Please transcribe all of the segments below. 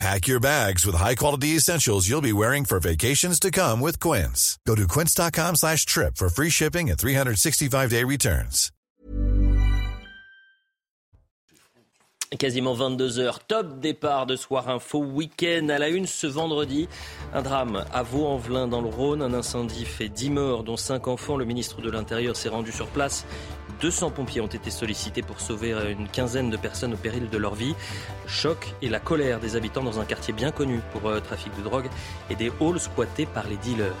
Pack your bags with high-quality essentials you'll be wearing for vacations to come with Quince. Go to quince.com slash trip for free shipping and 365-day returns. Quasiment 22 heures, top départ de Soir Info, week-end à la une ce vendredi. Un drame à Vaux-en-Velin dans le Rhône, un incendie fait 10 morts dont 5 enfants. Le ministre de l'Intérieur s'est rendu sur place 200 pompiers ont été sollicités pour sauver une quinzaine de personnes au péril de leur vie. Le choc et la colère des habitants dans un quartier bien connu pour euh, trafic de drogue et des halls squattés par les dealers.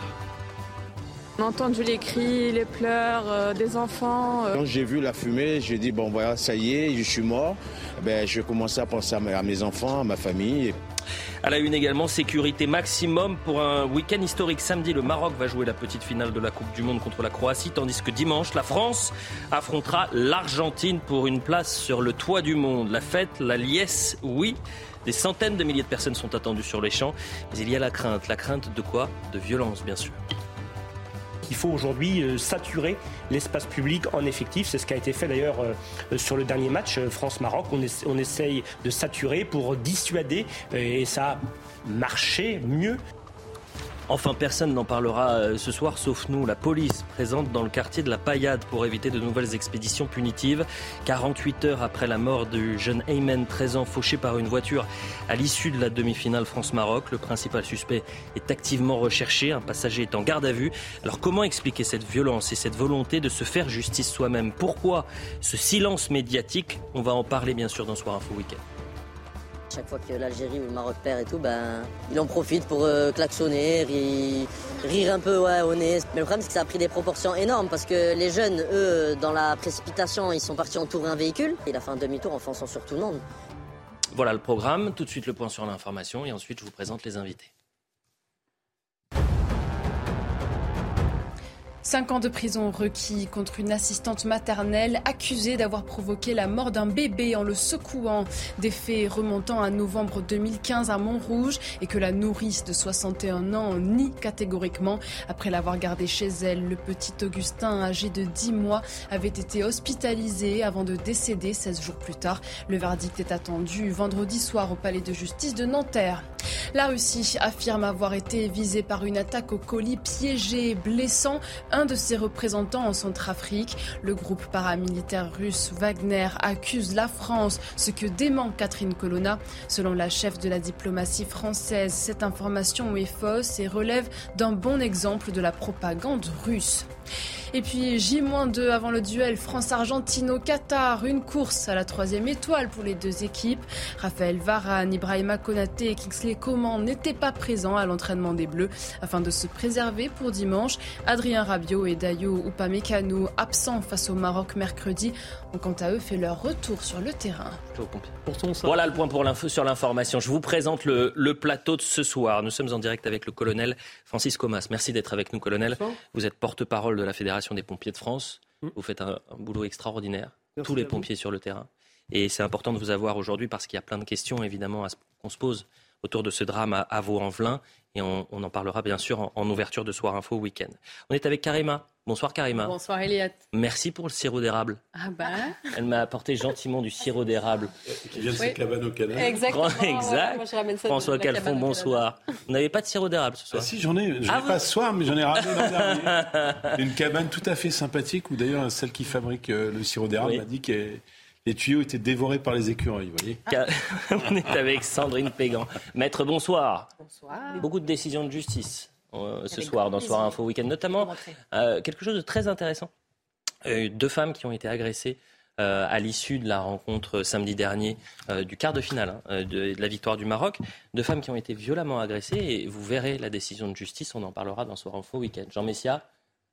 On a entendu les cris, les pleurs euh, des enfants. euh. Quand j'ai vu la fumée, j'ai dit bon voilà, ça y est, je suis mort. Ben, je commençais à penser à mes- à mes enfants, à ma famille. À la une également, sécurité maximum pour un week-end historique. Samedi, le Maroc va jouer la petite finale de la Coupe du Monde contre la Croatie, tandis que dimanche, la France affrontera l'Argentine pour une place sur le toit du monde. La fête, la liesse, oui. Des centaines de milliers de personnes sont attendues sur les champs, mais il y a la crainte. La crainte de quoi? De violence, bien sûr. Il faut aujourd'hui euh, saturer l'espace public en effectif. C'est ce qui a été fait d'ailleurs euh, sur le dernier match euh, France-Maroc. On, essa- on essaye de saturer pour dissuader euh, et ça a marché mieux. Enfin, personne n'en parlera euh, ce soir sauf nous. La police présente dans le quartier de la Paillade pour éviter de nouvelles expéditions punitives. 48 heures après la mort du jeune Ayman, 13 ans, fauché par une voiture à l'issue de la demi-finale France-Maroc, le principal suspect est activement recherché. Un passager est en garde à vue. Alors, comment expliquer cette violence et cette volonté de se faire justice soi-même? Pourquoi ce silence médiatique? On va en parler bien sûr dans Soir Info Week-end. Chaque fois que l'Algérie ou le Maroc perd et tout, ben, il en profite pour euh, klaxonner, ri- rire un peu au nez. Mais le problème, c'est que ça a pris des proportions énormes parce que les jeunes, eux, dans la précipitation, ils sont partis entourer un véhicule. Il a fait un demi-tour en fonçant sur tout le monde. Voilà le programme. Tout de suite le point sur l'information et ensuite je vous présente les invités. Cinq ans de prison requis contre une assistante maternelle accusée d'avoir provoqué la mort d'un bébé en le secouant. Des faits remontant à novembre 2015 à Montrouge et que la nourrice de 61 ans nie catégoriquement. Après l'avoir gardé chez elle, le petit Augustin, âgé de 10 mois, avait été hospitalisé avant de décéder 16 jours plus tard. Le verdict est attendu vendredi soir au palais de justice de Nanterre. La Russie affirme avoir été visée par une attaque au colis piégé, blessant un de ses représentants en Centrafrique. Le groupe paramilitaire russe Wagner accuse la France, ce que dément Catherine Colonna. Selon la chef de la diplomatie française, cette information est fausse et relève d'un bon exemple de la propagande russe. Et puis J-2 avant le duel France-Argentine au Qatar. Une course à la troisième étoile pour les deux équipes. Raphaël Varane, Ibrahima Konaté et Kingsley Coman n'étaient pas présents à l'entraînement des Bleus afin de se préserver pour dimanche. Adrien Rabiot et Dayo Upamecano, absents face au Maroc mercredi, ont quant à eux fait leur retour sur le terrain. Voilà le point pour l'info sur l'information. Je vous présente le, le plateau de ce soir. Nous sommes en direct avec le colonel Francis Comas. Merci d'être avec nous, colonel. Vous êtes porte-parole de la Fédération des pompiers de France. Vous faites un, un boulot extraordinaire. Merci Tous les vous. pompiers sur le terrain. Et c'est important de vous avoir aujourd'hui parce qu'il y a plein de questions, évidemment, qu'on se pose autour de ce drame à, à Vaux-en-Velin. Et on, on en parlera bien sûr en, en ouverture de Soir Info Week-end. On est avec Karima. Bonsoir Karima. Bonsoir Eliott. Merci pour le sirop d'érable. Ah bah. Elle m'a apporté gentiment du sirop d'érable. Qui vient de Oui. ses cabanes au canal. Exactement. Grand- exact. Moi, je ramène ça François Calfon, Canada. bonsoir. Vous n'avez pas de sirop d'érable ce Ah soir si, j'en ai. Je Ah, vous- pas ce soir, mais j'en ai ramené l'an dernier. Une cabane tout à fait sympathique où d'ailleurs celle qui fabrique euh, le sirop d'érable Oui. m'a dit que les tuyaux étaient dévorés par les écureuils. Vous voyez On est avec Sandrine Pégan. Maître, bonsoir. Bonsoir. Beaucoup de décisions de justice euh, ce Avec soir dans Soir. Info Week-end, notamment euh, quelque chose de très intéressant. Euh, deux femmes qui ont été agressées euh, à l'issue de la rencontre euh, samedi dernier euh, du quart de finale hein, euh, de, de la victoire du Maroc. Deux femmes qui ont été violemment agressées et vous verrez la décision de justice. On en parlera dans Soir Info Week-end. Jean Messia,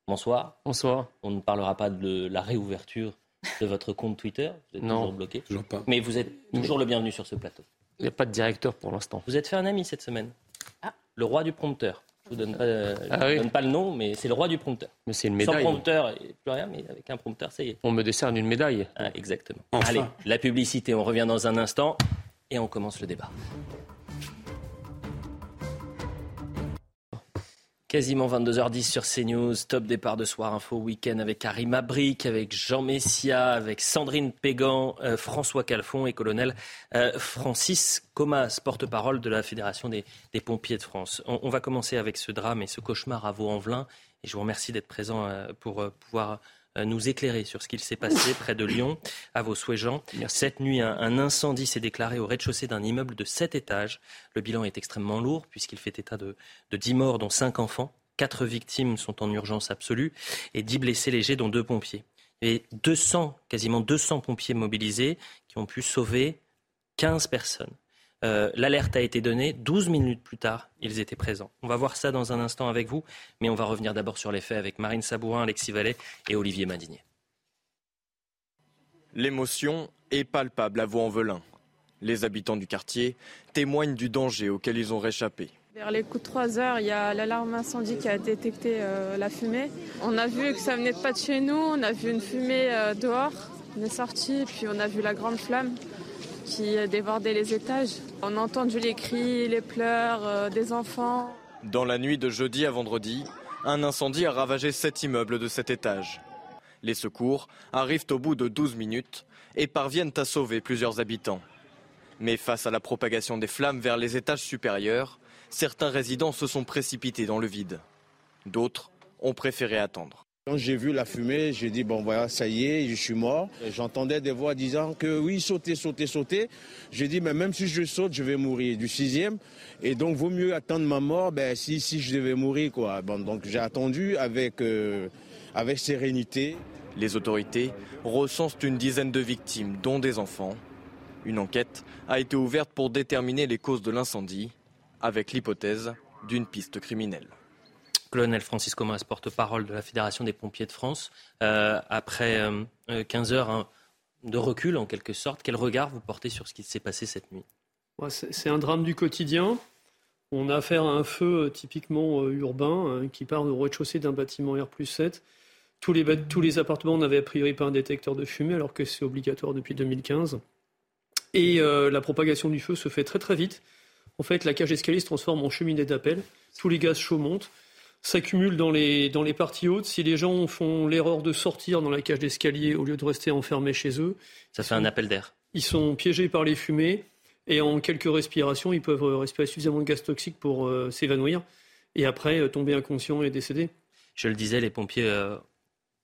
bonsoir. Bonsoir. On ne parlera pas de la réouverture de votre compte Twitter. Vous êtes Non. toujours bloqué. Toujours pas. Mais vous êtes toujours le bienvenu sur ce plateau. Il n'y a pas de directeur pour l'instant. Vous êtes fait un ami cette semaine. Ah. Le roi du prompteur. Je ne vous ah donne, pas, le nom, mais c'est le roi du prompteur. Mais c'est une médaille. Sans prompteur, plus rien, mais avec un prompteur, ça y est. On me décerne une médaille. Ah, exactement. Allez, la publicité, on revient dans un instant et on commence le débat. Quasiment 22h10 sur CNews, top départ de Soir Info Week-end avec Karim Abric, avec Jean Messia, avec Sandrine Pégan, euh, François Calfon et colonel euh, Francis Comas, porte-parole de la Fédération des, pompiers de France. On, va commencer avec ce drame et ce cauchemar à Vaux-en-Velin et je vous remercie d'être présent euh, pour pouvoir nous éclairer sur ce qu'il s'est passé près de Lyon, à vos souhaits, Jean. Cette nuit, un, incendie s'est déclaré au rez-de-chaussée d'un immeuble de 7 étages. Le bilan est extrêmement lourd puisqu'il fait état de, de 10 morts, dont 5 enfants. Quatre victimes sont en urgence absolue et 10 blessés légers, dont deux pompiers. Et 200, quasiment 200 pompiers mobilisés qui ont pu sauver 15 personnes. Euh, l'alerte a été donnée. 12 minutes plus tard, ils étaient présents. On va voir ça dans un instant avec vous, mais on va revenir d'abord sur les faits avec Marine Sabourin, Alexis Vallet et Olivier Madinier. L'émotion est palpable à Vaux-en-Velin. Les habitants du quartier témoignent du danger auquel ils ont réchappé. Vers les coups de 3 heures, il y a l'alarme incendie qui a détecté euh, la fumée. On a vu que ça venait pas de chez nous, on a vu une fumée euh, dehors. On est sorti, puis on a vu la grande flamme qui débordait les étages. On a entendu les cris, les pleurs euh, des enfants. Dans la nuit de jeudi à vendredi, un incendie a ravagé sept immeubles de cet étage. Les secours arrivent au bout de 12 minutes et parviennent à sauver plusieurs habitants. Mais face à la propagation des flammes vers les étages supérieurs, certains résidents se sont précipités dans le vide. D'autres ont préféré attendre. Quand j'ai vu la fumée, j'ai dit, bon voilà, ça y est, je suis mort. J'entendais des voix disant que oui, sautez, sautez, sautez. J'ai dit, mais même si je saute, je vais mourir du sixième. Et donc, vaut mieux attendre ma mort ben, si, si je devais mourir. Quoi. Bon, donc, j'ai attendu avec, euh, avec sérénité. Les autorités recensent une dizaine de victimes, dont des enfants. Une enquête a été ouverte pour déterminer les causes de l'incendie avec l'hypothèse d'une piste criminelle. Colonel Francis Comas, porte-parole de la Fédération des pompiers de France, euh, après 15 euh, heures hein, de recul en quelque sorte, quel regard vous portez sur ce qui s'est passé cette nuit? C'est un drame du quotidien. On a affaire à un feu euh, typiquement urbain hein, qui part au rez-de-chaussée d'un bâtiment R 7. Tous les, tous les appartements n'avaient a priori pas un détecteur de fumée alors que c'est obligatoire depuis 2015. Et la propagation du feu se fait très très vite. En fait, la cage d'escalier se transforme en cheminée d'appel. Tous les gaz chauds montent, s'accumulent dans les, dans les parties hautes. Si les gens font l'erreur de sortir dans la cage d'escalier au lieu de rester enfermés chez eux, ça fait un appel d'air. Ils sont piégés par les fumées et en quelques respirations, ils peuvent respirer suffisamment de gaz toxique pour euh, s'évanouir et après euh, tomber inconscient et décéder. Je le disais, les pompiers, euh,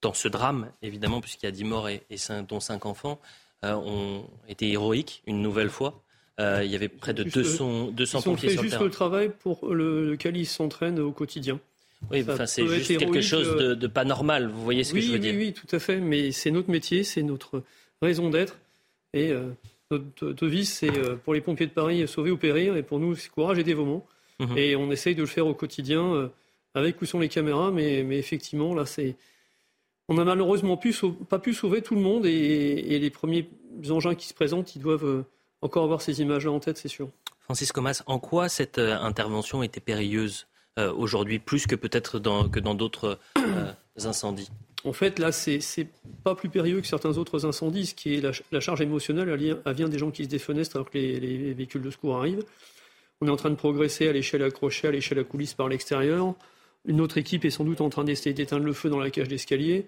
dans ce drame, évidemment, puisqu'il y a 10 morts et, dont 5 enfants, ont été héroïques une nouvelle fois. Euh, il y avait près de 200, 200 pompiers sur le juste le travail pour lequel ils s'entraînent au quotidien. Oui, enfin, c'est juste quelque chose de, de, pas normal. Vous voyez ce que je veux dire Oui, oui, tout à fait. Mais c'est notre métier, c'est notre raison d'être. Et euh, notre devise, c'est euh, pour les pompiers de Paris, sauver ou périr. Et pour nous, c'est courage et dévouement. Mhm. Et on essaye de le faire au quotidien, avec ou sans les caméras. Mais, mais effectivement, là, c'est. On n'a malheureusement pu, pas pu sauver tout le monde. Et, et, les premiers engins qui se présentent, ils doivent encore avoir ces images-là en tête, c'est sûr. Francis Comas, en quoi cette euh, intervention était périlleuse? Euh, aujourd'hui, plus que peut-être que dans d'autres euh, incendies En fait, là, c'est pas plus périlleux que certains autres incendies. Ce qui est la, charge émotionnelle, elle, vient des gens qui se défenestrent alors que les, véhicules de secours arrivent. On est en train de progresser à l'échelle accrochée, à l'échelle à coulisses par l'extérieur. Une autre équipe est sans doute en train d'essayer d'éteindre le feu dans la cage d'escalier.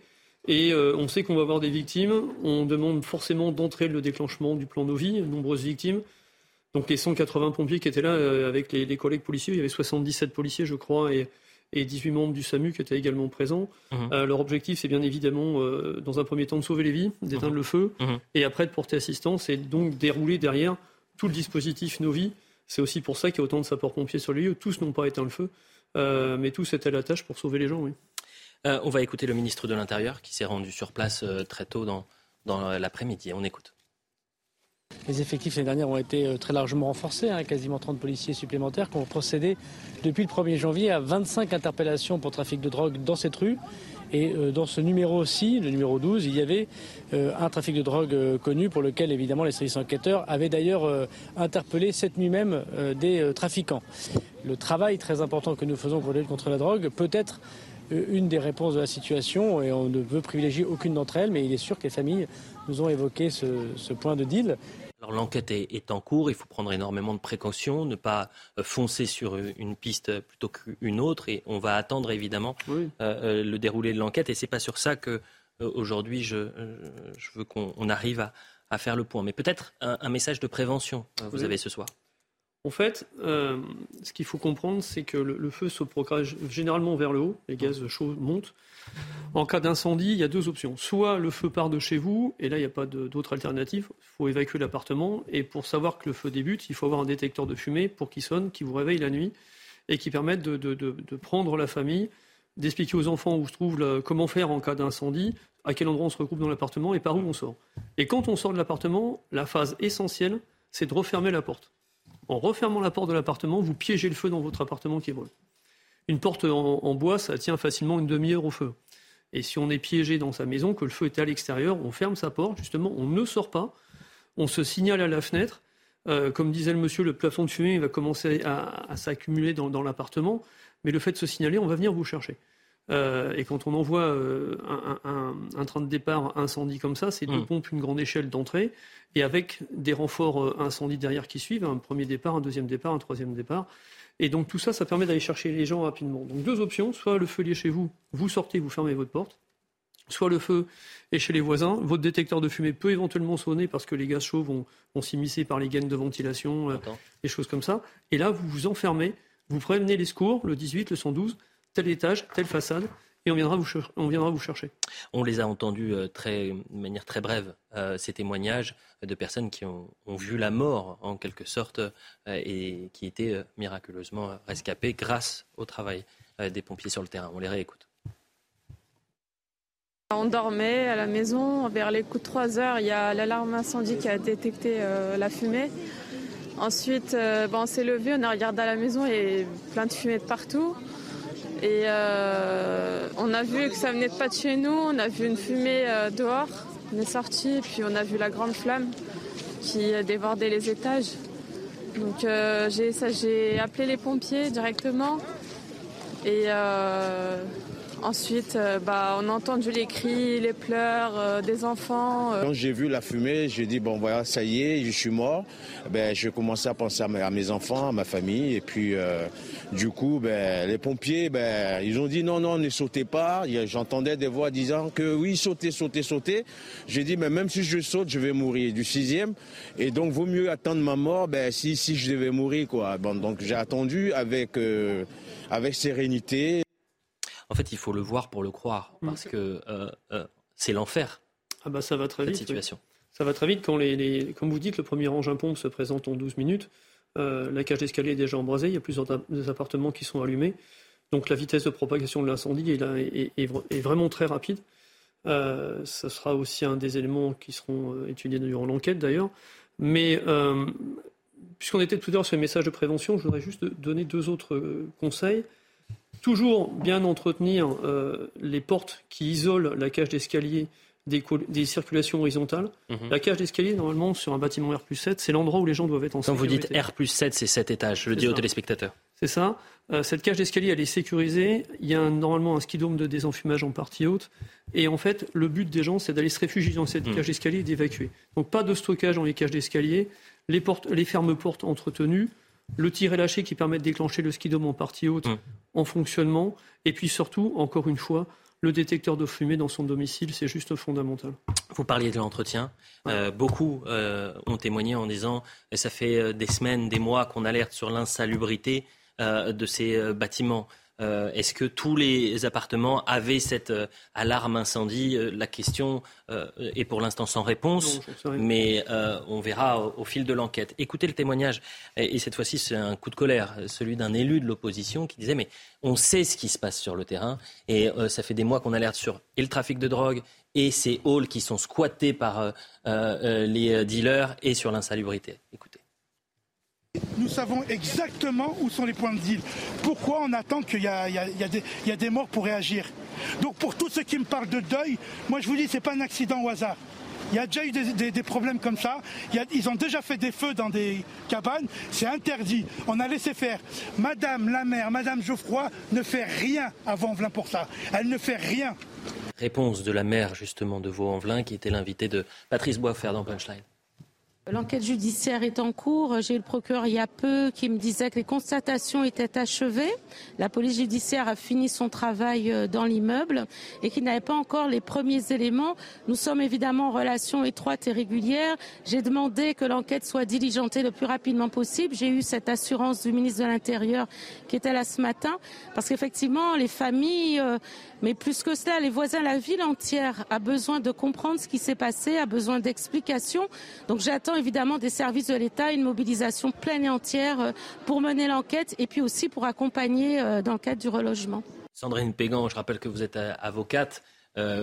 Et euh, on sait qu'on va avoir des victimes. On demande forcément d'entrer le déclenchement du plan Novi, nombreuses victimes. Donc les 180 pompiers qui étaient là euh, avec les, collègues policiers, il y avait 77 policiers, je crois, et, 18 membres du SAMU qui étaient également présents. Mmh. Euh, leur objectif, c'est bien évidemment, dans un premier temps, de sauver les vies, d'éteindre mmh. le feu, mmh. et après de porter assistance et donc dérouler derrière tout le dispositif Novi. C'est aussi pour ça qu'il y a autant de sapeurs-pompiers sur les lieux. Tous n'ont pas éteint le feu, mais tous étaient à la tâche pour sauver les gens, oui. Euh, on va écouter le ministre de l'Intérieur qui s'est rendu sur place euh, très tôt dans, dans l'après-midi. On écoute. Les effectifs l'année dernière ont été euh, très largement renforcés, hein, quasiment 30 policiers supplémentaires qui ont procédé depuis le 1er janvier à 25 interpellations pour trafic de drogue dans cette rue. Et dans ce numéro aussi, le numéro 12, il y avait un trafic de drogue connu pour lequel évidemment les services enquêteurs avaient d'ailleurs interpellé cette nuit même des trafiquants. Le travail très important que nous faisons pour lutter contre la drogue peut être une des réponses de la situation et on ne veut privilégier aucune d'entre elles, mais il est sûr que les familles nous ont évoqué ce, point de deal. Alors l'enquête est, en cours, il faut prendre énormément de précautions, ne pas euh, foncer sur une piste plutôt qu'une autre, et on va attendre évidemment euh, euh, le déroulé de l'enquête. Et c'est pas sur ça que aujourd'hui je, veux qu'on arrive à, faire le point. Mais peut-être un, message de prévention vous avez ce soir. En fait, euh, ce qu'il faut comprendre, c'est que le, feu se propage généralement vers le haut, les gaz chauds montent. En cas d'incendie, il y a deux options. Soit le feu part de chez vous, et là, il n'y a pas d'autre alternative. Il faut évacuer l'appartement. Et pour savoir que le feu débute, il faut avoir un détecteur de fumée pour qu'il sonne, qui vous réveille la nuit, et qui permette de, prendre la famille, d'expliquer aux enfants où se trouve comment faire en cas d'incendie, à quel endroit on se regroupe dans l'appartement et par où on sort. Et quand on sort de l'appartement, la phase essentielle, c'est de refermer la porte. En refermant la porte de l'appartement, vous piégez le feu dans votre appartement qui brûle. Une porte en, bois, ça tient facilement une demi-heure au feu. Et si on est piégé dans sa maison, que le feu est à l'extérieur, on ferme sa porte, justement, on ne sort pas, on se signale à la fenêtre. Euh, comme disait le monsieur, le plafond de fumée va commencer à, s'accumuler dans l'appartement, mais le fait de se signaler, on va venir vous chercher. Euh, et quand on envoie euh, un, train de départ incendie comme ça, c'est deux mm. pompes, une grande échelle d'entrée, et avec des renforts euh, incendie derrière qui suivent, un premier départ, un deuxième départ, un troisième départ. Et donc tout ça, ça permet d'aller chercher les gens rapidement. Donc deux options, soit le feu est chez vous, vous sortez, vous fermez votre porte, soit le feu est chez les voisins, votre détecteur de fumée peut éventuellement sonner parce que les gaz chauds vont, s'immiscer par les gaines de ventilation, des choses comme ça. Et là, vous vous enfermez, vous prévenez les secours, le 18, le 112, tel étage, telle façade, et on viendra vous, on viendra vous chercher. On les a entendus euh, très, de manière très brève, euh, ces témoignages de personnes qui ont, vu la mort, en quelque sorte, euh, et qui étaient miraculeusement rescapées grâce au travail des pompiers sur le terrain. On les réécoute. On dormait à la maison, vers les coups de 3 heures, il y a l'alarme incendie qui a détecté la fumée. Ensuite, on s'est levé, on a regardé à la maison et plein de fumée de partout. Et euh, on a vu que ça venait pas de chez nous, on a vu une fumée euh, dehors, on est sorti, puis on a vu la grande flamme qui débordait les étages. Donc euh, j'ai appelé les pompiers directement et Ensuite, euh, bah, on a entendu les cris, les pleurs euh, des enfants. Euh. Quand j'ai vu la fumée, j'ai dit, bon voilà, ça y est, je suis mort. Ben, j'ai commencé à penser à mes, enfants, à ma famille. Et puis, du coup, ben, les pompiers, ben, ils ont dit, non, non, ne sautez pas. J'entendais des voix disant que oui, sautez, sautez, sautez. J'ai dit, mais même si je saute, je vais mourir du sixième. Et donc, vaut mieux attendre ma mort ben, si, si je devais mourir. Quoi. Bon, donc, j'ai attendu avec, avec sérénité. En fait, il faut le voir pour le croire, mm. parce que euh, euh, c'est l'enfer. Ah bah ça va très cette vite. situation. Ça va très vite quand les, comme vous dites, le premier engin pompe se présente en 12 minutes. Euh, la cage d'escalier est déjà embrasée, il y a plusieurs appartements qui sont allumés. Donc la vitesse de propagation de l'incendie est, vraiment très rapide. ce sera aussi un des éléments qui seront étudiés durant l'enquête d'ailleurs. Mais puisqu'on était tout à l'heure sur les messages de prévention, je voudrais juste donner deux autres conseils. Toujours bien entretenir euh, les portes qui isolent la cage d'escalier des, circulations horizontales. Mhm. La cage d'escalier, normalement, sur un bâtiment R 7, c'est l'endroit où les gens doivent être en Quand vous dites R 7, c'est 7 étages, je le dis aux téléspectateurs. C'est ça. Euh, cette cage d'escalier, elle est sécurisée. Il y a normalement un skidome de désenfumage en partie haute. Et en fait, le but des gens, c'est d'aller se réfugier dans cette mhm. cage d'escalier et d'évacuer. Donc pas de stockage dans les cages d'escalier. Les, portes, les fermes portes entretenues le tir et lâcher qui permet de déclencher le skidome en partie haute mm. En fonctionnement, et puis surtout, encore une fois, le détecteur de fumée dans son domicile, c'est juste fondamental. Vous parliez de l'entretien. Euh, beaucoup euh, ont témoigné en disant ça fait euh, des semaines, des mois qu'on alerte sur l'insalubrité de ces bâtiments. Euh, est-ce que tous les appartements avaient cette euh, alarme incendie? Euh, La question est pour l'instant sans réponse, mais on verra au, fil de l'enquête. Écoutez le témoignage, et, cette fois-ci c'est un coup de colère, celui d'un élu de l'opposition qui disait mais on sait ce qui se passe sur le terrain, et ça fait des mois qu'on alerte sur et le trafic de drogue et ces halls qui sont squattés par les dealers et sur l'insalubrité. Écoutez. Nous savons exactement où sont les points de deal. Pourquoi on attend qu'il y, a des morts pour réagir? Donc pour tous ceux qui me parlent de deuil, moi je vous dis, c'est pas un accident au hasard. Il y a déjà eu des, problèmes comme ça. ils ont déjà fait des feux dans des cabanes. C'est interdit. On a laissé faire. Madame la maire, Madame Geoffroy ne fait rien à Vaux-en-Velin pour ça. Elle ne fait rien. Réponse de la maire justement de Vaux-en-Velin qui était l'invité de Patrice Boisfer dans Punchline. L'enquête judiciaire est en cours. J'ai eu le procureur il y a peu qui me disait que les constatations étaient achevées. La police judiciaire a fini son travail euh, dans l'immeuble et qu'il n'avait pas encore les premiers éléments. Nous sommes évidemment en relation étroite et régulière. J'ai demandé que l'enquête soit diligentée le plus rapidement possible. J'ai eu cette assurance du ministre de l'Intérieur qui était là ce matin parce qu'effectivement, les familles, euh, mais plus que cela, les voisins, la ville entière a besoin de comprendre ce qui s'est passé, a besoin d'explications. Donc j'attends évidemment des services de l'État une mobilisation pleine et entière euh, pour mener l'enquête et puis aussi pour accompagner euh, dans le cadre du relogement. Sandrine Pégan, je rappelle que vous êtes euh, avocate.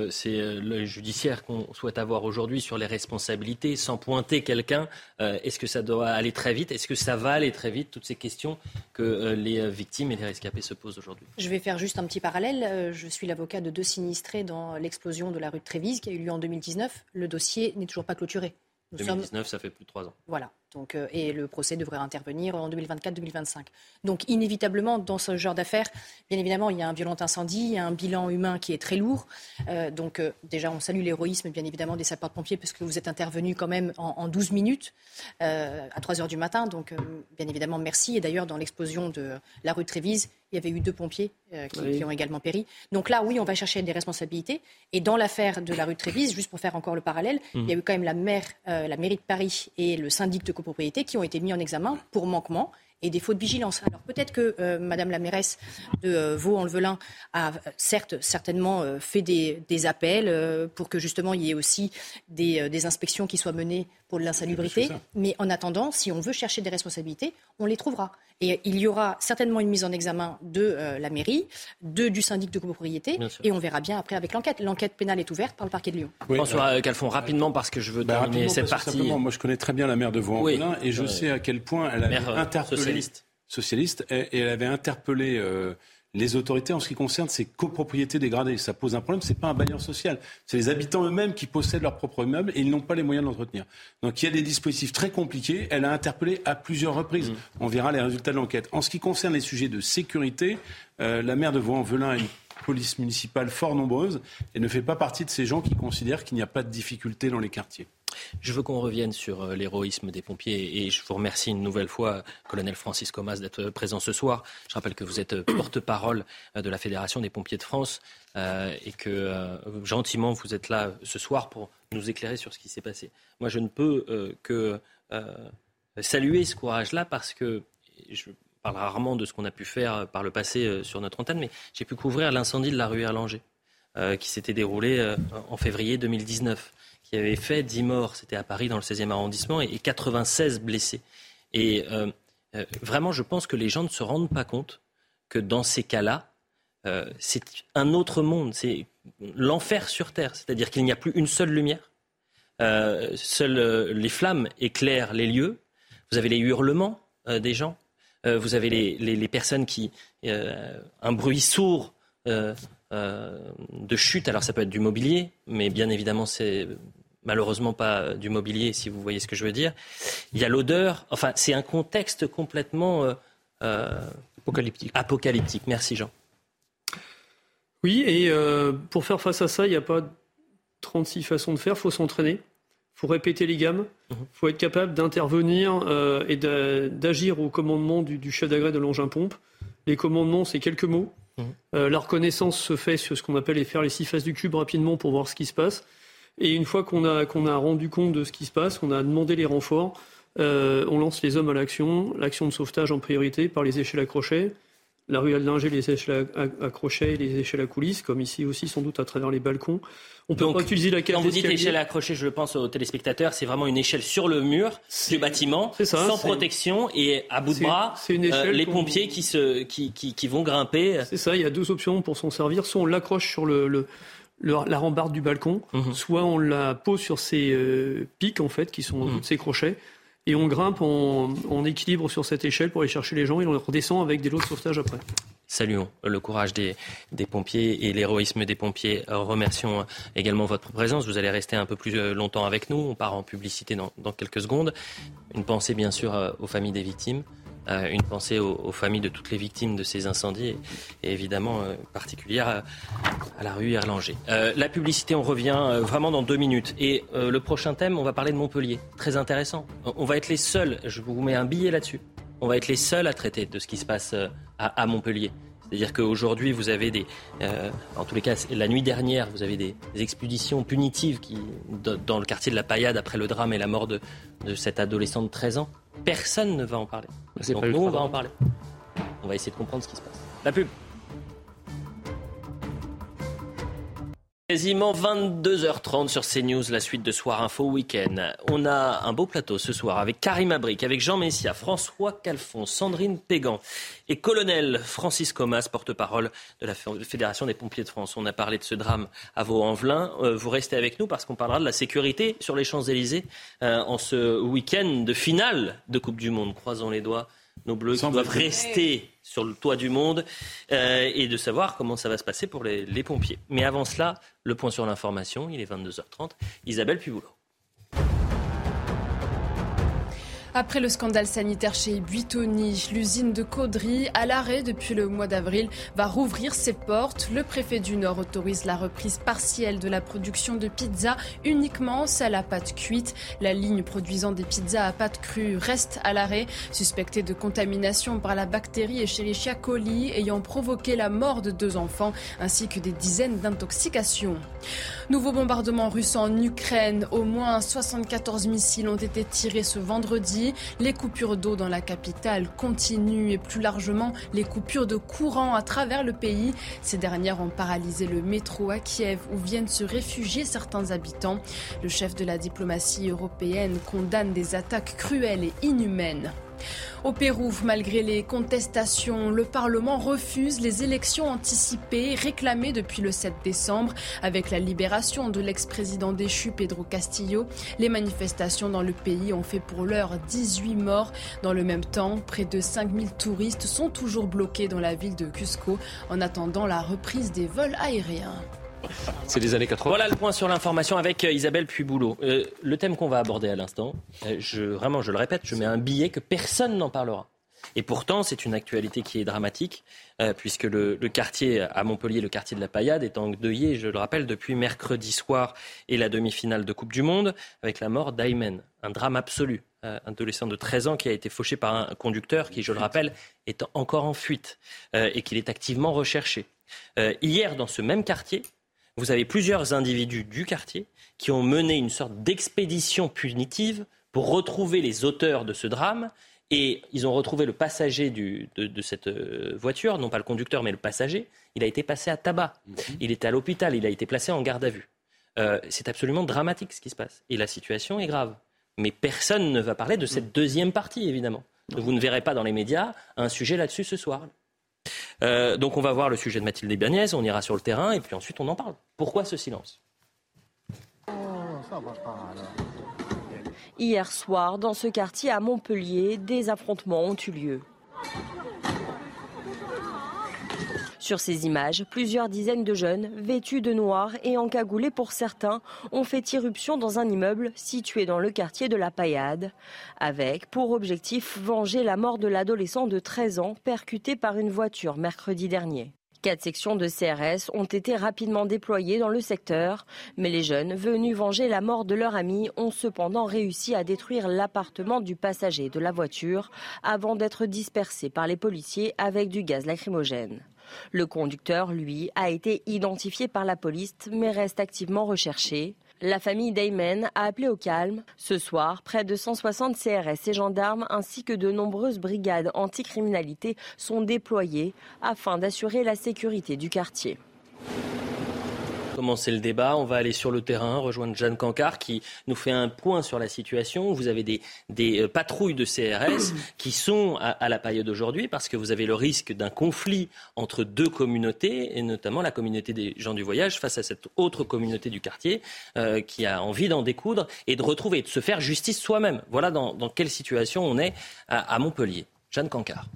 c'est le judiciaire qu'on souhaite avoir aujourd'hui sur les responsabilités, sans pointer quelqu'un. Est-ce que ça doit aller très vite? Est-ce que ça va aller très vite? Toutes ces questions que les victimes et les rescapés se posent aujourd'hui. Je vais faire juste un petit parallèle. Je suis l'avocat de deux sinistrés dans l'explosion de la rue de Trévise qui a eu lieu en 2019. Le dossier n'est toujours pas clôturé. 2019, ça fait plus de trois ans. Voilà. Donc, euh, et le procès devrait intervenir en 2024-2025. Donc, inévitablement, dans ce genre d'affaires, bien évidemment, il y a un violent incendie, il y a un bilan humain qui est très lourd. Euh, donc, euh, déjà, on salue l'héroïsme, bien évidemment, des sapeurs-pompiers, parce que vous êtes intervenus quand même en, 12 minutes, à 3 heures du matin. Donc, bien évidemment, merci. Et d'ailleurs, dans l'explosion de la rue de Trévise, il y avait eu deux pompiers qui, ont également péri. Donc là, oui, on va chercher des responsabilités. Et dans l'affaire de la rue de Trévise, juste pour faire encore le parallèle, mmh. il y a eu quand même la, maire, la mairie de Paris et le syndic de copropriété qui ont été mis en examen pour manquement et des fautes de vigilance. Alors peut-être que euh, Madame la mairesse de euh, Vaux-en-Velin a certes certainement euh, fait des, appels pour que justement il y ait aussi des, des inspections qui soient menées pour l'insalubrité. Mais en attendant, si on veut chercher des responsabilités, on les trouvera. Et il y aura certainement une mise en examen de euh, la mairie, de, du syndic de copropriété, et on verra bien après avec l'enquête. L'enquête pénale est ouverte par le parquet de Lyon. François euh, Calfon, rapidement, parce que je veux bah, terminer cette partie. moi je connais très bien la maire de vaux et je sais à quel point elle avait interpellé... Socialiste. Socialiste, et, elle avait interpellé... Les autorités en ce qui concerne ces copropriétés dégradées. Ça pose un problème, ce n'est pas un bailleur social. C'est les habitants eux-mêmes qui possèdent leur propre immeuble et ils n'ont pas les moyens de l'entretenir. Donc il y a des dispositifs très compliqués. Elle a interpellé à plusieurs reprises. Mmh. On verra les résultats de l'enquête. En ce qui concerne les sujets de sécurité, euh, la maire de Vaux-en-Velin a une police municipale fort nombreuse et ne fait pas partie de ces gens qui considèrent qu'il n'y a pas de difficultés dans les quartiers. Je veux qu'on revienne sur euh, l'héroïsme des pompiers et je vous remercie une nouvelle fois, colonel Francis Comas, d'être euh, présent ce soir. Je rappelle que vous êtes euh, porte-parole de la Fédération des pompiers de France et que gentiment vous êtes là ce soir pour nous éclairer sur ce qui s'est passé. Moi, je ne peux que saluer ce courage-là parce que je parle rarement de ce qu'on a pu faire par le passé sur notre antenne, mais j'ai pu couvrir l'incendie de la rue Erlanger qui s'était déroulé en février 2019 qui avait fait 10 morts, c'était à Paris dans le 16e arrondissement, et 96 blessés. Et euh, euh, vraiment, je pense que les gens ne se rendent pas compte que dans ces cas-là, euh, c'est un autre monde, c'est l'enfer sur Terre, c'est-à-dire qu'il n'y a plus une seule lumière, seules les flammes éclairent les lieux, vous avez les hurlements des gens, vous avez les, les personnes qui... un bruit sourd de chute, alors ça peut être du mobilier, mais bien évidemment c'est malheureusement pas du mobilier, si vous voyez ce que je veux dire. Il y a l'odeur. Enfin, c'est un contexte complètement euh, euh, apocalyptique. Apocalyptique. Merci Jean. Oui, et euh, pour faire face à ça, il n'y a pas 36 façons de faire. Il faut s'entraîner. Il faut répéter les gammes. Il mhm. faut être capable d'intervenir et d'agir au commandement du, chef d'agrès de l'engin pompe. Les commandements, c'est quelques mots. Mhm. la reconnaissance se fait sur ce qu'on appelle faire les six faces du cube rapidement pour voir ce qui se passe. Et une fois qu'on a, qu'on a rendu compte de ce qui se passe, qu'on a demandé les renforts, euh, on lance les hommes à l'action, l'action de sauvetage en priorité par les échelles à crochet, la rue Linger, les échelles à, crochet les échelles à coulisses, comme ici aussi sans doute à travers les balcons. On peut pas utiliser la Quand vous dites échelle à crochet, je pense aux téléspectateurs, c'est vraiment une échelle sur le mur du bâtiment, sans protection et à bout de bras, euh, les pompiers qui, se, qui, qui, qui vont grimper. C'est ça, il y a deux options pour s'en servir. Soit on l'accroche sur le, le la rambarde du balcon, mhm. soit on la pose sur ces euh, pics en fait qui sont mmh. ces crochets. Et on grimpe, on, équilibre sur cette échelle pour aller chercher les gens et on redescend avec des lots de sauvetage après. Saluons le courage des, pompiers et l'héroïsme des pompiers. Remercions également votre présence. Vous allez rester un peu plus longtemps avec nous. On part en publicité dans, dans quelques secondes. Une pensée bien sûr aux familles des victimes. Euh, une pensée aux, familles de toutes les victimes de ces incendies et, évidemment euh, particulière à, la rue Erlanger. Euh, la publicité, on revient vraiment dans deux minutes. Et le prochain thème, on va parler de Montpellier. Très intéressant. On va être les seuls, je vous mets un billet là-dessus, on va être les seuls à traiter de ce qui se passe à, Montpellier. C'est-à-dire qu'aujourd'hui, vous avez des, en tous les cas, la nuit dernière, vous avez des, expéditions punitives dans le quartier de la Paillade après le drame et la mort de cette adolescente de 13 ans. Personne ne va en parler. Donc nous, on va en parler. On va essayer de comprendre ce qui se passe. La pub. Quasiment 22h30 sur CNews, la suite de Soir Info Week-end. On a un beau plateau ce soir avec Karim Abric, avec Jean Messia, François Calfon, Sandrine Pégan et colonel Francis Comas, porte-parole de la Fédération des pompiers de France. On a parlé de ce drame à Vaux-en-Velin. Euh, vous restez avec nous parce qu'on parlera de la sécurité sur les Champs-Élysées euh, en ce week-end de finale de Coupe du Monde. Croisons les doigts nos bleus doivent rester sur le toit du monde euh, et de savoir comment ça va se passer pour les, les pompiers. Mais avant cela, le point sur l'information, il est 22h30. Isabelle Piboulot. Après le scandale sanitaire chez Buitoni, l'usine de Caudry, à l'arrêt depuis le mois d'avril, va rouvrir ses portes. Le préfet du Nord autorise la reprise partielle de la production de pizzas uniquement celle à pâte cuite. La ligne produisant des pizzas à pâte crue reste à l'arrêt, suspectée de contamination par la bactérie Escherichia coli ayant provoqué la mort de deux enfants ainsi que des dizaines d'intoxications. Nouveau bombardement russe en Ukraine. Au moins 74 missiles ont été tirés ce vendredi. Les coupures d'eau dans la capitale continuent et plus largement les coupures de courant à travers le pays. Ces dernières ont paralysé le métro à Kiev où viennent se réfugier certains habitants. Le chef de la diplomatie européenne condamne des attaques cruelles et inhumaines. Au Pérou, malgré les contestations, le Parlement refuse les élections anticipées réclamées depuis le 7 décembre. Avec la libération de l'ex-président déchu Pedro Castillo, les manifestations dans le pays ont fait pour l'heure 18 morts. Dans le même temps, près de 5000 touristes sont toujours bloqués dans la ville de Cusco en attendant la reprise des vols aériens. C'est les années 80. Voilà le point sur l'information avec euh, Isabelle Puboulot. Euh, le thème qu'on va aborder à l'instant, euh, je, vraiment, je le répète, je mets un billet que personne n'en parlera. Et pourtant, c'est une actualité qui est dramatique, puisque le, quartier à Montpellier, le quartier de la Paillade, est endeuillé, je le rappelle, depuis mercredi soir et la demi-finale de Coupe du Monde, avec la mort d'Aymen. Un drame absolu. un adolescent de 13 ans qui a été fauché par un conducteur qui, je le rappelle, est encore en fuite et qu'il est activement recherché. hier, dans ce même quartier, vous avez plusieurs individus du quartier qui ont mené une sorte d'expédition punitive pour retrouver les auteurs de ce drame. Et ils ont retrouvé le passager de, cette euh, voiture, non pas le conducteur, mais le passager. Il a été passé à tabac. Mhm. Il était à l'hôpital. Il a été placé en garde à vue. Euh, c'est absolument dramatique ce qui se passe. Et la situation est grave. Mais personne ne va parler de cette deuxième partie, évidemment. Vous ne verrez pas dans les médias un sujet là-dessus ce soir. Euh, donc on va voir le sujet de Mathilde Ibanez, on ira sur le terrain et puis ensuite on en parle. Pourquoi ce silence? Hier soir, dans ce quartier à Montpellier, des affrontements ont eu lieu. Sur ces images, plusieurs dizaines de jeunes, vêtus de noir et encagoulés pour certains, ont fait irruption dans un immeuble situé dans le quartier de la Paillade, avec pour objectif venger la mort de l'adolescent de 13 ans percuté par une voiture mercredi dernier. Quatre sections de CRS ont été rapidement déployées dans le secteur, mais les jeunes venus venger la mort de leur ami ont cependant réussi à détruire l'appartement du passager de la voiture avant d'être dispersés par les policiers avec du gaz lacrymogène. Le conducteur, lui, a été identifié par la police mais reste activement recherché. La famille Damon a appelé au calme. Ce soir, près de 160 CRS et gendarmes ainsi que de nombreuses brigades anticriminalité sont déployées afin d'assurer la sécurité du quartier. Commencer le débat. On va aller sur le terrain, rejoindre Jeanne Cancard qui nous fait un point sur la situation. Vous avez des, des euh, patrouilles de CRS qui sont à, la période d'aujourd'hui parce que vous avez le risque d'un conflit entre deux communautés et notamment la communauté des gens du voyage face à cette autre communauté du quartier euh, qui a envie d'en découdre et de retrouver, de se faire justice soi-même. Voilà dans, quelle situation on est à, à Montpellier. Jeanne Cancard.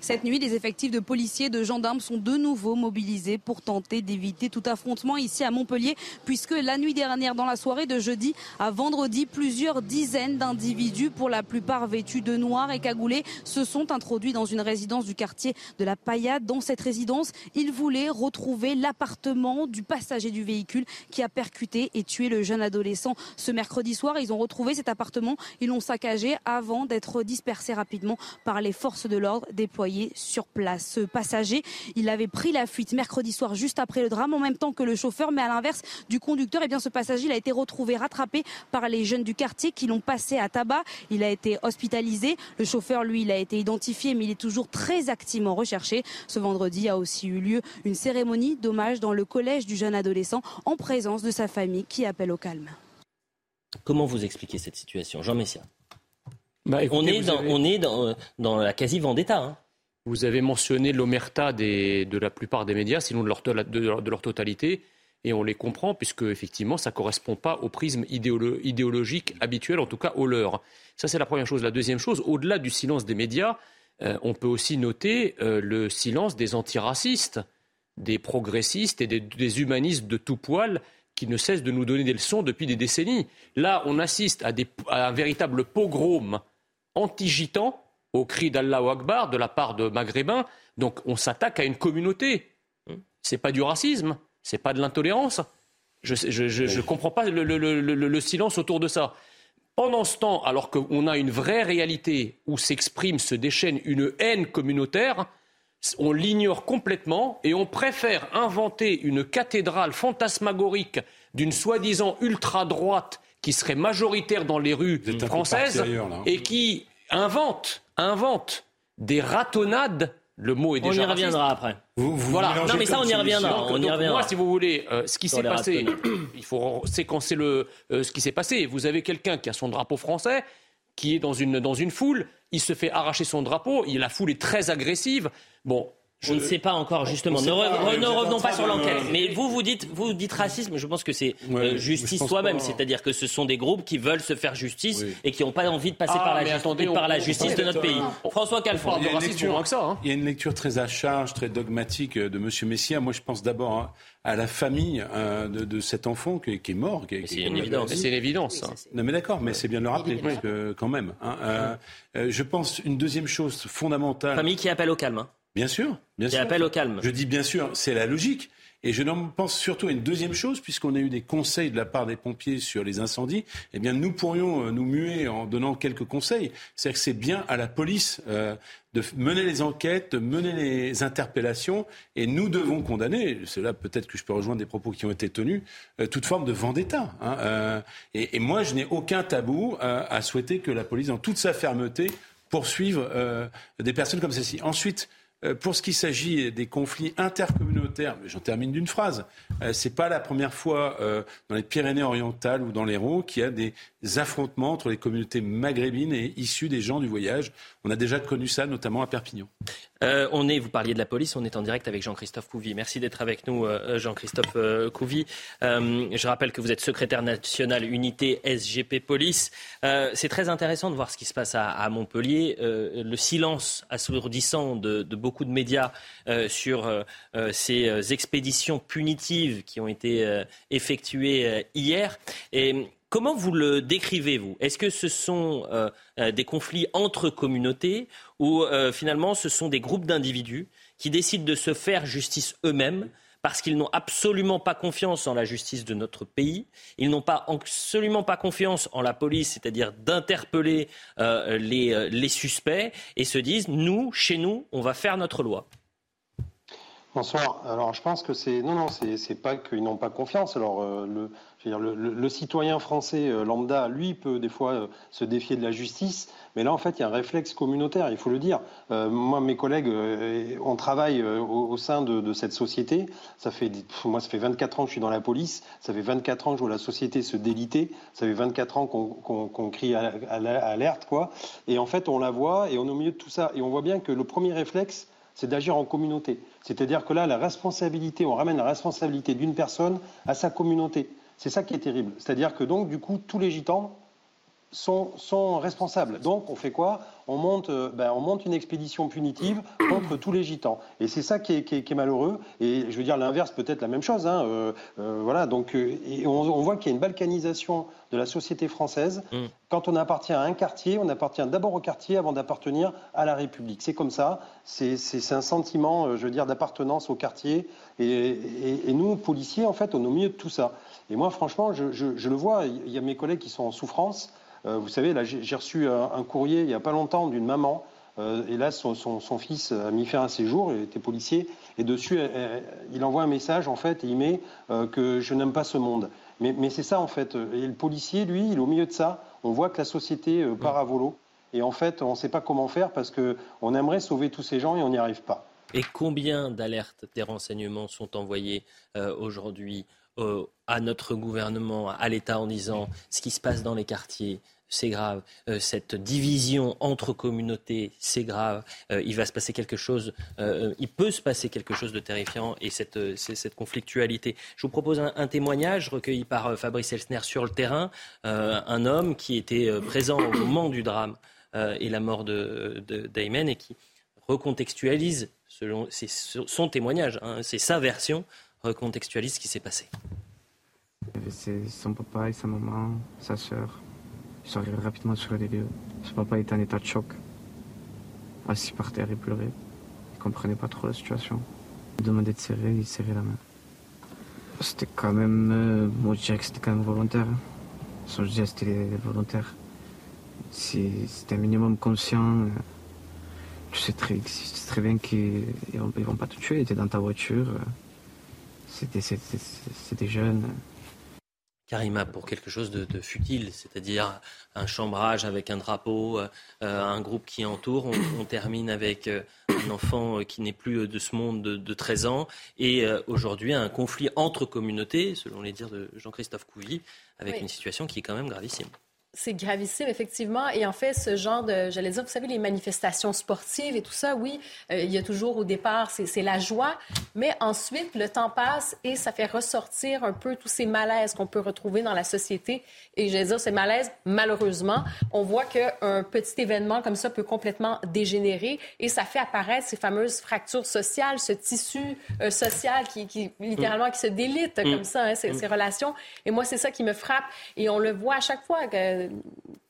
Cette nuit, des effectifs de policiers et de gendarmes sont de nouveau mobilisés pour tenter d'éviter tout affrontement ici à Montpellier, puisque la nuit dernière, dans la soirée de jeudi à vendredi, plusieurs dizaines d'individus, pour la plupart vêtus de noir et cagoulés, se sont introduits dans une résidence du quartier de la Paillade. Dans cette résidence, ils voulaient retrouver l'appartement du passager du véhicule qui a percuté et tué le jeune adolescent ce mercredi soir. Ils ont retrouvé cet appartement, ils l'ont saccagé avant d'être dispersés rapidement par les forces de l'ordre déployées sur place. Ce passager, il avait pris la fuite mercredi soir juste après le drame en même temps que le chauffeur, mais à l'inverse du conducteur, et eh bien ce passager, il a été retrouvé rattrapé par les jeunes du quartier qui l'ont passé à tabac. Il a été hospitalisé. Le chauffeur, lui, il a été identifié, mais il est toujours très activement recherché. Ce vendredi a aussi eu lieu une cérémonie d'hommage dans le collège du jeune adolescent en présence de sa famille qui appelle au calme. Comment vous expliquez cette situation, Jean Messia? Bah, on, est dans, on est dans, dans la quasi-vendetta. Hein. Vous avez mentionné l'omerta de la plupart des médias, sinon de leur, de totalité, et on les comprend, puisque effectivement, ça ne correspond pas au prisme idéologique habituel, en tout cas au leur. Ça, c'est la première chose. La deuxième chose, au-delà du silence des médias, euh, on peut aussi noter euh, le silence des antiracistes, des progressistes et des, humanistes de tout poil qui ne cessent de nous donner des leçons depuis des décennies. Là, on assiste à, à un véritable pogrom anti-gitan au cri d'Allah Akbar de la part de maghrébins. Donc on s'attaque à une communauté. C'est pas du racisme, c'est pas de l'intolérance. Je ne comprends pas le, silence autour de ça. Pendant ce temps, alors qu'on a une vraie réalité où s'exprime, se déchaîne une haine communautaire, on l'ignore complètement et on préfère inventer une cathédrale fantasmagorique d'une soi-disant ultra-droite qui serait majoritaire dans les rues françaises et qui invente invente des ratonnades le mot est déjà. On y reviendra après. voilà. Non, mais ça, on y reviendra. on y reviendra. Moi, si vous voulez, euh, ce qui s'est passé, il faut séquencer le, euh, ce qui s'est passé. Vous avez quelqu'un qui a son drapeau français, qui est dans une, dans une foule, il se fait arracher son drapeau, la foule est très agressive. Bon, je... On ne sait pas encore, justement. Ne, revenons pas sur l'enquête. Mais vous, vous dites, vous dites racisme. Je pense que c'est euh, justice soi-même. C'est-à-dire que ce sont des groupes qui veulent se faire justice et qui n'ont pas envie de passer ah, par, la, attendez, par la justice de notre pays. François Calfon. Il, hein. il y a une lecture très à charge, très dogmatique de M. Messia. Moi, je pense d'abord hein, à la famille hein, de, cet enfant qui, est mort. C'est une, évidence. C'est une évidence. Non, mais d'accord, mais c'est bien de le rappeler, parce que, quand même. Euh, euh, je pense une deuxième chose fondamentale. Famille qui appelle au calme. Bien sûr, bien sûr. appel au calme. Je dis bien sûr, c'est la logique. Et je pense surtout à une deuxième chose, puisqu'on a eu des conseils de la part des pompiers sur les incendies. Eh bien, nous pourrions euh, nous muer en donnant quelques conseils. C'est-à-dire que c'est bien à la police euh, de mener les enquêtes, de mener les interpellations, et nous devons condamner. C'est là peut-être que je peux rejoindre des propos qui ont été tenus, euh, toute forme de vendetta. Hein, et, et, moi, je n'ai aucun tabou à souhaiter que la police, dans toute sa fermeté, poursuive des personnes comme celle-ci. Ensuite. Euh, pour ce qui s'agit des conflits intercommunautaires, j'en termine d'une phrase, euh, ce n'est pas la première fois euh, dans les Pyrénées-Orientales ou dans l'Hérault qu'il y a des affrontements entre les communautés maghrébines et issues des gens du voyage. On a déjà connu ça, notamment à Perpignan. Euh, on est, vous parliez de la police, on est en direct avec Jean-Christophe Couvi. Merci d'être avec nous, euh, Jean-Christophe euh, je rappelle que vous êtes secrétaire national unité SGP Police. c'est très intéressant de voir ce qui se passe à, Montpellier. le silence assourdissant de, de, beaucoup de médias sur ces expéditions punitives qui ont été effectuées hier. Et Comment vous le décrivez, vous? Est-ce que ce sont euh, euh, des conflits entre communautés ou euh, finalement ce sont des groupes d'individus qui décident de se faire justice eux-mêmes parce qu'ils n'ont absolument pas confiance en la justice de notre pays, ils n'ont pas absolument pas confiance en la police, c'est-à-dire d'interpeller les, les suspects, et se disent, nous, chez nous, on va faire notre loi. Bonsoir. Alors, je pense que c'est non, non, c'est pas qu'ils n'ont pas confiance. Alors, le, le, citoyen français euh, lambda, lui, peut des fois euh, se défier de la justice, mais là, en fait, il y a un réflexe communautaire, il faut le dire. Euh, moi, mes collègues, on travaille au, sein de, cette société. Ça fait, moi, ça fait 24 ans que je suis dans la police, ça fait 24 ans que je vois la société se déliter, ça fait 24 ans qu'on crie à, alerte, quoi. Et en fait, on la voit et on est au milieu de tout ça. Et on voit bien que le premier réflexe, c'est d'agir en communauté. C'est-à-dire que là, la responsabilité, on ramène la responsabilité d'une personne à sa communauté. C'est ça qui est terrible. C'est-à-dire que donc, du coup, tous les gitans sont, sont responsables. Donc, on fait quoi? On monte, euh, ben, on monte une expédition punitive contre tous les gitans. Et c'est ça qui est, malheureux. Et je veux dire, l'inverse peut être la même chose. Hein. Euh, euh, voilà, donc, et on, voit qu'il y a une balkanisation de la société française. Mm. Quand on appartient à un quartier, on appartient d'abord au quartier avant d'appartenir à la République. C'est comme ça. C'est un sentiment, je veux dire, d'appartenance au quartier. Et, nous, policiers, en fait, on est au milieu de tout ça. Et moi, franchement, je, le vois. Il y a mes collègues qui sont en souffrance. Vous savez, là, j'ai reçu un, courrier il n'y a pas longtemps d'une maman. Euh, et là, son, fils a mis fin à ses jours, il était policier, et dessus, il envoie un message, en fait, et il met euh, que je n'aime pas ce monde. Mais, c'est ça, en fait. Et le policier, lui, il est au milieu de ça. On voit que la société euh, part à volo. Et en fait, on ne sait pas comment faire parce qu'on aimerait sauver tous ces gens et on n'y arrive pas. Et combien d'alertes des renseignements sont envoyées aujourd'hui à notre gouvernement, à l'État, en disant ce qui se passe dans les quartiers, c'est grave. Euh, cette division entre communautés, c'est grave. Euh, il va se passer quelque chose, euh, il peut se passer quelque chose de terrifiant et cette, cette conflictualité. Je vous propose un, témoignage recueilli par Fabrice Elsner sur le terrain, un homme qui était présent au moment du drame et la mort de, et qui recontextualise selon son témoignage, hein, c'est sa version, recontextualise ce qui s'est passé. C'est son papa et sa maman, sa sœur, ils sont arrivés rapidement sur les lieux. Son papa était en état de choc, assis par terre et pleurait. Il comprenait pas trop la situation. Il demandait de serrer, il serrait la main. C'était quand même, euh, moi je dirais que c'était quand même volontaire. Son geste était volontaire. Si c'était un minimum conscient, tu sais très, très bien qu'ils ne vont pas te tuer. Ils dans ta voiture. Euh, c'était jeune. Karima, pour quelque chose de, futile, c'est-à-dire un chambrage avec un drapeau, euh, un groupe qui entoure. On, termine avec euh, un enfant euh, qui n'est plus de ce monde de, 13 ans et aujourd'hui un conflit entre communautés, selon les dires de Jean-Christophe Couvi, avec une situation qui est quand même gravissime. C'est gravissime, effectivement. Et en fait, ce genre de, j'allais dire, vous savez, les manifestations sportives et tout ça, oui, euh, il y a toujours au départ, c'est la joie. Mais ensuite, le temps passe et ça fait ressortir un peu tous ces malaises qu'on peut retrouver dans la société. Et j'allais dire, ces malaises, malheureusement, on voit qu'un petit événement comme ça peut complètement dégénérer et ça fait apparaître ces fameuses fractures sociales, ce tissu euh, social qui, qui, littéralement, qui se délite mm. comme ça, hein, ces, ces, relations. Et moi, c'est ça qui me frappe. Et on le voit à chaque fois. Que,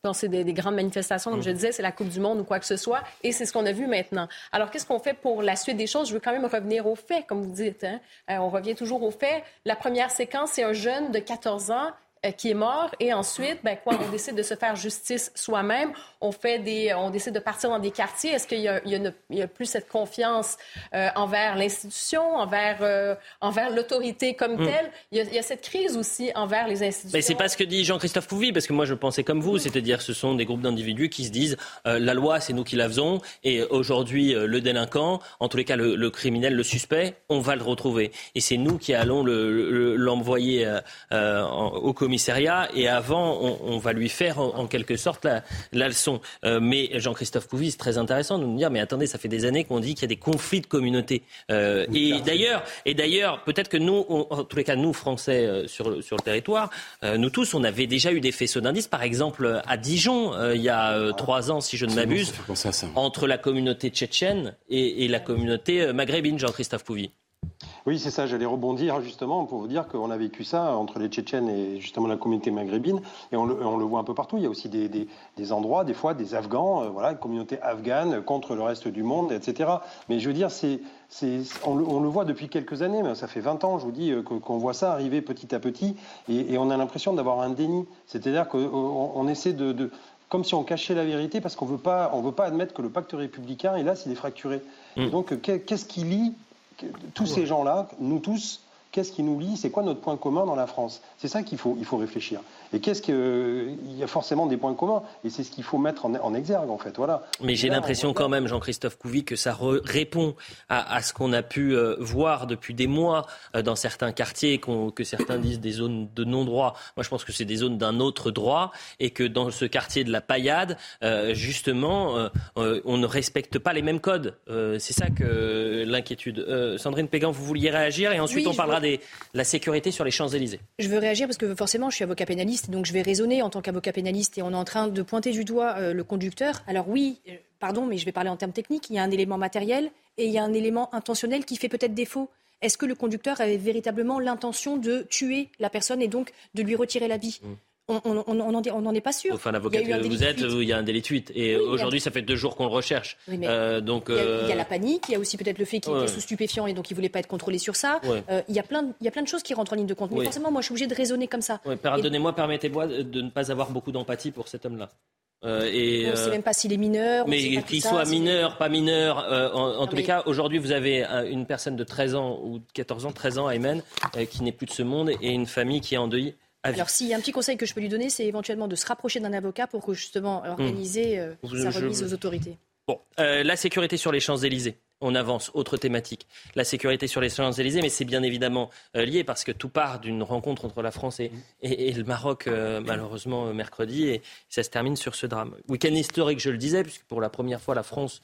quand c'est des, grandes manifestations, comme je mm. disais, c'est la Coupe du Monde ou quoi que ce soit, et c'est ce qu'on a vu maintenant. Alors, qu'est-ce qu'on fait pour la suite des choses? Je veux quand même revenir aux faits, comme vous dites. Hein. Euh, on revient toujours aux faits. La première séquence, c'est un jeune de 14 ans euh, qui est mort. Et ensuite, ben quoi, on décide de se faire justice soi-même. On fait des, on décide de partir dans des quartiers. Est-ce qu'il y, y, a plus cette confiance euh, envers l'institution, envers, euh, envers l'autorité comme hmm. telle? Il y, a, cette crise aussi envers les institutions. Mais c'est pas ce que dit Jean-Christophe Pouvi, parce que moi je pensais comme vous, c'est-à-dire ce sont des groupes d'individus qui se disent la loi c'est nous qui la faisons et aujourd'hui le délinquant, en tous les cas le, criminel, le suspect, on va le retrouver et c'est nous qui allons l'envoyer le, au comité commissariat et avant, on, va lui faire en, quelque sorte la, leçon. Euh, mais Jean-Christophe Couvis, c'est très intéressant de nous dire, mais attendez, ça fait des années qu'on dit qu'il y a des conflits de communauté. Euh, et d'ailleurs, et d'ailleurs, peut-être que nous, en tous les cas, nous Français euh, sur, sur le territoire, nous tous, on avait déjà eu des faisceaux d'indices. Par exemple, à Dijon, il y a trois ans, si je ne m'abuse, entre la communauté tchétchène et, et la communauté maghrébine, Jean-Christophe Pouvi. Oui, c'est ça. J'allais rebondir justement pour vous dire qu'on a vécu ça entre les Tchétchènes et justement la communauté maghrébine. Et on le, voit un peu partout. Il y a aussi des, endroits, des fois, des Afghans, euh, voilà, une communauté afghane contre le reste du monde, etc. Mais je veux dire, c'est, on, le voit depuis quelques années, mais ça fait 20 ans, je vous dis, euh, qu'on voit ça arriver petit à petit. Et, on a l'impression d'avoir un déni. C'est-à-dire qu'on essaie de, comme si on cachait la vérité parce qu'on ne veut pas admettre que le pacte républicain, hélas, il est fracturé. Mm. donc, qu'est-ce qui lie tous ces gens-là, nous tous, Qu'est-ce qui nous lie C'est quoi notre point commun dans la France? C'est ça qu'il faut, il faut réfléchir. Et qu'est-ce que il y a forcément des points communs et c'est ce qu'il faut mettre en, exergue en fait. Voilà. Mais j'ai l'impression quand même, Jean-Christophe Couvi, que ça répond à, ce qu'on a pu euh, voir depuis des mois euh, dans certains quartiers, que certains disent des zones de non-droit. Moi, je pense que c'est des zones d'un autre droit et que dans ce quartier de la Paillade, euh, justement, on ne respecte pas les mêmes codes. c'est ça que l'inquiétude. Sandrine Pégan, vous vouliez réagir et ensuite on parlera de la sécurité sur les Champs-Élysées. Je veux réagir parce que forcément, je suis avocat pénaliste, donc je vais raisonner en tant qu'avocat pénaliste et on est en train de pointer du doigt euh, le conducteur. Alors oui, euh, pardon, mais je vais parler en termes techniques, il y a un élément matériel et il y a un élément intentionnel qui fait peut-être défaut. Est-ce que le conducteur avait véritablement l'intention de tuer la personne et donc de lui retirer la vie? Mmh on n'en est pas sûr. Enfin, l'avocat que vous êtes, il y a un délit de fuite. Et aujourd'hui, ça fait deux jours qu'on le recherche. Euh, donc, il y, a, euh, la panique, il y a aussi peut-être le fait qu'il était sous stupéfiant et donc il ne voulait pas être contrôlé sur ça. Euh, il, y a plein de, il y a plein de choses qui rentrent en ligne de compte. Mais forcément, moi, je suis obligé de raisonner comme ça. Pardonnez-moi, permettez-moi de ne pas avoir beaucoup d'empathie pour cet homme-là. et, on ne sait même pas s'il est mineur. Mais qu'il soit mineur, pas mineur, en, tous les cas, aujourd'hui, vous avez une personne de 13 ans ou 14 ans, 13 ans, Aymen, qui n'est plus de ce monde et une famille qui est en deuil alors, s'il y a un petit conseil que je peux lui donner, c'est éventuellement de se rapprocher d'un avocat pour que justement organiser euh, sa remise aux autorités. Bon, euh, la sécurité sur les Champs-Élysées. On avance, autre thématique. La sécurité sur les Champs-Élysées, mais c'est bien évidemment euh, lié parce que tout part d'une rencontre entre la France et, et, le Maroc, malheureusement, mercredi, et ça se termine sur ce drame. Week-end historique, je le disais, puisque pour la première fois, la France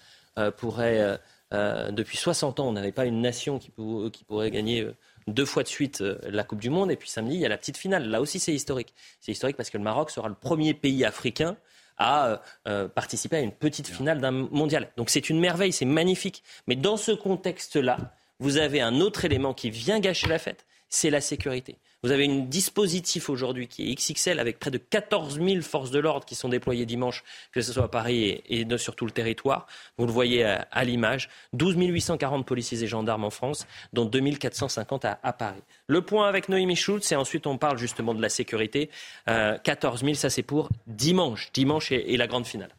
pourrait, depuis 60 ans, on n'avait pas une nation qui, qui pourrait gagner deux fois de suite euh, la Coupe du Monde. Et puis samedi, il y a la petite finale. Là aussi, c'est historique. C'est historique parce que le Maroc sera le premier pays africain à euh, euh, participer à une petite finale d'un mondial. Donc c'est une merveille, c'est magnifique. Mais dans ce contexte-là, vous avez un autre élément qui vient gâcher la fête, c'est la sécurité. Vous avez un dispositif aujourd'hui qui est XXL avec près de 14 000 forces de l'ordre qui sont déployées dimanche, que ce soit à Paris et, sur tout le territoire. Vous le voyez à, l'image. 12 840 policiers et gendarmes en France, dont 2 450 à, Paris. Le point avec Noémie Schultz et ensuite on parle justement de la sécurité. 14 euh, 000, ça c'est pour dimanche. Dimanche et la grande finale.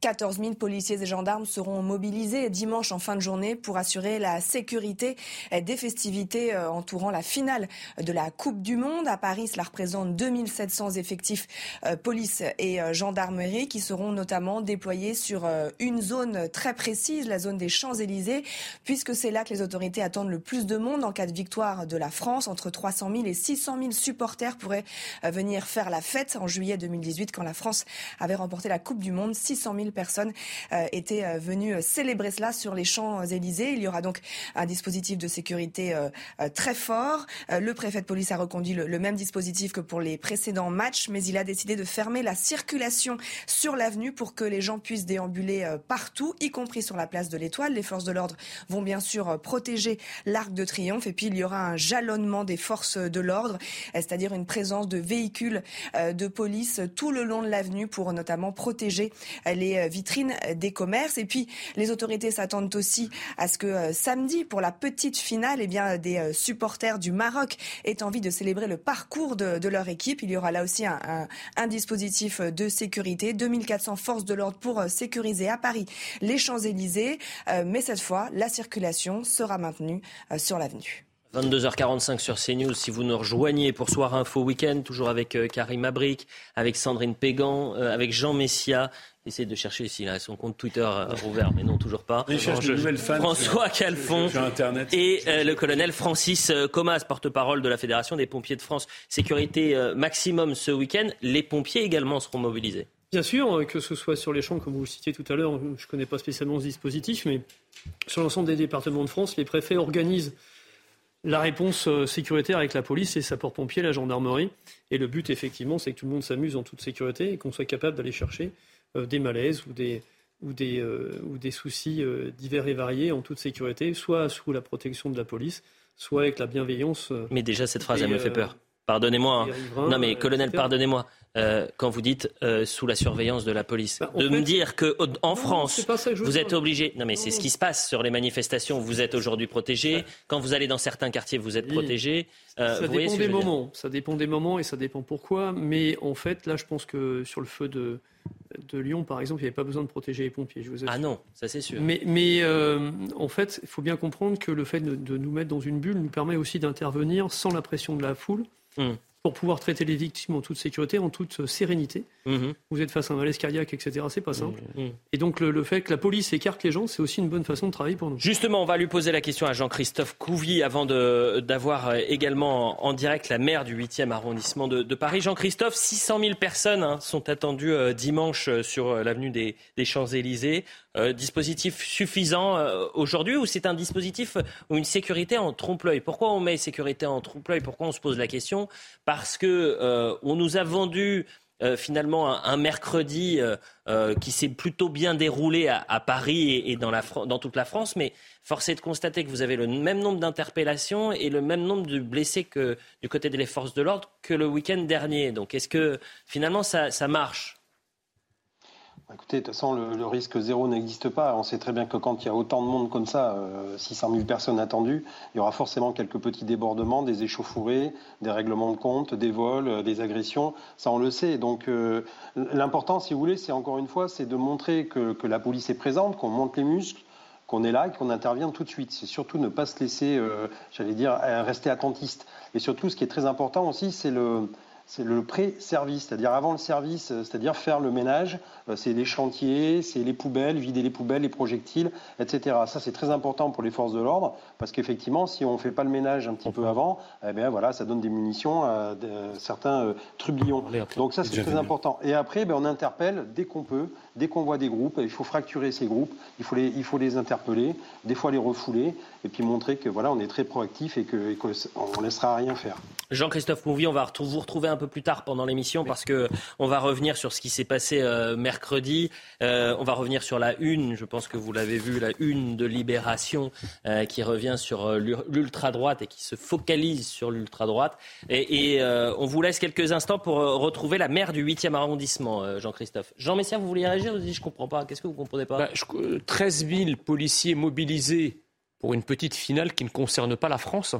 14 000 policiers et gendarmes seront mobilisés dimanche en fin de journée pour assurer la sécurité des festivités euh, entourant la finale de la Coupe du Monde. À Paris, cela représente 2700 effectifs euh, police et euh, gendarmerie qui seront notamment déployés sur une zone très précise, la zone des Champs-Élysées, puisque c'est là que les autorités attendent le plus de monde en cas de victoire de la France. Entre 300 000 et 600 000 supporters pourraient venir faire la fête en juillet 2018 quand la France avait remporté la Coupe du Monde. 600 000 personnes euh, étaient euh, venues euh, célébrer cela sur les Champs-Élysées. Il y aura donc un dispositif de sécurité très fort. Le préfet de police a reconduit le, même dispositif que pour les précédents matchs, mais il a décidé de fermer la circulation sur l'avenue pour que les gens puissent déambuler partout, y compris sur la place de l'Étoile. Les forces de l'ordre vont bien sûr protéger l'Arc de Triomphe et puis il y aura un jalonnement des forces de l'ordre, c'est-à-dire une présence de véhicules de police tout le long de l'avenue pour notamment protéger les euh, vitrines des commerces. Et puis, les autorités s'attendent aussi à ce que euh, samedi, pour la petite finale, eh bien, des euh, supporters du Maroc aient envie de célébrer le parcours de, leur équipe. Il y aura là aussi un, un dispositif de sécurité. 2400 forces de l'ordre pour sécuriser à Paris les Champs-Élysées. Mais cette fois, la circulation sera maintenue sur l'avenue. 22h45 sur CNews. Si vous nous rejoignez pour Soir Info Week-end, toujours avec Karim Abric, avec Sandrine Pégan, avec Jean Messia Essayez de chercher s'il a son compte Twitter euh, ouvert, mais non, toujours pas. François Calfon et euh, le colonel Francis euh, Comas, porte-parole de la Fédération des pompiers de France. Sécurité maximum ce week-end. Les pompiers également seront mobilisés. Bien sûr, que ce soit sur les champs, comme vous le citiez tout à l'heure, je ne connais pas spécialement ce dispositif, mais sur l'ensemble des départements de France, les préfets organisent la réponse sécuritaire avec la police et sapeurs-pompiers, la gendarmerie. Et le but, effectivement, c'est que tout le monde s'amuse en toute sécurité et qu'on soit capable d'aller chercher euh, des malaises ou des, ou des, euh, ou des soucis euh, divers et variés en toute sécurité, soit sous la protection de la police, soit avec la bienveillance. Mais déjà, cette phrase, elle me fait peur. Pardonnez-moi. Hein. Non, mais colonel, pardonnez-moi. Quand vous dites sous la surveillance de la police, bah, de me dire que en France, vous êtes obligé. Non, mais c'est ce qui se passe sur les manifestations. Vous êtes aujourd'hui protégé. Quand vous allez dans certains quartiers, vous êtes protégé. ça dépend des moments. Ça dépend des moments et ça dépend pourquoi. Mais en fait, là, je pense que sur le feu de de Lyon, par exemple, il n'y avait pas besoin de protéger les pompiers. Je vous ah non, ça c'est sûr. Mais, mais euh, en fait, il faut bien comprendre que le fait de, nous mettre dans une bulle nous permet aussi d'intervenir sans la pression de la foule. Hum pour pouvoir traiter les victimes en toute sécurité, en toute sérénité. Mhm. Vous êtes face à un malaise cardiaque, etc. C'est pas simple. Mhm. Et donc le, fait que la police écarte les gens, c'est aussi une bonne façon de travailler pour nous. Justement, on va lui poser la question à Jean-Christophe Couvy avant d'avoir euh, également en direct la maire du 8e arrondissement de, Paris. Jean-Christophe, 600 000 personnes hein, sont attendues euh, dimanche euh, sur l'avenue des, des Champs-Élysées. Euh, dispositif suffisant euh, aujourd'hui ou c'est un dispositif ou une sécurité en trompe-l'œil? Pourquoi on met sécurité en trompe-l'œil? Pourquoi on se pose la question? Parce que euh, on nous a vendu finalement un, mercredi qui s'est plutôt bien déroulé à, Paris et, dans, toute la France, mais force est de constater que vous avez le même nombre d'interpellations et le même nombre de blessés que du côté des forces de l'ordre que le week-end dernier. Donc est-ce que finalement ça marche? Écoutez, de toute façon, le, risque zéro n'existe pas. On sait très bien que quand il y a autant de monde comme ça, 600 euh, 000 personnes attendues, il y aura forcément quelques petits débordements, des échauffourées, des règlements de compte, des vols, euh, des agressions. Ça, on le sait. Donc, euh, l'important, si vous voulez, c'est encore une fois, c'est de montrer que, que, la police est présente, qu'on monte les muscles, qu'on est là et qu'on intervient tout de suite. C'est surtout ne pas se laisser, j'allais dire, rester attentiste. Et surtout, ce qui est très important aussi, c'est le c'est le pré-service, c'est-à-dire avant le service, euh, c'est-à-dire faire le ménage, euh, c'est les chantiers, c'est les poubelles, vider les poubelles, les projectiles, etc. Ça, c'est très important pour les forces de l'ordre, parce qu'effectivement, si on ne fait pas le ménage un petit peu avant, eh bien, voilà, ça donne des munitions à certains euh, trublions. Donc ça, c'est très important. Et après, ben, on interpelle dès qu'on peut, dès qu'on voit des groupes, il faut fracturer ces groupes, il faut les, il faut les interpeller, des fois les refouler, et puis montrer que voilà, on est très proactif et qu'on ne laissera rien faire. Jean-Christophe Mouvi, on va vous retrouver un peu plus tard pendant l'émission parce que on va revenir sur ce qui s'est passé euh, mercredi. Euh, on va revenir sur la une, je pense que vous l'avez vu, la une de Libération euh, qui revient sur l'ultra-droite et qui se focalise sur l'ultra-droite. Et, on vous laisse quelques instants pour retrouver la maire du 8e arrondissement, Jean-Christophe. Jean Messia, vous vouliez réagir? Vous dites, je comprends pas. Qu'est-ce que vous comprenez pas 13 bah, 000 policiers mobilisés pour une petite finale qui ne concerne pas la France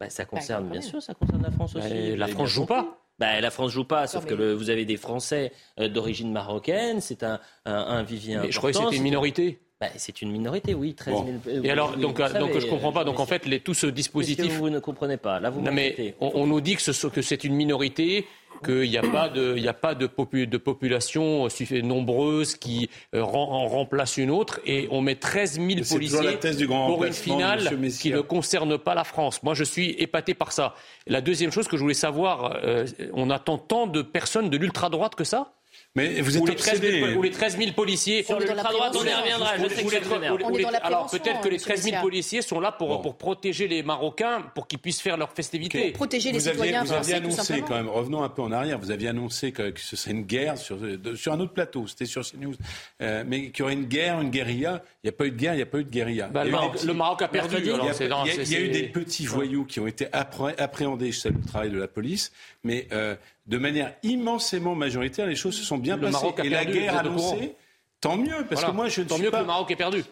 bah, ça concerne, bien sûr, ça concerne la France aussi. la France joue pas. Bah, la France joue pas, sauf que vous avez des Français euh, d'origine marocaine, c'est un, un, un, vivier Mais je croyais que c'était une minorité. Bah, c'est une minorité, oui, 13 000. Et alors, donc, donc je comprends pas. Donc en fait, les, tout ce dispositif. Que vous ne comprenez pas? Là, vous non, mais on, on, nous dit que, ce, que c'est une minorité qu'il n'y a pas de, il a pas de, de population nombreuse qui euh, en remplace une autre, et on met 13 000 policiers pour une finale qui ne concerne pas la France. Moi, je suis épaté par ça. La deuxième chose que je voulais savoir, euh, on attend tant de personnes de l'ultra-droite que ça? Mais vous êtes les 13 000, les 13 000 policiers. Sur l'ultra-droite, on y reviendra. Je sais que Alors peut-être que les 13 000 policiers sont là pour, pour protéger les Marocains, pour qu'ils puissent faire leurs festivités. Protéger les citoyens. Vous aviez annoncé quand même, revenons un peu en arrière, vous aviez annoncé que, ce serait une guerre sur, sur un autre plateau, c'était sur CNews, euh, mais qu'il y aurait une guerre, une guérilla. Il n'y a pas eu de guerre, il n'y a pas eu de guérilla. Bah, le, Maroc, a perdu. Il y, a eu des petits voyous qui ont été appréhendés, je salue le travail de la police, mais euh, de manière immensément majoritaire, les choses se sont bien passées. et la guerre annoncée, tant mieux, parce que moi je tant mieux que le Maroc ait perdu.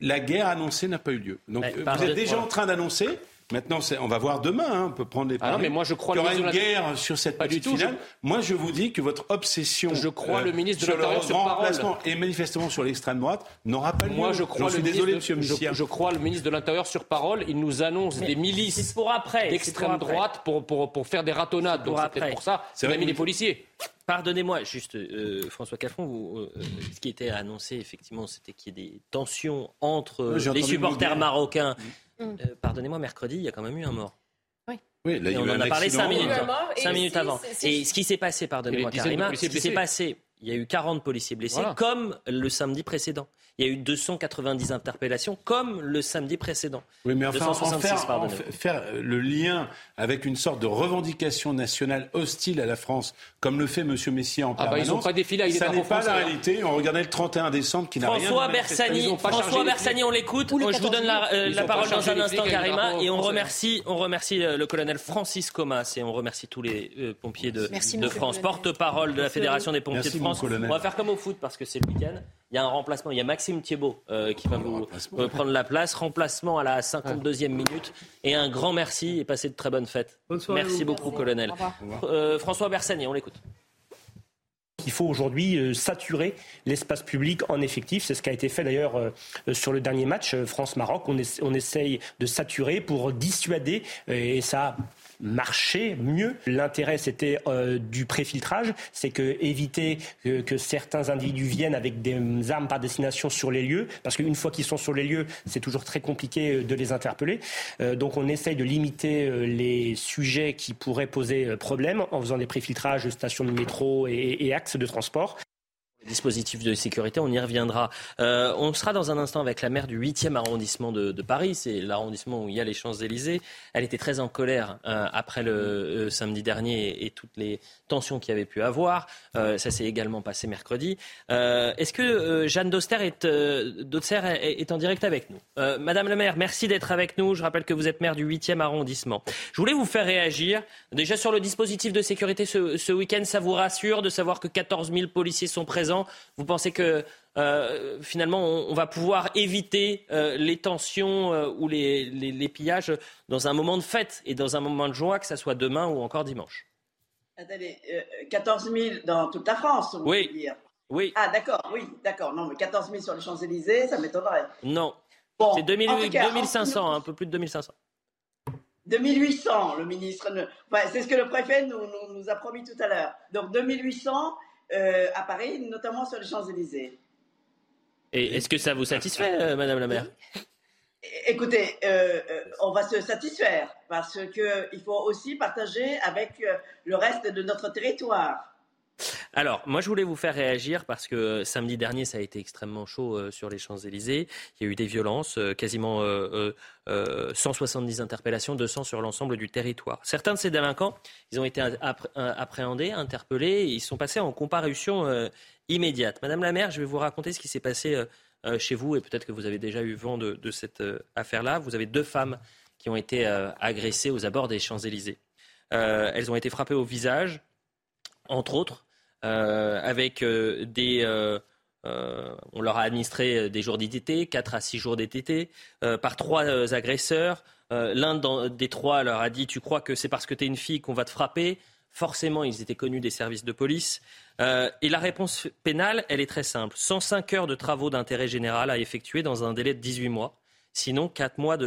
La guerre annoncée n'a pas eu lieu. Donc vous êtes déjà en train d'annoncer Maintenant, on va voir demain, hein, on peut prendre les paris. Ah mais moi je crois Il y aura une guerre sur cette pas petite finale. Moi, je vous dis que votre obsession je crois le ministre de sur le sur remplacement et manifestement sur l'extrême droite n'aura pas lieu. Moi, je crois le désolé, monsieur je, crois le ministre de l'Intérieur sur parole. Il nous annonce des milices d'extrême droite pour, pour, pour, faire des ratonnades. Donc c'est pour ça C'est a mis les policiers. Pardonnez-moi, juste euh, François Caffon, vous, euh, ce qui était annoncé, effectivement, c'était qu'il y ait des tensions entre les supporters marocains Mm. Euh, pardonnez-moi, mercredi, il y a quand même eu un mort. Oui. oui là, on en a parlé cinq minutes, cinq minutes avant. Et ce qui s'est passé, pardonnez-moi, Karima, ce qui s'est passé, il y a eu 40 policiers blessés, comme le samedi précédent. Il y a eu 290 interpellations, comme le samedi précédent. Oui, mais enfin, faire, faire, le lien avec une sorte de revendication nationale hostile à la France, comme le fait M. Messier en permanence, ah bah ils ont pas défilé ça n'est pas la réalité. On regardait le 31 décembre qui n'a rien François Bersani, François Bersani, on l'écoute. Je vous donne la, euh, la parole dans un instant, Karima, et on remercie, on remercie euh, le colonel Francis Comas et on remercie tous les euh, pompiers de, de France, porte-parole de la Fédération des pompiers de France. On va faire comme au foot parce que c'est le week-end. Il y a un remplacement. Il y a Maxime Thiebaud euh, qui va vous prendre la place. Remplacement à la 52e minute. Et un grand merci et passez de très bonnes fêtes. merci beaucoup, colonel. Euh, François Bersani, on l'écoute. qu'il faut aujourd'hui saturer l'espace public en effectif. C'est ce qui a été fait d'ailleurs sur le dernier match France-Maroc. On, on essaye de saturer pour dissuader, et ça marcher mieux. L'intérêt, c'était euh, du préfiltrage, c'est que éviter que, certains individus viennent avec des armes par destination sur les lieux, parce qu'une fois qu'ils sont sur les lieux, c'est toujours très compliqué euh, de les interpeller. Euh, donc on essaye de limiter les sujets qui pourraient poser problème en faisant des préfiltrages, stations de métro et, et axes de transport. Dispositif de sécurité, on y reviendra. Euh, on sera dans un instant avec la maire du 8e arrondissement de, Paris, c'est l'arrondissement où il y a les Champs-Élysées. Elle était très en colère euh, après le euh, samedi dernier et, toutes les tensions qu'il y avait pu avoir. ça s'est également passé mercredi. Est-ce que Jeanne Doster est, en direct avec nous? Madame la maire, merci d'être avec nous. Je rappelle que vous êtes maire du 8e arrondissement. Je voulais vous faire réagir déjà sur le dispositif de sécurité ce, ce week-end. Ça vous rassure de savoir que 14 000 policiers sont présents? Vous pensez que euh, finalement, on, va pouvoir éviter euh, les tensions euh, ou les, pillages dans un moment de fête et dans un moment de joie, que ce soit demain ou encore dimanche? Attendez, 14 000 dans toute la France, vous oui. dire? Oui. Ah, d'accord, oui, d'accord. Non, mais 14 000 sur les Champs-Élysées, ça m'étonnerait. Non. C'est 2500, un peu plus de 2500. 2800, le ministre. c'est ce que le préfet nous, nous a promis tout à l'heure. Donc 2800 euh, à Paris, notamment sur les Champs-Élysées. Et est-ce que ça vous satisfait, euh, Madame la maire? Écoutez, euh, on va se satisfaire parce qu'il faut aussi partager avec le reste de notre territoire. Alors, moi, je voulais vous faire réagir parce que samedi dernier, ça a été extrêmement chaud euh, sur les Champs-Élysées. Il y a eu des violences, euh, quasiment 170 euh, interpellations, 200 sur l'ensemble du territoire. Certains de ces délinquants, ils ont été appréhendés, interpellés, ils sont passés en comparution immédiate. Madame la maire, je vais vous raconter ce qui s'est passé chez vous et peut-être que vous avez déjà eu vent de, de cette affaire-là. Vous avez deux femmes qui ont été agressées aux abords des Champs-Élysées. elles ont été frappées au visage, entre autres, euh, avec euh, des... Euh, on leur a administré des jours d'ITT, 4 à 6 jours d'ITT, par trois agresseurs. L'un des trois leur a dit Tu crois que c'est parce que tu es une fille qu'on va te frapper? Forcément, ils étaient connus des services de police. et la réponse pénale, elle est très simple 105 heures de travaux d'intérêt général à effectuer dans un délai de 18 mois, sinon 4 mois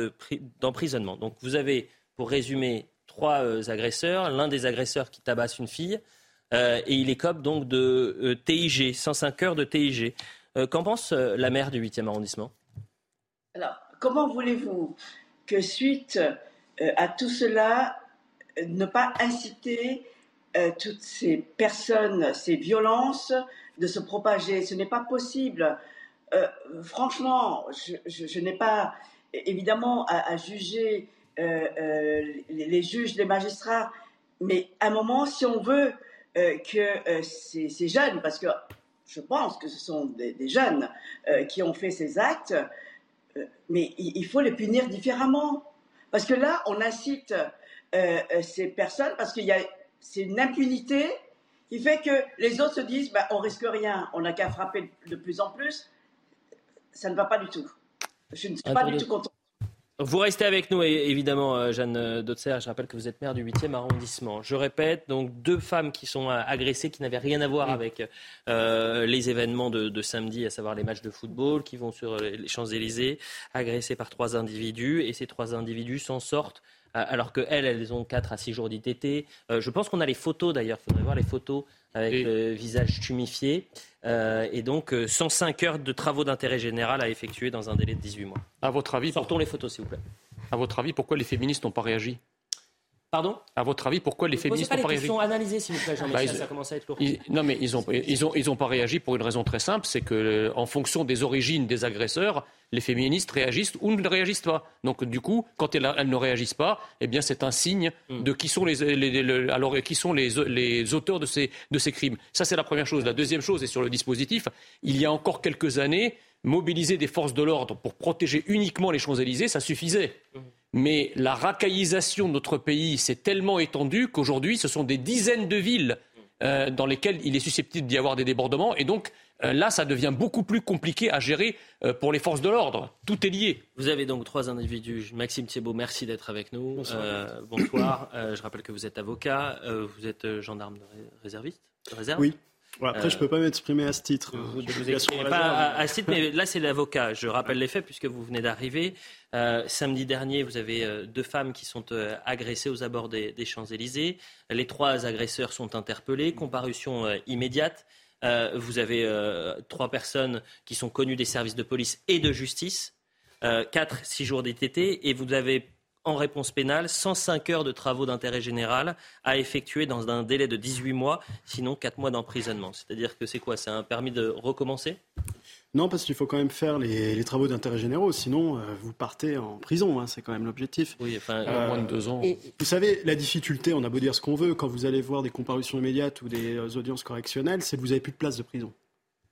d'emprisonnement. Donc vous avez, pour résumer, trois agresseurs. L'un des agresseurs qui tabasse une fille, et il écope donc de euh, TIG, 105 heures de TIG. Euh, qu'en pense la maire du 8e arrondissement? Alors, comment voulez-vous que suite à tout cela, ne pas inciter toutes ces personnes, ces violences, de se propager? Ce n'est pas possible. franchement, je, n'ai pas évidemment à, juger les, les, juges, les magistrats, mais à un moment, si on veut euh, que euh, ces, jeunes, parce que je pense que ce sont des, jeunes euh, qui ont fait ces actes, mais il, faut les punir différemment. Parce que là, on incite ces personnes parce qu'il y a c'est une impunité qui fait que les autres se disent bah, on risque rien, on n'a qu'à frapper de plus en plus. Ça ne va pas du tout. Je ne suis pas du tout content. Vous restez avec nous, évidemment, euh, Jeanne euh, Dotzer. Je rappelle que vous êtes maire du 8e arrondissement. Je répète, donc deux femmes qui sont euh, agressées, qui n'avaient rien à voir avec les événements de, samedi, à savoir les matchs de football, qui vont sur les Champs-Élysées, agressées par trois individus. Et ces trois individus s'en sortent alors qu'elles, elles ont 4 à 6 jours d'ITT. je pense qu'on a les photos d'ailleurs, il faudrait voir les photos avec le visage tumifié. Euh, et donc 105 euh, heures de travaux d'intérêt général à effectuer dans un délai de 18 mois. À votre avis, sortons les photos, s'il vous plaît. À votre avis, pourquoi les féministes n'ont pas réagi? Pardon À votre avis, pourquoi les féministes n'ont pas, réagi analysées, s'il vous plaît, Jean-Michel, bah, ça commence à être lourd. non, mais ils n'ont ils ont, ils ont pas réagi pour une raison très simple, c'est que euh, en fonction des origines des agresseurs, les féministes réagissent ou ne réagissent pas. Donc, du coup, quand elles, ne réagissent pas, eh bien, c'est un signe hmm. de qui sont les, alors, qui sont les, les auteurs de ces, de ces crimes. Ça, c'est la première chose. La deuxième chose, est sur le dispositif. Il y a encore quelques années, mobiliser des forces de l'ordre pour protéger uniquement les Champs-Élysées, ça suffisait. Hmm. Mais la racaillisation de notre pays s'est tellement étendue qu'aujourd'hui, ce sont des dizaines de villes euh, dans lesquelles il est susceptible d'y avoir des débordements. Et donc, euh, là, ça devient beaucoup plus compliqué à gérer euh, pour les forces de l'ordre. Tout est lié. Vous avez donc trois individus. Maxime Thiebaud, merci d'être avec nous. Bonsoir. je rappelle que vous êtes avocat, vous êtes gendarme réserviste réserve? Oui. Après, je ne peux pas m'exprimer à ce titre. Vous ne vous exprimez pas à, ce titre, mais là, c'est l'avocat. Je rappelle les faits puisque vous venez d'arriver. samedi dernier, vous avez deux femmes qui sont agressées aux abords des, des Champs-Élysées. Les trois agresseurs sont interpellés. Comparution immédiate. vous avez trois personnes qui sont connues des services de police et de justice. Quatre, six jours d'ITT. Et vous avez en réponse pénale 105 heures de travaux d'intérêt général à effectuer dans un délai de 18 mois, sinon 4 mois d'emprisonnement. C'est-à-dire que c'est quoi? C'est un permis de recommencer? Non, parce qu'il faut quand même faire les, travaux d'intérêt généraux, sinon euh, vous partez en prison, hein, c'est quand même l'objectif. Oui, enfin, euh, moins de deux ans. Vous savez, la difficulté, on a beau dire ce qu'on veut, quand vous allez voir des comparutions immédiates ou des euh, audiences correctionnelles, c'est que vous n'avez plus de place de prison.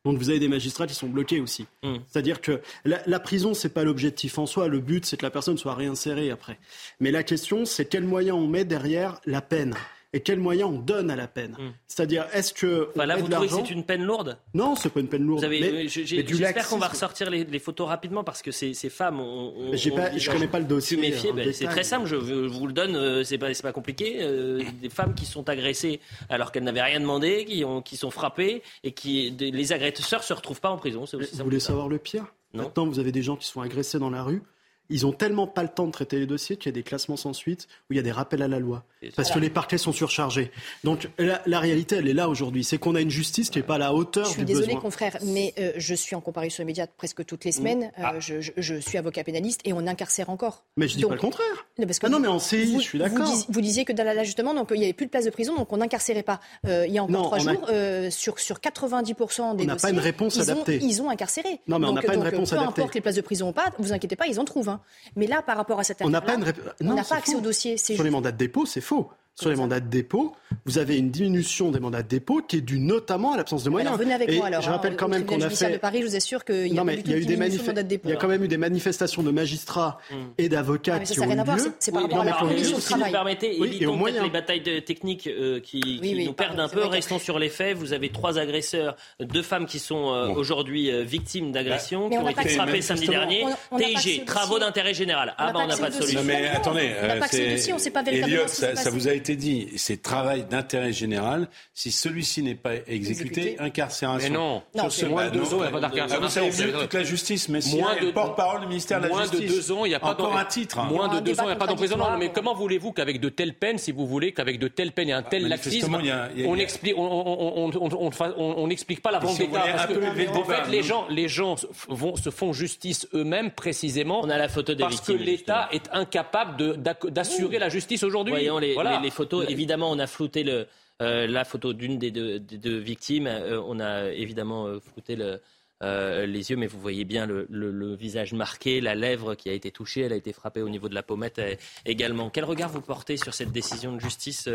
Donc vous avez des magistrats qui sont bloqués aussi. Hmm. C'est-à-dire que la, la prison, c'est pas l'objectif en soi. Le but, c'est que la personne soit réinsérée après. Mais la question, c'est quels moyens on met derrière la peine? Et quels moyens on donne à la peine. Hmm. C'est-à-dire, est-ce que. Enfin, là, vous trouvez que c'est une peine lourde Non, c'est pas une peine lourde. J'espère qu'on va ressortir les, photos rapidement parce que ces, ces femmes ont. ont, je connais pas le dossier. Méfier, ben, c'est très simple, je, vous le donne, euh, c'est pas, pas compliqué. Euh, des femmes qui sont agressées alors qu'elles n'avaient rien demandé, qui, ont, qui sont frappées et qui. Les agresseurs se retrouvent pas en prison. Aussi vous voulez savoir le pire? Maintenant, vous avez des gens qui sont agressés dans la rue ils ont tellement pas le temps de traiter les dossiers qu'il y a des classements sans suite où il y a des rappels à la loi. Parce que les parquets sont surchargés. Donc la, réalité, elle est là aujourd'hui. C'est qu'on a une justice qui n'est pas à la hauteur du besoin. Je suis désolée, confrère, mais euh, je suis en comparution immédiate presque toutes les mm. semaines. Euh, ah. je, suis avocat pénaliste et on incarcère encore. Mais je dis pas le contraire. ah non, mais en CI, je suis d'accord. Vous, disiez que dans l'ajustement, donc il n'y avait plus de place de prison, donc on n'incarcérait pas. Euh, il y a encore trois jours, sur, sur 90% des on dossiers, pas une réponse ils adaptée. Ont, ils ont incarcéré. Non, mais on n'a pas une réponse peu adaptée. Peu importe les places de prison ou pas, vous inquiétez pas, ils en trouvent. Hein. Mais là, par rapport à cette affaire, on n'a pas accès au dossier. Sur les mandats de dépôt, c'est faux sur les mandats de dépôt, vous avez une diminution des mandats de dépôt qui est due notamment à l'absence de moyens. Alors venez avec moi alors. Je rappelle hein, quand même qu'on a fait. de Paris, je vous assure qu'il y a, eu des de dépôt. Il y a quand même eu des manifestations de magistrats mm. et d'avocats qui ont eu lieu. C'est par rapport à la condition de travail. Si vous permettez, évitons peut les batailles techniques euh, qui nous perdent un peu. Restons sur les faits. Vous avez trois agresseurs, deux femmes qui sont euh, aujourd'hui euh, victimes d'agressions, qui ont été frappées samedi dernier. TIG, travaux d'intérêt général. Ah ben on n'a pas de solution. Mais attendez, Elliot, ça vous a été dit. C'est travail d'intérêt général. Si celui-ci n'est pas exécuté, incarcération. Mais non, non c'est moins de deux ans, il n'y a pas d'incarcération. Vous savez mieux toute la justice, mais moins de porte-parole du ministère de la Justice. Moins de deux ans, il n'y a pas encore un titre. Moins de deux ans, il n'y a pas d'emprisonnement. Mais comment voulez-vous qu'avec de telles peines, si vous voulez, qu'avec de telles peines et un tel laxisme, on explique, on n'explique pas la vente d'État parce que en fait, les gens, les gens vont se font justice eux-mêmes précisément. On a la photo des parce que l'État est incapable d'assurer la justice aujourd'hui. Voyons les photos. Évidemment, on a flouté le, euh, la photo d'une des, deux, victimes. Euh, on a évidemment euh, flouté les yeux, mais vous voyez bien le, visage marqué, la lèvre qui a été touchée, elle a été frappée au niveau de la pommette également. Quel regard vous portez sur cette décision de justice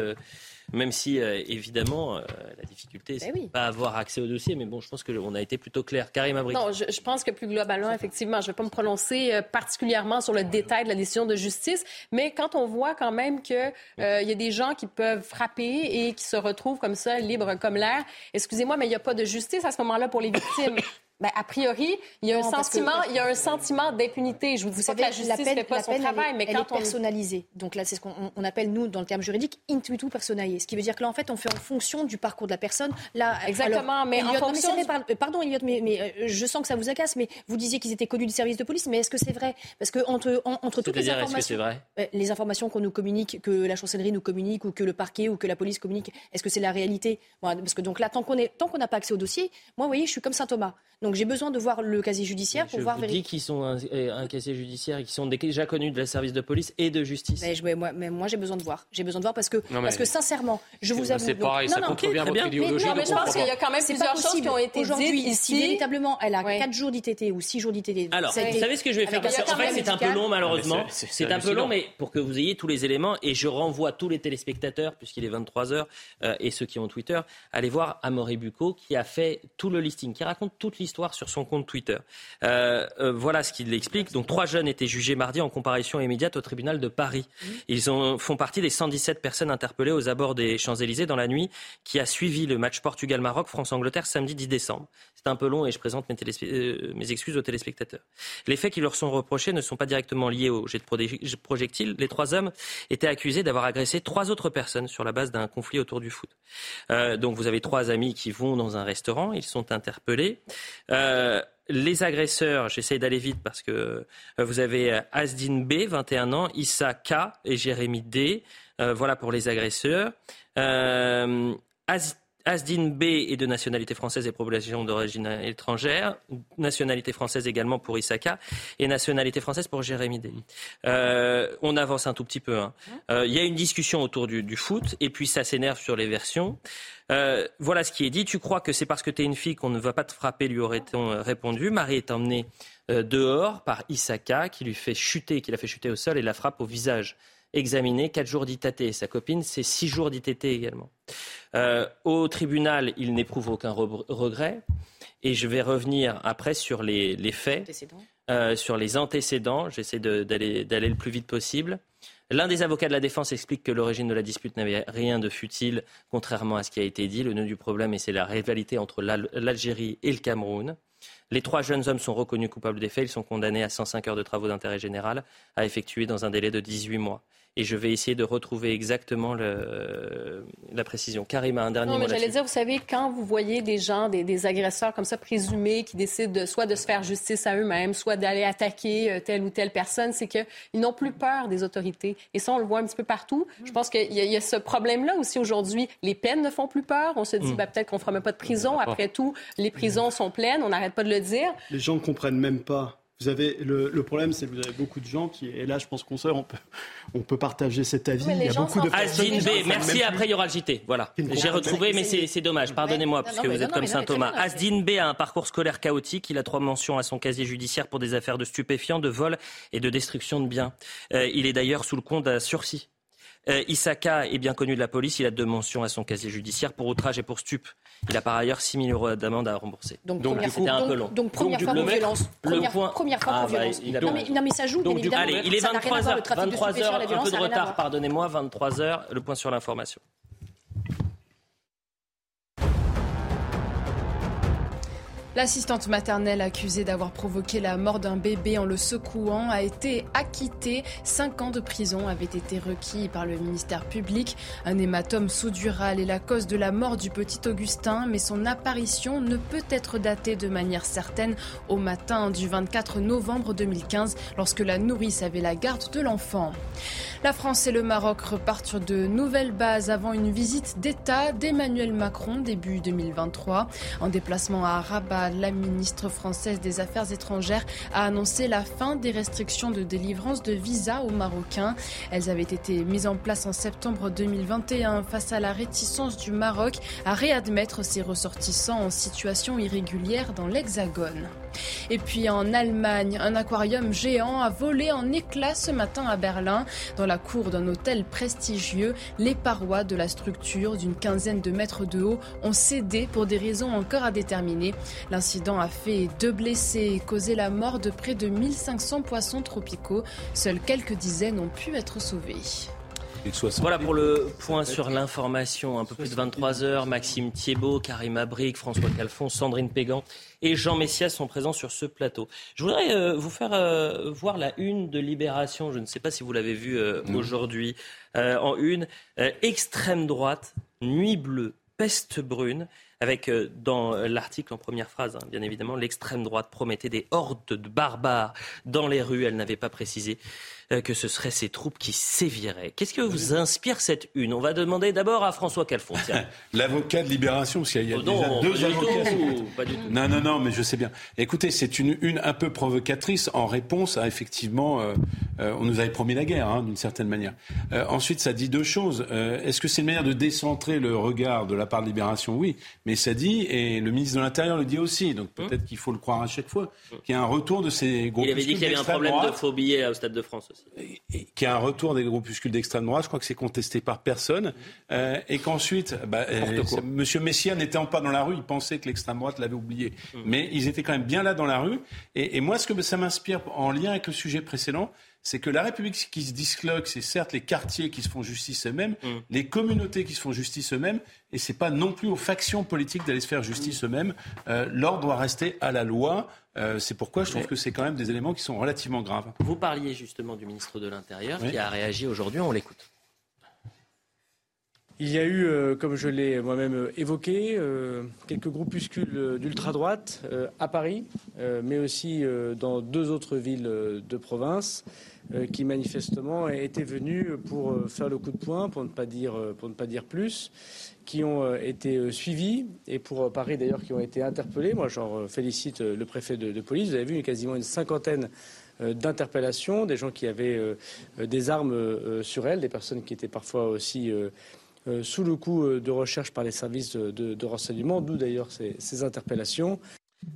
même si, euh, évidemment, euh, la difficulté, c'est ben pas avoir accès au dossier. Mais bon, je pense qu'on a été plutôt clair. Karim Abri. Non, je, pense que plus globalement, effectivement, je ne vais pas me prononcer euh, particulièrement sur le détail de la décision de justice. Mais quand on voit quand même qu'il il y a des gens qui peuvent frapper et qui se retrouvent comme ça, libres comme l'air, excusez-moi, mais il n'y a pas de justice à ce moment-là pour les victimes. Ben, a priori, il y a un sentiment, il y a un sentiment d'impunité. Je vous dis pas que la justice ne fait pas son travail, mais quand elle est personnalisée. Donc là, c'est ce qu'on appelle nous dans le terme juridique intuitu personae. Ce qui veut dire que là, en fait, on fait en fonction du parcours de la personne. Là, exactement. mais en fonction. pardon, Elliot, mais, mais, euh, je sens que ça vous agace. Mais vous disiez qu'ils étaient connus du service de police, mais est-ce que c'est vrai? Parce que entre, entre toutes les informations, vrai? Euh, les informations qu'on nous communique, que la chancellerie nous communique, ou que le parquet ou que la police communique, est-ce que c'est la réalité? Parce que donc là, tant qu'on est, tant qu'on n'a pas accès au dossier, moi, vous voyez, je suis comme saint Thomas. Donc j'ai besoin de voir le casier judiciaire pour voir. Je vous dis qu'ils sont un, un, casier judiciaire et qu'ils sont déjà connus de la service de police et de justice. Mais, moi, mais moi j'ai besoin de voir. J'ai besoin de voir parce que, parce que sincèrement, je vous avoue. C'est pareil, ça contrevient à votre idéologie. Mais, non, mais je pense qu'il y a quand même plusieurs choses qui ont été dites ici. Si véritablement elle a 4 jours d'ITT ou 6 jours d'ITT. Alors, vous savez ce que je vais faire qu'en fait, c'est un peu long malheureusement. C'est un peu long, mais pour que vous ayez tous les éléments et je renvoie tous les téléspectateurs, puisqu'il est 23h, euh, et ceux qui ont Twitter, allez voir Amaury Bucco qui a fait tout le listing, qui raconte toute l'histoire sur son compte Twitter. Euh, euh, voilà ce qu'il explique. Donc trois jeunes étaient jugés mardi en comparution immédiate au tribunal de Paris. Ils ont, font partie des 117 personnes interpellées aux abords des Champs-Élysées dans la nuit qui a suivi le match Portugal-Maroc, France-Angleterre samedi 10 décembre. C'est un peu long et je présente mes, euh, mes, excuses aux téléspectateurs. Les faits qui leur sont reprochés ne sont pas directement liés au jet de projectiles. Les trois hommes étaient accusés d'avoir agressé trois autres personnes sur la base d'un conflit autour du foot. Euh, donc vous avez trois amis qui vont dans un restaurant, ils sont interpellés. Euh, les agresseurs, j'essaie d'aller vite parce que vous avez Asdin B, 21 ans, Issa K et Jérémy D. Euh, voilà pour les agresseurs. Asdin B est de nationalité française et population d'origine étrangère. Nationalité française également pour Issaka et nationalité française pour Jérémy D. on avance un tout petit peu. Hein. Il y a une discussion autour du, foot et puis ça s'énerve sur les versions. Euh, voilà ce qui est dit. Tu crois que c'est parce que tu es une fille qu'on ne va pas te frapper, lui aurait-on euh, répondu. Marie est emmenée euh, dehors par Isaka qui lui fait chuter, qui l'a fait chuter au sol et la frappe au visage. Examiné, quatre jours d'ITT. Sa copine, c'est six jours d'ITT également. au tribunal, il n'éprouve aucun regret. Et je vais revenir après sur les, les faits, sur les antécédents. J'essaie d'aller le plus vite possible. L'un des avocats de la défense explique que l'origine de la dispute n'avait rien de futile, contrairement à ce qui a été dit. Le nœud du problème, c'est la rivalité entre l'Algérie et le Cameroun. Les trois jeunes hommes sont reconnus coupables des faits. Ils sont condamnés à 105 heures de travaux d'intérêt général à effectuer dans un délai de 18 mois et je vais essayer de retrouver exactement le, la précision. Karim a un dernier non, mais J'allais dire, vous savez, quand vous voyez des gens, des, agresseurs comme ça présumés, qui décident de, soit de se faire justice à eux-mêmes, soit d'aller attaquer euh, telle ou telle personne, c'est qu'ils n'ont plus peur des autorités. Et ça, on le voit un petit peu partout. Je pense qu'il y, a ce problème-là aussi aujourd'hui. Les peines ne font plus peur. On se dit, mm. bah, peut-être qu'on ne fera même pas de prison. Après tout, les prisons sont pleines. On n'arrête pas de le dire. Les gens ne comprennent même pas vous avez le, problème, c'est que vous avez beaucoup de gens qui, et là, je pense qu'on on peut, on peut partager cet avis. Il y a beaucoup de Asdin B, merci. Après, il y aura le JT. Voilà. J'ai retrouvé, mais c'est dommage. Pardonnez-moi, puisque vous êtes comme Saint Thomas. Asdin B a un parcours scolaire chaotique. Il a trois mentions à son casier judiciaire pour des affaires de stupéfiants, de vol et de destruction de biens. Euh, il est d'ailleurs sous le compte d'un sursis. Euh, Isaka est bien connu de la police. Il a deux mentions à son casier judiciaire pour outrage et pour stup. Il a par ailleurs 6 000 euros d'amende à rembourser. Donc, c'était un peu long. Donc, première fois pour violence. Première, fois pour ah, bah, violence. non, mais, non, mais, ça joue, bien évidemment. Allez, il est 23 h 23 h un peu de retard, pardonnez-moi, 23 h le point sur l'information. L'assistante maternelle accusée d'avoir provoqué la mort d'un bébé en le secouant a été acquittée. Cinq ans de prison avaient été requis par le ministère public. Un hématome sous-dural est la cause de la mort du petit Augustin, mais son apparition ne peut être datée de manière certaine au matin du 24 novembre 2015, lorsque la nourrice avait la garde de l'enfant. La France et le Maroc repartent sur de nouvelles bases avant une visite d'État d'Emmanuel Macron début 2023. En déplacement à Rabat, la ministre française des Affaires étrangères a annoncé la fin des restrictions de délivrance de visas aux Marocains. Elles avaient été mises en place en septembre 2021 face à la réticence du Maroc à réadmettre ses ressortissants en situation irrégulière dans l'Hexagone. Et puis en Allemagne, un aquarium géant a volé en éclats ce matin à Berlin. Dans la cour d'un hôtel prestigieux, les parois de la structure d'une quinzaine de mètres de haut ont cédé pour des raisons encore à déterminer. L'incident a fait deux blessés et causé la mort de près de 1500 poissons tropicaux. Seules quelques dizaines ont pu être sauvés. Voilà pour le point sur l'information. Un peu plus de 23 heures. Maxime Thiebaud, Karim Abric, François Calfon, Sandrine Pégan et Jean Messias sont présents sur ce plateau. Je voudrais euh, vous faire euh, voir la une de Libération. Je ne sais pas si vous l'avez vu euh, aujourd'hui. en une, extrême droite, nuit bleue, peste brune avec dans l'article en première phrase, hein, bien évidemment, l'extrême droite promettait des hordes de barbares dans les rues. Elle n'avait pas précisé euh, que ce seraient ces troupes qui séviraient. Qu'est-ce que vous inspire cette une? On va demander d'abord à François Calfon. L'avocat de Libération, parce qu'il y a, oh déjà deux avocats. pas du tout. Non, non, non, mais je sais bien. Écoutez, c'est une une un peu provocatrice en réponse à effectivement, euh, euh, on nous avait promis la guerre, hein, d'une certaine manière. ensuite, ça dit deux choses. Est-ce que c'est une manière de décentrer le regard de la part de Libération? Oui, mais ça dit, et le ministre de l'Intérieur le dit aussi, donc hum. peut-être qu'il faut le croire à chaque fois, qu'il y a un retour de ces groupes. Il avait dit qu'il y avait un problème de faux billets au Stade de France aussi qui a un retour des groupuscules d'extrême droite. Je crois que c'est contesté par personne. Euh, et qu'ensuite, bah, euh, M. Messia n'étant pas dans la rue, il pensait que l'extrême droite l'avait oublié. Mm. Mais ils étaient quand même bien là dans la rue. Et, moi, ce que ça m'inspire en lien avec le sujet précédent, c'est que la République qui se disloque, c'est certes les quartiers qui se font justice eux-mêmes, mm. les communautés qui se font justice eux-mêmes, et c'est pas non plus aux factions politiques d'aller se faire justice eux-mêmes. Euh, l'ordre doit rester à la loi. Euh, c'est pourquoi je trouve que c'est quand même des éléments qui sont relativement graves. Vous parliez justement du ministre de l'Intérieur qui a réagi aujourd'hui, on l'écoute. Il y a eu, euh, comme je l'ai moi-même euh, évoqué, euh, quelques groupuscules d'ultra-droite à Paris, mais aussi dans deux autres villes de province, qui manifestement étaient venus pour faire le coup de poing, pour ne pas dire, pour ne pas dire plus, qui ont été suivis et pour Paris d'ailleurs qui ont été interpellés. Moi, j'en félicite le préfet de, de, police. Vous avez vu quasiment une cinquantaine d'interpellations, des gens qui avaient des armes sur elles, des personnes qui étaient parfois aussi sous le coup euh, de recherche par les services de, renseignement, d'où d'ailleurs ces, interpellations.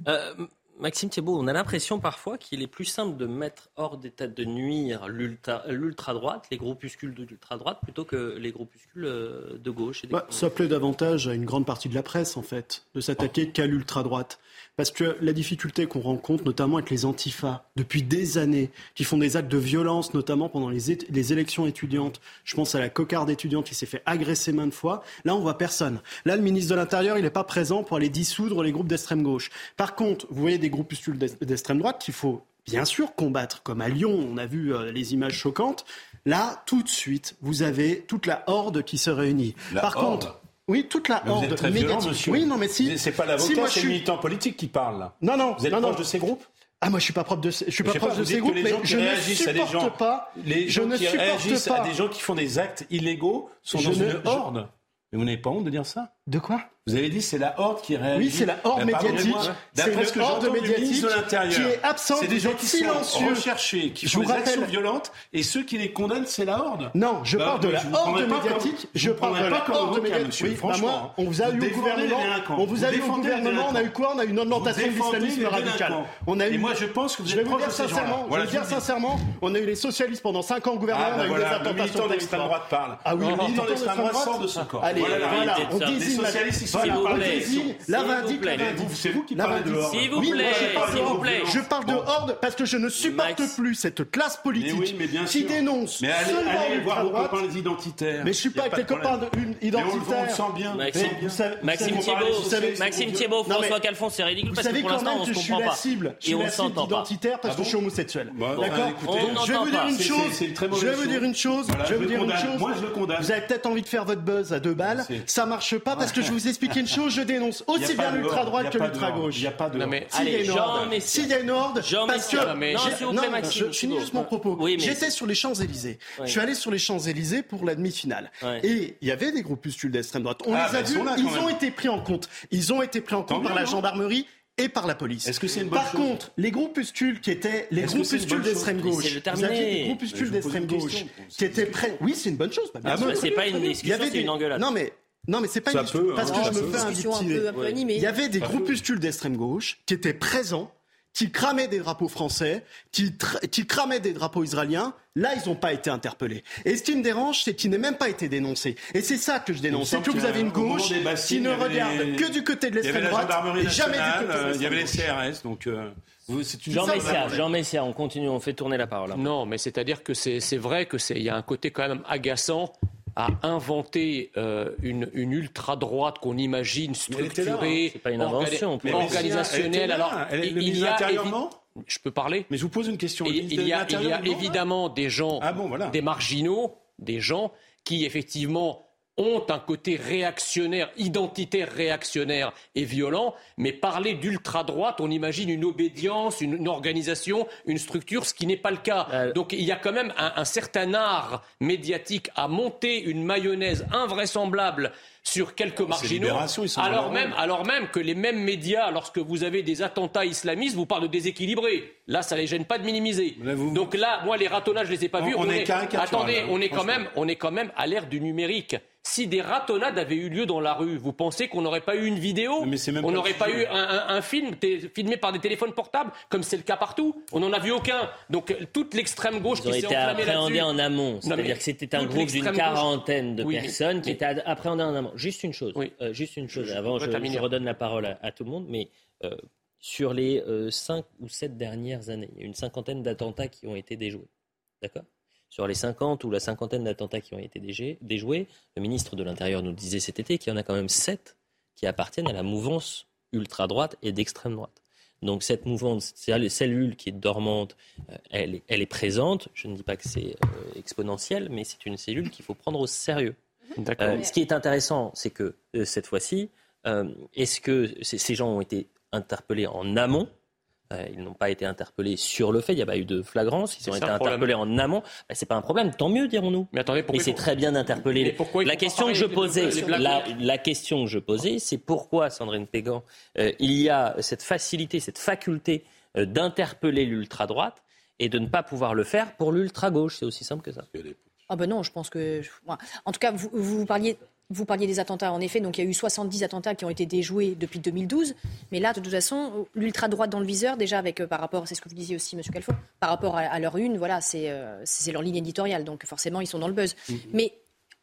Euh, Maxime Thiebaud, on a l'impression parfois qu'il est plus simple de mettre hors d'état de nuire l'ultra-droite, les groupuscules de l'ultra-droite, plutôt que les groupuscules de gauche. Bah, ça plaît davantage à une grande partie de la presse, en fait, de s'attaquer qu'à l'ultra-droite. Parce que la difficulté qu'on rencontre, notamment avec les antifas, depuis des années, qui font des actes de violence, notamment pendant les, élections étudiantes. Je pense à la cocarde étudiante qui s'est fait agresser maintes fois. Là, on voit personne. Là, le ministre de l'Intérieur, il n'est pas présent pour aller dissoudre les groupes d'extrême gauche. Par contre, vous voyez des groupuscules d'extrême droite qu'il faut bien sûr combattre, comme à Lyon, on a vu euh, les images choquantes. Là, tout de suite, vous avez toute la horde qui se réunit. Par contre, oui, toute la horde vous êtes très violent, monsieur. Oui, non, mais si. C'est pas l'avocat, c'est le militant politique qui parle. Là. Non, non. Vous êtes non, proche de ces groupes? Ah moi je suis pas propre de je suis pas proche de ces groupes mais je ne supporte pas les gens qui réagissent à des gens qui font des actes illégaux sont dans une horde. Mais vous n'avez pas honte de dire ça? De quoi? Vous avez dit c'est la horde qui réagit. Oui, c'est la horde bah, médiatique. D'après ce que horde médiatique de l'Intérieur, qui est absente, c'est des gens qui silencieux. sont recherchés, qui font des actions violentes, et ceux qui les condamnent, c'est la horde. Non, je bah, parle de la horde médiatique. Je parle de la horde médiatique. Oui, franchement, on vous a eu au gouvernement. On vous a eu au gouvernement. On a eu quoi On a eu une augmentation de l'islamisme radical. On a eu. Et moi, je pense que vous êtes proche de sincèrement. Je vais dire sincèrement, on a eu les socialistes pendant 5 ans au gouvernement. On a eu des attentations d'extrême droite parle. Ah oui, le militant d'extrême droite sort de ce corps. Allez, voilà, on désigne. Les socialistes, ils sont la C'est vous qui parlez de horde. S'il vous plaît, s'il vous plaît. Je parle de horde parce que je ne supporte plus cette classe politique qui dénonce mais allez, allez voir vos copains les identitaires. Mais je suis pas avec les copains identitaires. On le sent bien. Maxime Thiebaud, Maxime Thiebaud, François Calfon, c'est ridicule parce que pour l'instant on se comprend pas. Et on s'entend pas. identitaire parce que je suis homosexuel. D'accord. Je vais vous dire une chose. Je vais vous dire une chose. Je vais vous dire une chose. Moi je le condamne. Vous avez peut-être envie de faire votre buzz à deux balles. Ça marche pas parce que je vous expliquer une chose. Je dénonce aussi bien l'ultra-droite que l'ultra-gauche. Il n'y a pas de. Non, mais s'il y a une horde, s'il y a une horde, parce que. Non, je finis juste mon propos. J'étais sur les Champs-Élysées. Je suis allé sur les Champs-Élysées pour la demi-finale. Et il y avait des groupuscules d'extrême droite. On ah, les a vus, ils ont été pris en compte. Ils ont été pris en compte par la gendarmerie et par la police. Est-ce que c'est une bonne Par contre, les groupuscules qui étaient les groupuscules d'extrême gauche, vous aviez des groupuscules d'extrême gauche qui étaient prêts. Oui, c'est une bonne chose. Ah, c'est pas une discussion, c'est une engueulade. Non mais non, mais c'est pas une peut, parce que je me fais un Il y avait des groupuscules d'extrême gauche qui étaient présents, qui cramaient des drapeaux français, qui, qui cramaient des drapeaux israéliens. Là, ils n'ont pas été interpellés. Et ce qui me dérange, c'est qu'ils n'aient même pas été dénoncés. Et c'est ça que je dénonce. C'est que vous avez une gauche qui ne regarde que du côté de l'extrême droite et jamais du côté de Il y avait les CRS, donc. Euh, Jean Messia, Jean Messia, on continue, on fait tourner la parole. Non, mais c'est-à-dire que c'est vrai que c'est il y a un côté quand même agaçant à inventer euh, une, une ultra-droite qu'on imagine structurée, pas une invention, organisationnelle. Alors, il, y a je peux parler? Mais je vous pose une question. Il, y a, il y a évidemment des gens, ah des marginaux, des gens qui effectivement ont un côté réactionnaire, identitaire réactionnaire et violent, mais parler d'ultra-droite, on imagine une obédience, une, organisation, une structure, ce qui n'est pas le cas. Euh, Donc il y a quand même un, un certain art médiatique à monter une mayonnaise invraisemblable sur quelques marginaux, alors même, alors même que les mêmes médias, lorsque vous avez des attentats islamistes, vous parlent de déséquilibrés. Là, ça les gêne pas de minimiser. Donc là, moi, les ratonnages, je les ai pas vus. On, est, attendez, on est quand même, on est quand même à l'ère du numérique. Si des ratonnades avaient eu lieu dans la rue, vous pensez qu'on n'aurait pas eu une vidéo On n'aurait pas, eu un, film filmé par des téléphones portables, comme c'est le cas partout? On n'en a vu aucun. Donc toute l'extrême gauche qui s'est enflammée là-dessus. en amont. C'est-à-dire que c'était un groupe d'une quarantaine de personnes qui étaient appréhendées en amont. Juste une chose. Euh, juste une chose. Avant, je, je, redonne la parole à, tout le monde, mais euh, sur les euh, cinq ou sept dernières années, il y a une cinquantaine d'attentats qui ont été déjoués D'accord? Sur les 50 ou la cinquantaine d'attentats qui ont été déjoués, le ministre de l'Intérieur nous disait cet été qu'il y en a quand même 7 qui appartiennent à la mouvance ultra-droite et d'extrême droite. Donc cette mouvance, la cellule qui est dormante, euh, elle, est présente. Je ne dis pas que c'est euh, exponentiel, mais c'est une cellule qu'il faut prendre au sérieux. Euh, ce qui est intéressant, c'est que cette fois-ci, est-ce que ces gens ont été interpellés en amont ils n'ont pas été interpellés sur le fait, il n'y a pas eu de flagrance, ils ont été interpellés en amont. Ben, c'est pas un problème, tant mieux, dirons-nous. Mais attendez, pourquoi, c'est très bien d'interpeller. La question que je posais, la, question que je posais, c'est pourquoi, Sandrine Pégan, euh, il y a cette facilité, cette faculté euh, d'interpeller l'ultra-droite et de ne pas pouvoir le faire pour l'ultra-gauche? C'est aussi simple que ça. Ah ben non, je pense que... En tout cas, vous, vous parliez vous parliez des attentats, en effet, donc il y a eu 70 attentats qui ont été déjoués depuis 2012. Mais là, de toute façon, l'ultra-droite dans le viseur, déjà avec euh, par rapport, c'est ce que vous disiez aussi, M. Calfon, par rapport à, leur une, voilà, euh, c'est leur ligne éditoriale. Donc forcément, ils sont dans le buzz. Mm-hmm. Mais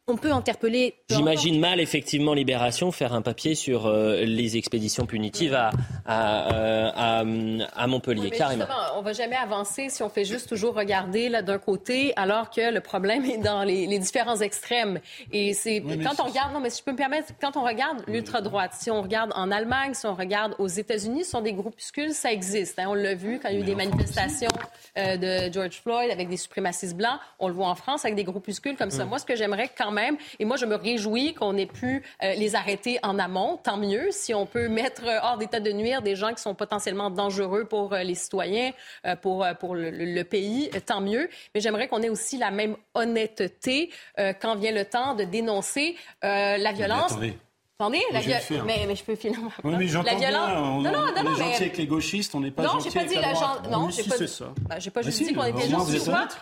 on peut interpeller. J'imagine mal, effectivement, Libération faire un papier sur euh, les expéditions punitives à, à, à, Montpellier, carrément. On va jamais avancer si on fait juste toujours regarder d'un côté, alors que le problème est dans les, les différents extrêmes. Et c'est quand on regarde, non, mais si je peux me permettre, quand on regarde l'ultra-droite, si on regarde en Allemagne, si on regarde aux États-Unis, ce sont des groupuscules, ça existe. Hein, on l'a vu quand il y a eu des manifestations euh, de George Floyd avec des suprémacistes blancs. On le voit en France avec des groupuscules comme ça. Mm. Moi, ce que j'aimerais quand même. Et moi, je me réjouis qu'on ait pu euh, les arrêter en amont. Tant mieux si on peut mettre hors d'état de nuire des gens qui sont potentiellement dangereux pour euh, les citoyens, euh, pour, pour le, pays. Tant mieux. Mais j'aimerais qu'on ait aussi la même honnêteté quand vient le temps de dénoncer la violence. Attendez, la violence. Mais, mais, je peux finalement. Oui, mais j'entends la violence. Bien, on, non, non, non, on est gentil avec les gauchistes, on n'est pas non, gentil avec pas dit la droite. Non, j'ai pas, ça. Bah, j'ai pas juste dit qu'on était gentils.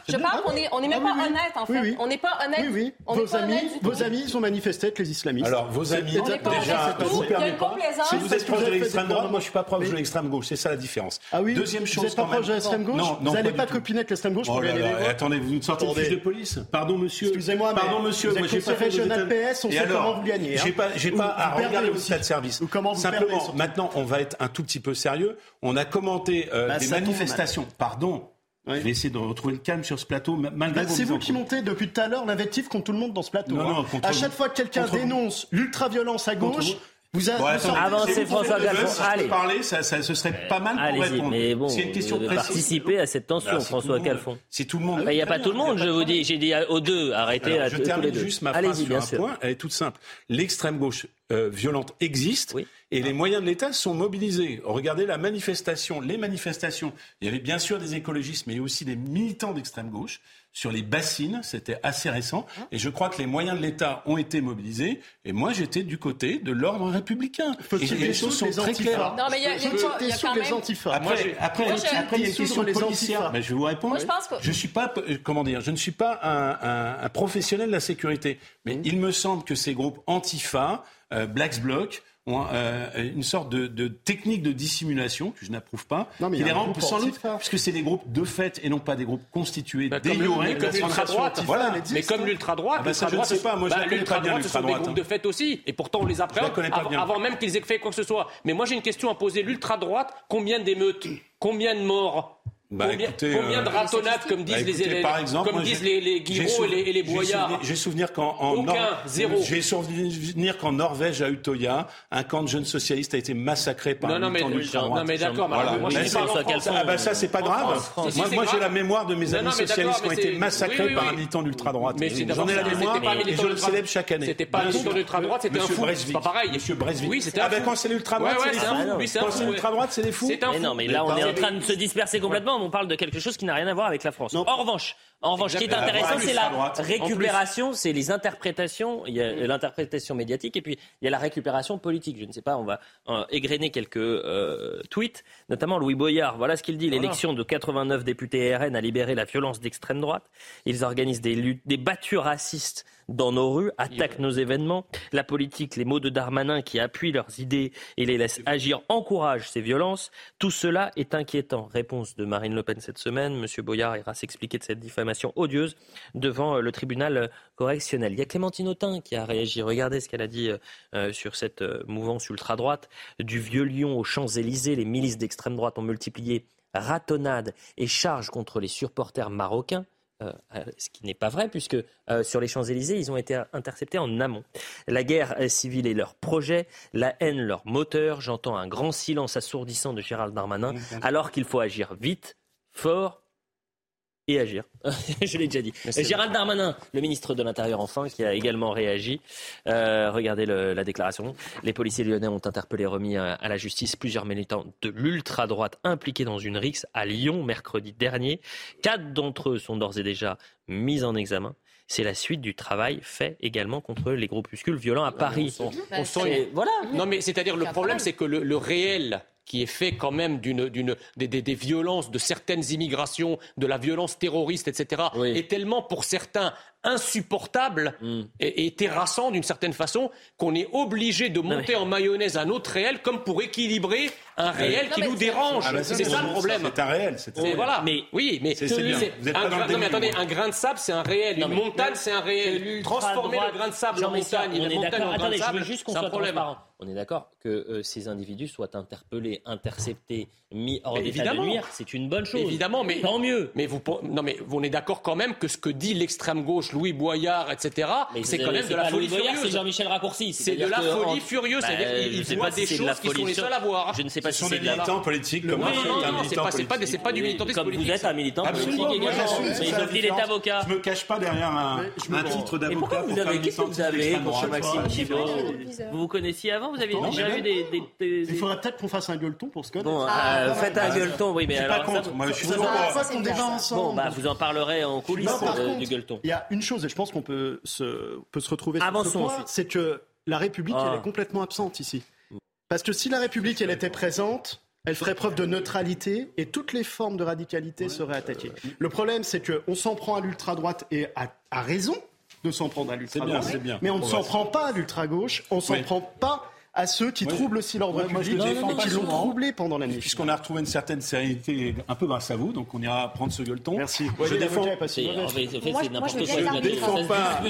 Je parle qu'on est, on n'est même pas honnête en fait. On n'est pas honnête. Oui, oui. Vos amis, vos amis sont manifestés avec les islamistes. Alors, vos amis, déjà, je vous permets pas. Si vous êtes proche de l'extrême droite, moi je suis pas proche de l'extrême gauche. C'est ça la différence. Ah oui. Deuxième chose, vous n'êtes pas proche de l'extrême gauche. Vous n'allez pas copiner avec l'extrême gauche pour gagner les votes. Attendez, vous nous sortez de police. Pardon, monsieur. Excusez-moi, pardon, monsieur. Moi, j'ai pas fait PS. On sait comment vous gagnez. J'ai pas à regarder au stade service. Simplement, maintenant, on va être un tout petit peu sérieux. On a commenté euh, bah, des manifestations. Pardon. Je vais essayer de retrouver le calme sur ce plateau. Malgré bah, c'est vous qui montez depuis tout à l'heure l'invectif contre tout le monde dans ce plateau. Non, hein. à chaque fois que quelqu'un dénonce l'ultra-violence à gauche, vous, avez avancez François Galfond. Allez. parler, ça, ça, ce serait pas mal pour répondre. Mais bon, c'est une question précise. Participer à cette tension, François Calfon. C'est tout le monde. Il n'y a pas tout le monde, je vous dis. J'ai dit aux deux, arrêtez. je termine juste ma phrase sur un point. Elle est toute simple. L'extrême gauche euh, violente existe et les moyens de l'État sont mobilisés. Regardez la manifestation, les manifestations. Il y avait bien sûr des écologistes, mais aussi des militants d'extrême gauche sur les bassines. C'était assez récent. Hein et je crois que les moyens de l'État ont été mobilisés. Et moi, j'étais du côté de l'ordre républicain. et les choses sont très claires. Non, mais il y a, y a, y a quand même... Après, après, après, il y a une question policière. Mais je vais vous répondre. Moi, je, pense que... je suis pas, euh, comment dire, je ne suis pas un, un, un professionnel de la sécurité. Mais mmh. il me semble que ces groupes antifa, euh, Blacks Bloc, ont euh, une sorte de, de, technique de dissimulation que je n'approuve pas, non, mais qui les rend sans doute, puisque c'est des groupes de fait et non pas des groupes constitués bah, comme l'ultra droite. Voilà. Mais comme l'ultra droite, ah bah ça, je ne sais pas. Moi, bah, je l'ultra droite, ce sont des groupes de fait aussi, et pourtant on les appréhende avant même qu'ils aient fait quoi que ce soit. Mais moi j'ai une question à poser. L'ultra droite, combien d'émeutes, combien de morts? Bah, combien, écoutez, combien de euh, ratonnades, comme disent, bah, écoutez, les, par exemple, comme disent les, les Guiraud et les, et les Boyards J'ai souvenir qu'en Aucun, zéro. J'ai souvenir qu'en Norvège, à Utoya, un camp de jeunes socialistes a été massacré par un militant d'ultra-droite. Non, mais d'accord, voilà. moi, je dis pas Ah bah ça, c'est pas grave. Moi, moi j'ai la mémoire de mes amis socialistes qui ont été massacrés par un militant d'ultra-droite. J'en ai la mémoire et je le célèbre chaque année. C'était pas un militant d'ultra-droite, c'était un fou. C'est pas pareil. Monsieur Bresvik. Oui, c'était Ah ben quand c'est l'ultra-droite, c'est les fous. Quand c'est l'ultra-droite, c'est les fous. Non, mais là, on est en train de se disperser complètement. On parle de quelque chose qui n'a rien à voir avec la France. En revanche, en revanche, ce qui est intéressant, c'est la récupération, c'est les interprétations. Il y a l'interprétation médiatique et puis il y a la récupération politique. Je ne sais pas, on va euh, égrener quelques euh, tweets, notamment Louis Boyard. Voilà ce qu'il dit. L'élection de 89 députés RN a libéré la violence d'extrême droite. Ils organisent des, luttes, des battues racistes dans nos rues, attaquent nos événements. La politique, les mots de Darmanin qui appuient leurs idées et les laissent agir, encouragent ces violences. Tout cela est inquiétant. Réponse de Marine Le Pen cette semaine. Monsieur Boyard ira s'expliquer de cette diffamation odieuse devant euh, le tribunal euh, correctionnel. Il y a Clémentine Autain qui a réagi. Regardez ce qu'elle a dit euh, sur cette mouvance ultra-droite. Du vieux Lyon aux Champs-Élysées, les milices d'extrême droite ont multiplié ratonnades et charges contre les supporters marocains Euh, ce qui n'est pas vrai, puisque euh, sur les Champs-Élysées, ils ont été interceptés en amont. La guerre civile est leur projet, la haine leur moteur. J'entends un grand silence assourdissant de Gérald Darmanin, alors qu'il faut agir vite, fort et agir. Je l'ai déjà dit. Gérald Darmanin, le ministre de l'Intérieur enfin, qui a également réagi. Euh, regardez la déclaration. Les policiers lyonnais ont interpellé et remis à, la justice plusieurs militants de l'ultra-droite impliqués dans une rixe à Lyon mercredi dernier. Quatre d'entre eux sont d'ores et déjà mis en examen c'est la suite du travail fait également contre les groupuscules violents à Paris. On, sent, voilà. Non, mais c'est-à-dire le problème, c'est que le réel qui est fait quand même d'une, d'une, des, des, violences, de certaines immigrations, de la violence terroriste, etc., est tellement pour certains insupportable mm. et, terrassant d'une certaine façon qu'on est obligé de monter en mayonnaise un autre réel comme pour équilibrer un réel qui nous dérange. Ah, c'est ça le problème. C'est un réel. C'est voilà. Mais oui, mais, c'est, un, grain, non, mais attendez, un grain de sable, c'est un réel. Une montagne, c'est un réel. Transformer le grain de sable en montagne, une montagne en grain de sable, c'est un problème. On est d'accord que euh, ces individus soient interpellés, interceptés, mis hors d'état de nuire, c'est une bonne chose. Évidemment, mais tant mieux. Mais vous, non, mais on est d'accord quand même que ce que dit l'extrême gauche, Louis Boyard, etc. C'est quand même de la folie furieuse. C'est Jean-Michel Raccourci. C'est de la folie furieuse. Bah, il voit des choses qui sont les seules à voir. Je ne sais pas si c'est des militants politiques. Non, c'est pas du militantisme politique. Comme vous êtes un militant politique également. Il est avocat. Je me cache pas derrière un titre d'avocat. Vous avez qui vous avez, Maxime Thibault Vous vous connaissiez avant Vous avez déjà vu des il faudrait peut-être qu'on fasse un gueuleton pour ce. Bon, euh, faites un gueuleton, oui, mais alors. Pas contre. Moi, je suis qu'on débat ensemble. Bon, bah, vous en parlerez en coulisses du gueuleton. Il y a une chose, et je pense qu'on peut se, peut se retrouver sur ce point, c'est que la République, elle est ah. complètement absente ici. Parce que si la République, elle était présente, elle ferait preuve de neutralité et toutes les formes de radicalité seraient attaquées. Le problème, c'est qu'on s'en prend à l'ultra-droite et à, raison de s'en prendre à l'ultra-droite. Mais on ne s'en prend pas à l'ultra-gauche, on ne s'en prend pas à ceux qui troublent aussi l'ordre public et qui l'ont troublé pendant la nuit. Puisqu'on a retrouvé une certaine sérénité un peu grâce à vous, donc on ira prendre ce gueuleton. Merci. je défends. C'est n'importe quoi. Je défends pas.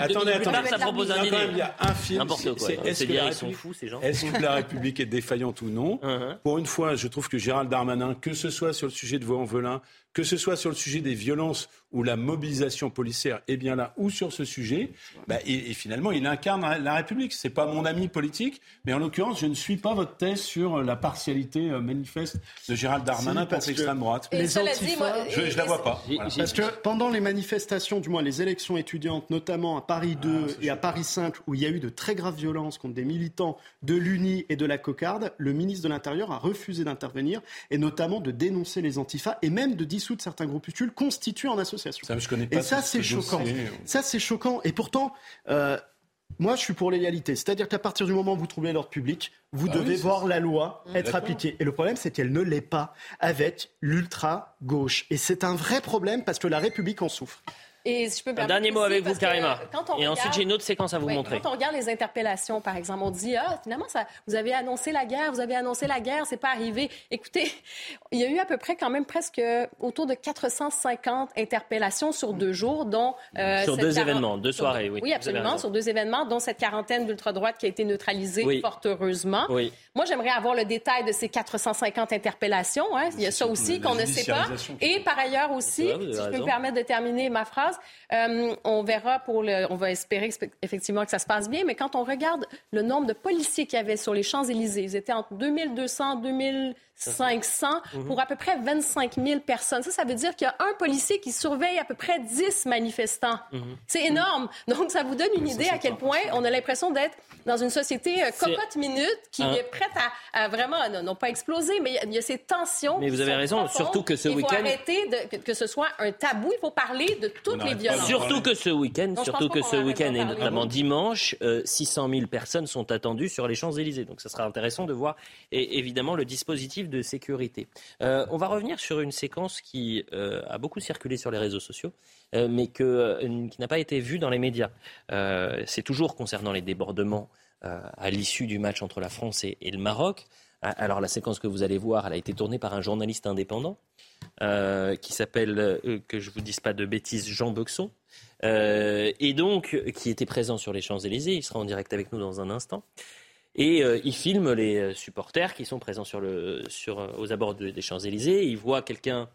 Attendez, attendez. Ça propose un Il y a un film. N'importe quoi. Est-ce que la République est défaillante ou non uh-huh. Pour une fois, je trouve que Gérald Darmanin, que ce soit sur le sujet de Vaux-en-Velin, que ce soit sur le sujet des violences ou la mobilisation policière est bien là, ou sur ce sujet, bah, et, finalement, il incarne la République. C'est pas mon ami politique, mais en l'occurrence, je ne suis pas votre thèse sur la partialité euh, manifeste de Gérald Darmanin contre l'extrême droite. Les je, ne la vois pas. Parce que pendant les manifestations, du moins les élections étudiantes, notamment à Paris 2 ah, et à Paris 5, où il y a eu de très graves violences contre des militants de l'UNI et de la Cocarde, le ministre de l'Intérieur a refusé d'intervenir et notamment de dénoncer les antifas et même de dire de certains groupuscules constitués en association. Ça, je connais pas et ça, c'est choquant. Ça, c'est choquant. Et pourtant, euh, moi, je suis pour l'égalité. C'est-à-dire qu'à partir du moment où vous troublez l'ordre public, vous ah devez voir la loi être appliquée. Et le problème, c'est qu'elle ne l'est pas avec l'ultra-gauche. Et c'est un vrai problème parce que la République en souffre. Et je peux un dernier mot avec vous, Karima. Et ensuite, j'ai une autre séquence à vous montrer. Quand on regarde les interpellations, par exemple, on dit Ah, finalement, ça, vous avez annoncé la guerre, vous avez annoncé la guerre, c'est pas arrivé. Écoutez, il y a eu à peu près, quand même, presque autour de 450 interpellations sur deux jours, dont. Euh, sur deux événements, deux soirées, oui. Oui, absolument, sur deux événements, dont cette quarantaine d'ultra-droite qui a été neutralisée, fort heureusement. Oui. Moi, j'aimerais avoir le détail de ces 450 interpellations. Hein. Il y a ça aussi qu'on ne sait pas. Et par ailleurs aussi, si je peux me permettre de terminer ma phrase, euh, on verra pour le, on va espérer effectivement que ça se passe bien, mais quand on regarde le nombre de policiers qu'il y avait sur les Champs-Élysées, ils étaient entre 2200, 2000 500 mhm. pour à peu près 25 000 personnes. Ça, ça veut dire qu'il y a un policier qui surveille à peu près 10 manifestants. Mhm. C'est énorme. Donc, ça vous donne une idée à quel point on a l'impression d'être dans une société euh, cocotte-minute qui est prête à, vraiment, non, pas exploser, mais il y, a ces tensions. Mais vous avez raison, surtout que ce week-end... Il faut arrêter de, que, ce soit un tabou. Il faut parler de toutes les violences. Surtout que ce week-end, surtout que ce week-end, et notamment dimanche, 600 euh, 000 personnes sont attendues sur les Champs-Élysées. Donc, ça sera intéressant de voir, et, évidemment, le dispositif de sécurité. Euh, on va revenir sur une séquence qui euh, a beaucoup circulé sur les réseaux sociaux, euh, mais que, qui n'a pas été vue dans les médias. C'est toujours concernant les débordements à l'issue du match entre la France et, le Maroc. Alors la séquence que vous allez voir, elle a été tournée par un journaliste indépendant qui s'appelle, que je vous dise pas de bêtises, Jean Bexon. et donc qui était présent sur les Champs-Élysées. Il sera en direct avec nous dans un instant. Et euh, il filme les euh, supporters qui sont présents euh, aux abords des Champs-Élysées. Il voit quelqu'un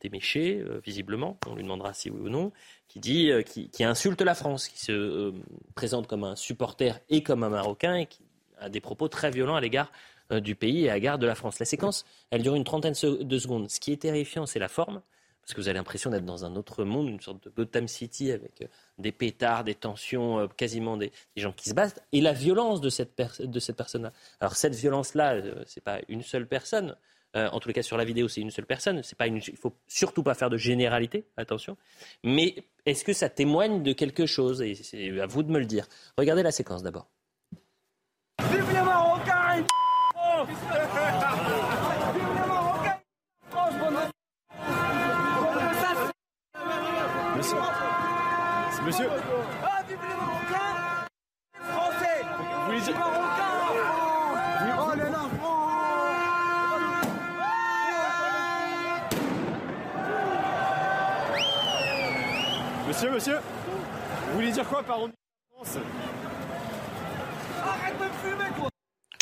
déméché, visiblement, on lui demandera si oui ou non, qui dit, qui, qui, insulte la France, qui se présente comme un supporter et comme un Marocain et qui a des propos très violents à l'égard du pays et à l'égard de la France. La séquence, elle dure une trentaine de secondes. Ce qui est terrifiant, c'est la forme parce que vous avez l'impression d'être dans un autre monde, une sorte de Gotham City avec euh, des pétards, des tensions, euh, quasiment des, gens qui se battent, et la violence de cette, personne-là. Alors cette violence-là, euh, ce n'est pas une seule personne. en tous les cas, sur la vidéo, c'est une seule personne. C'est pas. Il faut surtout pas faire de généralité, attention. Mais est-ce que ça témoigne de quelque chose? Et c'est à vous de me le dire. Regardez la séquence d'abord. Monsieur. Ah, vive les Marocains Français Vous dire. Marocains Oh là là Monsieur, monsieur Vous voulez dire quoi par France Arrête de me fumer, quoi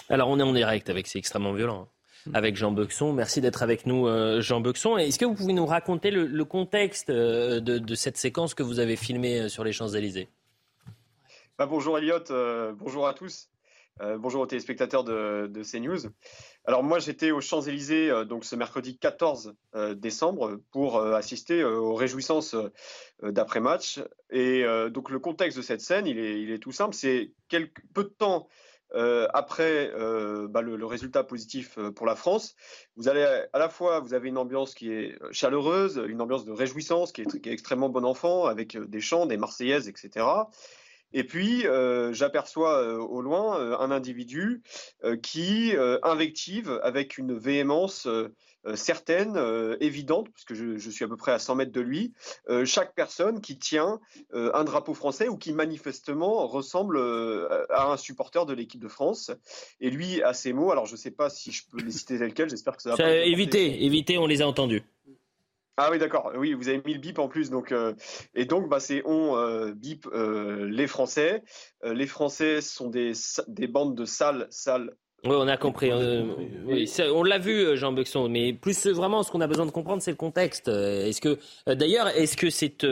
Alors, on est en direct avec, c'est extrêmement violent. Avec Jean Bexon. Merci d'être avec nous, euh, Jean Bexon. Est-ce que vous pouvez nous raconter le, contexte euh, de, cette séquence que vous avez filmée euh, sur les Champs-Élysées? Bah, Bonjour Elliot, bonjour à tous. bonjour aux téléspectateurs de, CNews. Alors moi j'étais aux Champs-Élysées donc ce mercredi 14 décembre pour assister aux réjouissances d'après-match. Et donc le contexte de cette scène, il est, il est tout simple. C'est peu de temps euh, après euh, bah, le, résultat positif euh, pour la France, vous allez à la fois vous avez une ambiance qui est chaleureuse, une ambiance de réjouissance qui est, extrêmement bon enfant avec des chants, des Marseillaises, etc. Et puis j'aperçois au loin un individu qui invective avec une véhémence certaines, euh, évidentes, puisque je, je, suis à peu près à 100 mètres de lui, euh, chaque personne qui tient un drapeau français ou qui manifestement ressemble à un supporter de l'équipe de France. Et lui, à ces mots, alors je ne sais pas si je peux les citer tels quels, j'espère que ça va pas Évitez, évitez, on les a entendus. Ah oui, d'accord. Oui, vous avez mis le bip en plus. Donc, et donc, bah, c'est on bip les Français. les Français sont des, des bandes de sales, sales oui, on a compris. Euh, on l'a vu, euh, Jean Bexon, mais plus vraiment, ce qu'on a besoin de comprendre, c'est le contexte. Euh, est-ce que, d'ailleurs, est-ce que c'est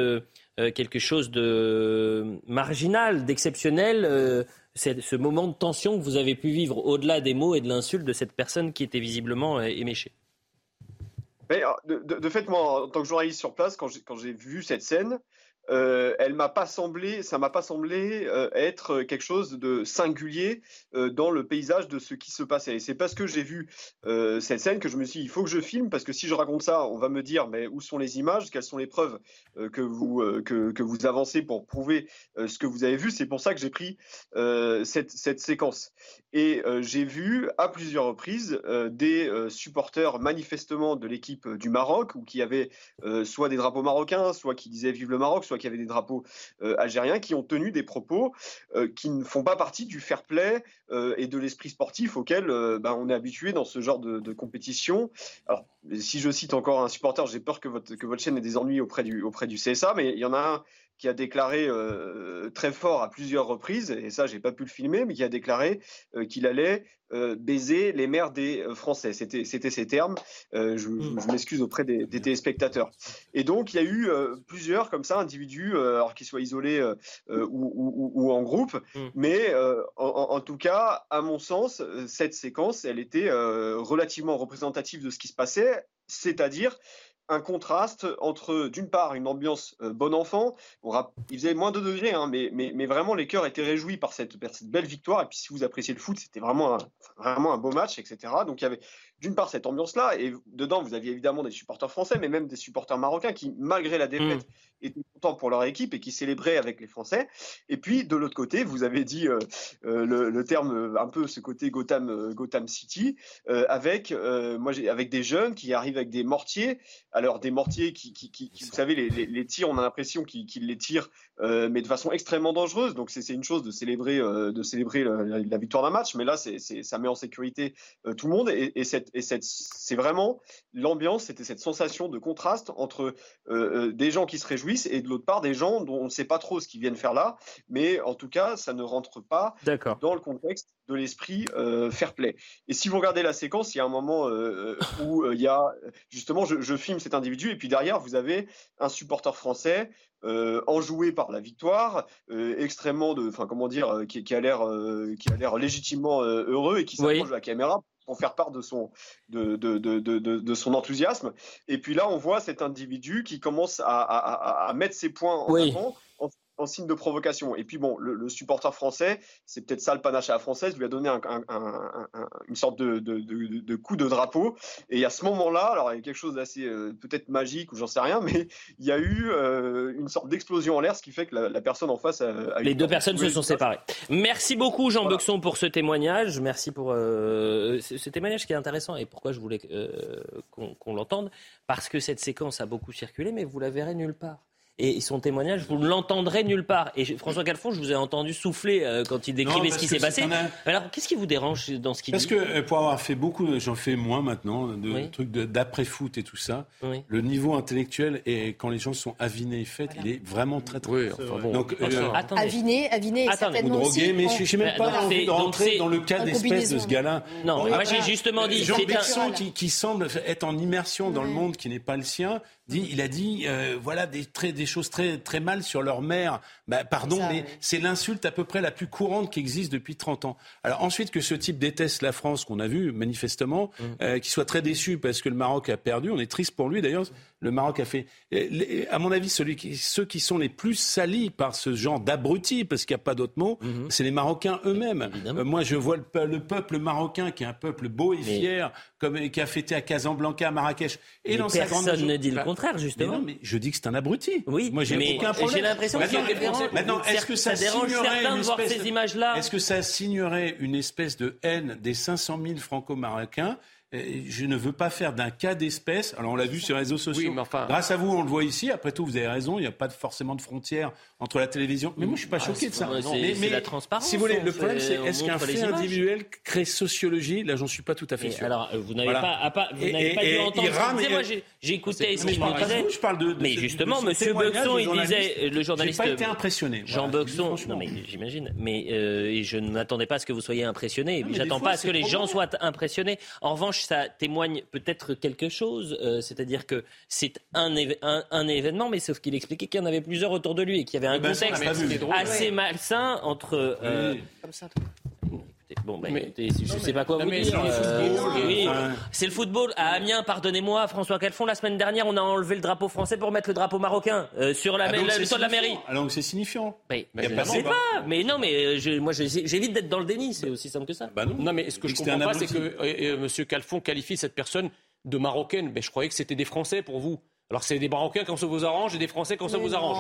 quelque chose de marginal, d'exceptionnel, ce moment de tension que vous avez pu vivre au-delà des mots et de l'insulte de cette personne qui était visiblement éméchée? De, de, fait, moi, en tant que journaliste sur place, quand j'ai vu cette scène, euh, elle m'a pas semblé, ça m'a pas semblé euh, être quelque chose de singulier euh, dans le paysage de ce qui se passait. Et c'est parce que j'ai vu cette scène que je me suis dit, il faut que je filme, parce que si je raconte ça, on va me dire, mais où sont les images, quelles sont les preuves que, vous, que, que, vous avancez pour prouver ce que vous avez vu. C'est pour ça que j'ai pris cette, cette, séquence. Et j'ai vu à plusieurs reprises des supporters manifestement de l'équipe du Maroc, ou qui avaient soit des drapeaux marocains, soit qui disaient Vive le Maroc, soit qu'il y avait des drapeaux euh, algériens qui ont tenu des propos euh, qui ne font pas partie du fair play euh, et de l'esprit sportif auquel ben, on est habitué dans ce genre de, compétition. Alors, si je cite encore un supporter, j'ai peur que votre, que votre chaîne ait des ennuis auprès du, auprès du CSA, mais il y en a un qui a déclaré euh, très fort à plusieurs reprises, et ça j'ai pas pu le filmer, mais qui a déclaré euh, qu'il allait euh, baiser les mères des Français. C'était, ces termes. je, mm. je m'excuse auprès des, des, téléspectateurs. Et donc il y a eu plusieurs comme ça individus, alors qu'ils soient isolés ou, ou, ou, en groupe, mm. mais en, en, tout cas, à mon sens, cette séquence, elle était relativement représentative de ce qui se passait, c'est-à-dire un contraste entre, d'une part, une ambiance euh, bon enfant. il faisait moins de degrés, hein, mais, vraiment, les cœurs étaient réjouis par cette, cette, belle victoire. Et puis, si vous appréciez le foot, c'était vraiment un, vraiment un beau match, etc. Donc, il y avait d'une part cette ambiance-là, et dedans, vous aviez évidemment des supporters français, mais même des supporters marocains qui, malgré la défaite, mmh. étaient contents pour leur équipe et qui célébraient avec les Français. Et puis, de l'autre côté, vous avez dit euh, euh, le, terme, un peu ce côté Gotham, Gotham City, avec, moi, avec des jeunes qui arrivent avec des mortiers alors des mortiers qui, vous savez, les, tirs, on a l'impression qu'ils les tirent, euh, mais de façon extrêmement dangereuse. Donc c'est une chose de célébrer, euh, de célébrer la, victoire d'un match, mais là, c'est ça met en sécurité euh, tout le monde. Et, cette, Et c'est vraiment l'ambiance, c'était cette sensation de contraste entre euh, des gens qui se réjouissent et de l'autre part des gens dont on ne sait pas trop ce qu'ils viennent faire là, mais en tout cas, ça ne rentre pas dans le contexte de l'esprit fair play. Et si vous regardez la séquence, il y a un moment où il y a justement, je, je, filme cet individu et puis derrière vous avez un supporter français euh, enjoué par la victoire, euh, extrêmement de, enfin comment dire, euh, qui, a l'air, qui a l'air légitimement heureux et qui s'approche de la caméra pour faire part de son, de, de, de, de, son enthousiasme. Et puis là, on voit cet individu qui commence à, à, à mettre ses points en avant en signe de provocation. Et puis bon, le, supporter français, c'est peut-être ça le panache à la française, lui a donné un, une sorte de, de, coup de drapeau. Et à ce moment-là, alors il y a quelque chose d'assez euh, peut-être magique ou j'en sais rien, mais il y a eu euh, une sorte d'explosion en l'air, ce qui fait que la, personne en face a... Les deux personnes se sont séparées. Merci beaucoup Jean voilà. pour ce témoignage. Merci pour euh, ce, témoignage qui est intéressant. Et pourquoi je voulais qu'on l'entende Parce que cette séquence a beaucoup circulé, mais vous la verrez nulle part et son témoignage, vous ne l'entendrez nulle part. Et François Calfon, je vous ai entendu souffler euh, quand il décrivait ce qui s'est passé. Alors, qu'est-ce qui vous dérange dans ce qu'il dit Parce que euh, pour avoir fait beaucoup, j'en fais moins maintenant, de trucs d'après-foot et tout ça, le niveau intellectuel, et quand les gens sont avinés et faits, il est vraiment très très enfin, bon. Donc, euh, aviné, aviné, ou drogué, mais je n'ai même pas envie de rentrer dans le cas d'espèce de ce gars-là. Non, moi j'ai justement dit... Jean Berson qui semble être en immersion dans le monde qui n'est pas le sien, il a dit, euh, voilà, des, très, des choses très, très mal sur leur mère. Bah, pardon, mais c'est l'insulte à peu près la plus courante qui existe depuis 30 ans. Alors ensuite, que ce type déteste la France, qu'on a vu manifestement, mmh. euh, qu'il soit très déçu parce que le Maroc a perdu, on est triste pour lui d'ailleurs, le Maroc a fait. à mon avis, celui qui, ceux qui sont les plus salis par ce genre d'abrutis, parce qu'il n'y a pas d'autre mot, mhm. c'est les Marocains eux-mêmes. Euh, moi, je vois le, peuple marocain qui est un peuple beau et fier, comme, qui a fêté à Casablanca, à Marrakech. Et dans personne sa ne dit le contraire, justement. Mais non, mais je dis que c'est un abruti. Oui, moi j'ai aucun problème. J'ai l'impression que Maintenant, est-ce que ça, dérange certains de voir ces images-là Est-ce que ça signerait une espèce de haine des 500 000 franco-marocains je ne veux pas faire d'un cas d'espèce. Alors on l'a vu sur les réseaux sociaux. Grâce à vous, on le voit ici. Après tout, vous avez raison. Il n'y a pas forcément de frontières entre la télévision. Mais moi, je suis pas ah, choqué de ça. C'est la transparence. Si vous voulez, le problème, c'est est-ce qu'un fait individuel crée sociologie? Là, j'en suis pas tout à fait sûr. Alors, euh, vous n'avez pas, pas, vous n'avez pas dû entendre. Ce moi, j'ai écouté ce qu'il disait. Je parle de. Mais justement, Monsieur Buxon, il disait, le journaliste. J'ai pas été impressionné. Jean Buxon. Non, mais j'imagine. Mais euh, je ne m'attendais pas à ce que vous soyez impressionné. J'attends pas à ce que les gens soient impressionnés. En revanche, ça témoigne peut-être quelque chose. Euh, c'est-à-dire que c'est un, un, événement, mais sauf qu'il expliquait qu'il y en avait plusieurs autour de lui et qu'il y avait un ben, contexte assez malsain entre. Euh, Comme ça, Bon, bah, écoutez, je ne sais pas quoi vous dire. Euh, c'est le football. À Amiens, pardonnez-moi, François Calfon, la semaine dernière, on a enlevé le drapeau français pour mettre le drapeau marocain sur la, ah, le toit de la mairie. Alors c'est signifiant. Mais, mais je ne sais pas. Mais non, mais je, moi j'évite d'être dans le déni. C'est aussi simple que ça. Bah non. mais ce que je comprends pas, c'est que M. Calfon qualifie cette personne de marocaine. Mais je croyais que c'était des Français pour vous. Alors c'est des Marocains quand ça vous arrange et des Français quand ça vous arrange.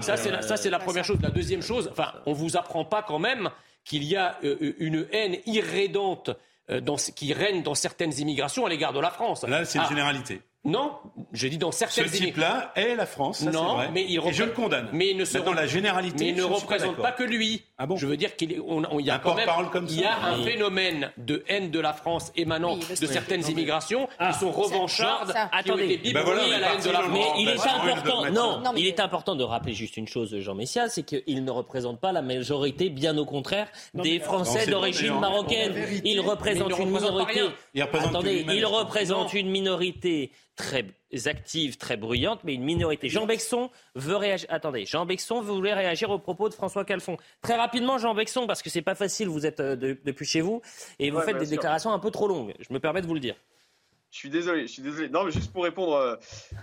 ça c'est la, première chose. La deuxième chose, enfin, on vous apprend pas quand même qu'il y a euh, une haine irrédente euh, qui règne dans certaines immigrations à l'égard de la France. Là, c'est une ah. généralité. Non, j'ai dit dans certaines. Ce type-là est la France. Ça non, vrai. mais il et je le condamne. Mais il ne se la généralité. Mais il ne représente pas, que lui. Ah bon Je veux dire qu'il y a quand même, comme il y a un phénomène de haine de la France émanant de certaines immigrations qui sont revanchardes. attendez, ben voilà, Mais il est important. Non, il est important de rappeler juste une chose, Jean Messia, c'est qu'il ne représente pas la majorité, bien au contraire, des Français d'origine marocaine. Il représente une minorité. Attendez, il représente une minorité très active, très bruyante, mais une minorité. Jean Bexon veut réagir. Attendez, Jean Bexon voulait réagir aux propos de François Calfon. Très rapidement, Jean Bexon, parce que c'est pas facile, vous êtes euh, depuis chez vous et vous faites des déclarations un peu trop longues. Je me permets de vous le dire. Je suis désolé, je suis désolé. Non, mais juste pour répondre, euh,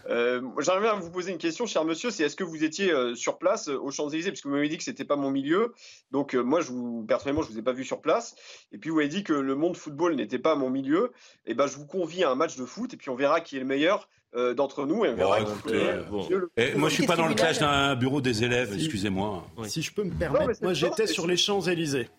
euh j'aimerais à vous poser une question, cher monsieur. C'est est-ce que vous étiez euh, sur place aux Champs-Élysées, parce que vous m'avez dit que c'était pas mon milieu. Donc moi, je vous, personnellement, je vous ai pas vu sur place. Et puis vous avez dit que le monde football n'était pas mon milieu. Et eh ben, je vous convie à un match de foot, et puis on verra qui est le meilleur. Euh, d'entre nous. Et moi, je suis pas dans le clash d'un bureau des élèves, excusez-moi. Si je peux me permettre, moi j'étais sur les Champs-Élysées.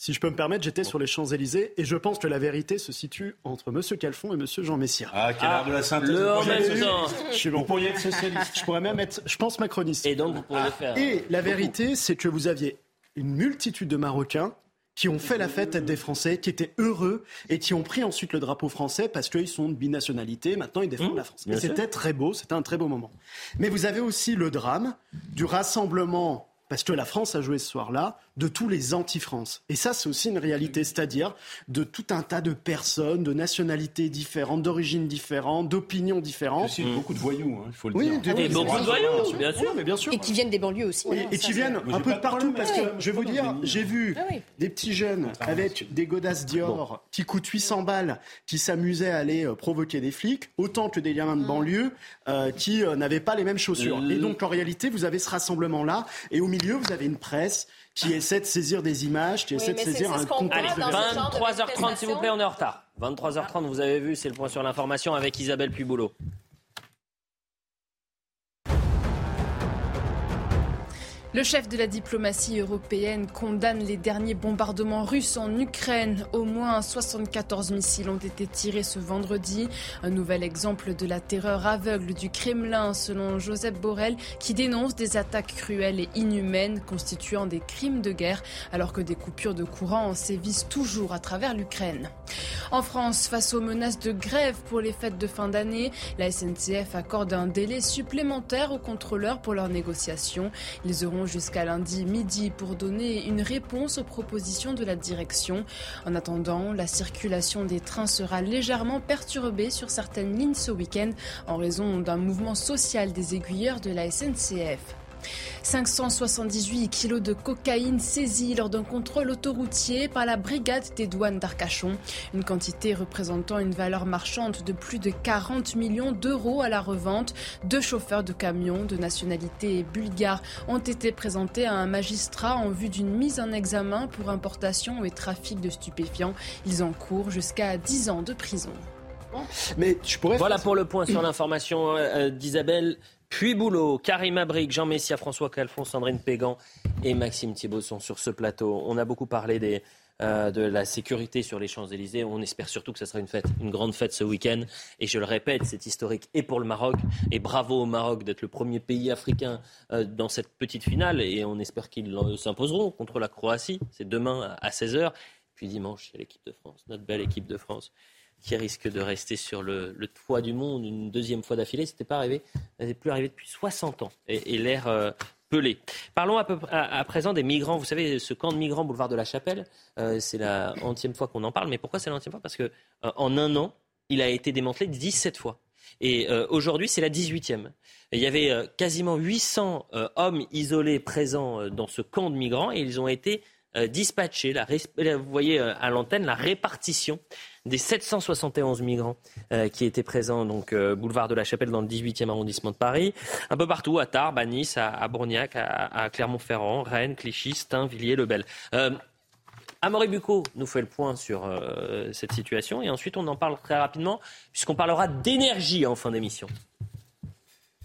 Si je peux me permettre, j'étais sur les Champs-Élysées et je pense que la vérité se situe entre M. Calfon et M. Jean Messia. Ah, quel ah, de la synthèse. Le en même temps. Je suis bon. Vous pourriez être socialiste. Je pourrais même être, je pense, macroniste. Et donc, vous pourriez le faire. Et la vérité, c'est que vous aviez une multitude de Marocains qui ont fait la fête des Français, qui étaient heureux et qui ont pris ensuite le drapeau français parce qu'ils sont de binationalité. Maintenant, ils défendent mmh, la France. Et c'était très beau, c'était un très beau moment. Mais vous avez aussi le drame du rassemblement parce que la France a joué ce soir-là, de tous les anti-France. Et ça, c'est aussi une réalité, c'est-à-dire de tout un tas de personnes, de nationalités différentes, d'origines différentes, d'opinions différentes. Aussi beaucoup de voyous, hein, il faut le oui, dire. Et beaucoup de voyous, bien sûr. mais bien sûr. Et qui viennent des banlieues aussi. Et, hein, qui viennent un peu de partout, parce que je vais vous dire, j'ai vu ah des petits jeunes avec des godasses Dior qui coûtent 800 balles, qui s'amusaient à aller euh, provoquer des flics, autant que des gamins de ah. banlieue euh, qui euh, n'avaient pas les mêmes chaussures. Et donc, en réalité, vous avez ce rassemblement-là, et au milieu, vous avez une presse qui essaie de saisir des images, qui essaie de saisir un contexte. 23h30, s'il vous plaît, on est en retard. 23h30, vous avez vu, c'est le point sur l'information avec Isabelle Puboulot. Le chef de la diplomatie européenne condamne les derniers bombardements russes en Ukraine. Au moins 74 missiles ont été tirés ce vendredi. Un nouvel exemple de la terreur aveugle du Kremlin, selon Joseph Borrell, qui dénonce des attaques cruelles et inhumaines constituant des crimes de guerre, alors que des coupures de courant sévissent toujours à travers l'Ukraine. En France, face aux menaces de grève pour les fêtes de fin d'année, la SNCF accorde un délai supplémentaire aux contrôleurs pour leurs négociations. Ils auront jusqu'à lundi midi pour donner une réponse aux propositions de la direction. En attendant, la circulation des trains sera légèrement perturbée sur certaines lignes ce week-end en raison d'un mouvement social des aiguilleurs de la SNCF. 578 kilos de cocaïne saisis lors d'un contrôle autoroutier par la brigade des douanes d'Arcachon. Une quantité représentant une valeur marchande de plus de 40 millions d'euros à la revente. Deux chauffeurs de camions de nationalité bulgare ont été présentés à un magistrat en vue d'une mise en examen pour importation et trafic de stupéfiants. Ils encourent jusqu'à 10 ans de prison. Mais je pourrais voilà pour le point sur l'information euh, euh, d'Isabelle. Puis Boulot, Karim Abrik, Jean Messia, François Calfon, Sandrine Pégan et Maxime Thibault sont sur ce plateau. On a beaucoup parlé euh, de la sécurité sur les Champs-Élysées. On espère surtout que ce sera une fête, une grande fête ce week-end. Et je le répète, c'est historique et pour le Maroc. Et bravo au Maroc d'être le premier pays africain euh, dans cette petite finale. Et on espère qu'ils s'imposeront contre la Croatie. C'est demain à 16h. Puis dimanche, a l'équipe de France, notre belle équipe de France qui risque de rester sur le, toit du monde une deuxième fois d'affilée. Ce n'était pas arrivé, n'est plus arrivé depuis 60 ans. Et, l'air euh, pelé. Parlons à, présent des migrants. Vous savez, ce camp de migrants boulevard de la Chapelle, euh, c'est la onzième fois qu'on en parle. Mais pourquoi c'est la onzième fois? Parce qu'en euh, en un an, il a été démantelé 17 fois. Et aujourd'hui, c'est la 18e. Il y avait quasiment 800 hommes isolés présents dans ce camp de migrants et ils ont été dispatchés. vous voyez à l'antenne la répartition des 771 migrants euh, qui étaient présents donc euh, boulevard de la Chapelle dans le 18e arrondissement de Paris, un peu partout à Tarbes, à Nice, à, à Bourgnac, à, Clermont-Ferrand, Rennes, Clichy, Stein, Villiers, Lebel. Euh, Amaury Bucco nous fait le point sur euh, cette situation et ensuite on en parle très rapidement puisqu'on parlera d'énergie en fin d'émission.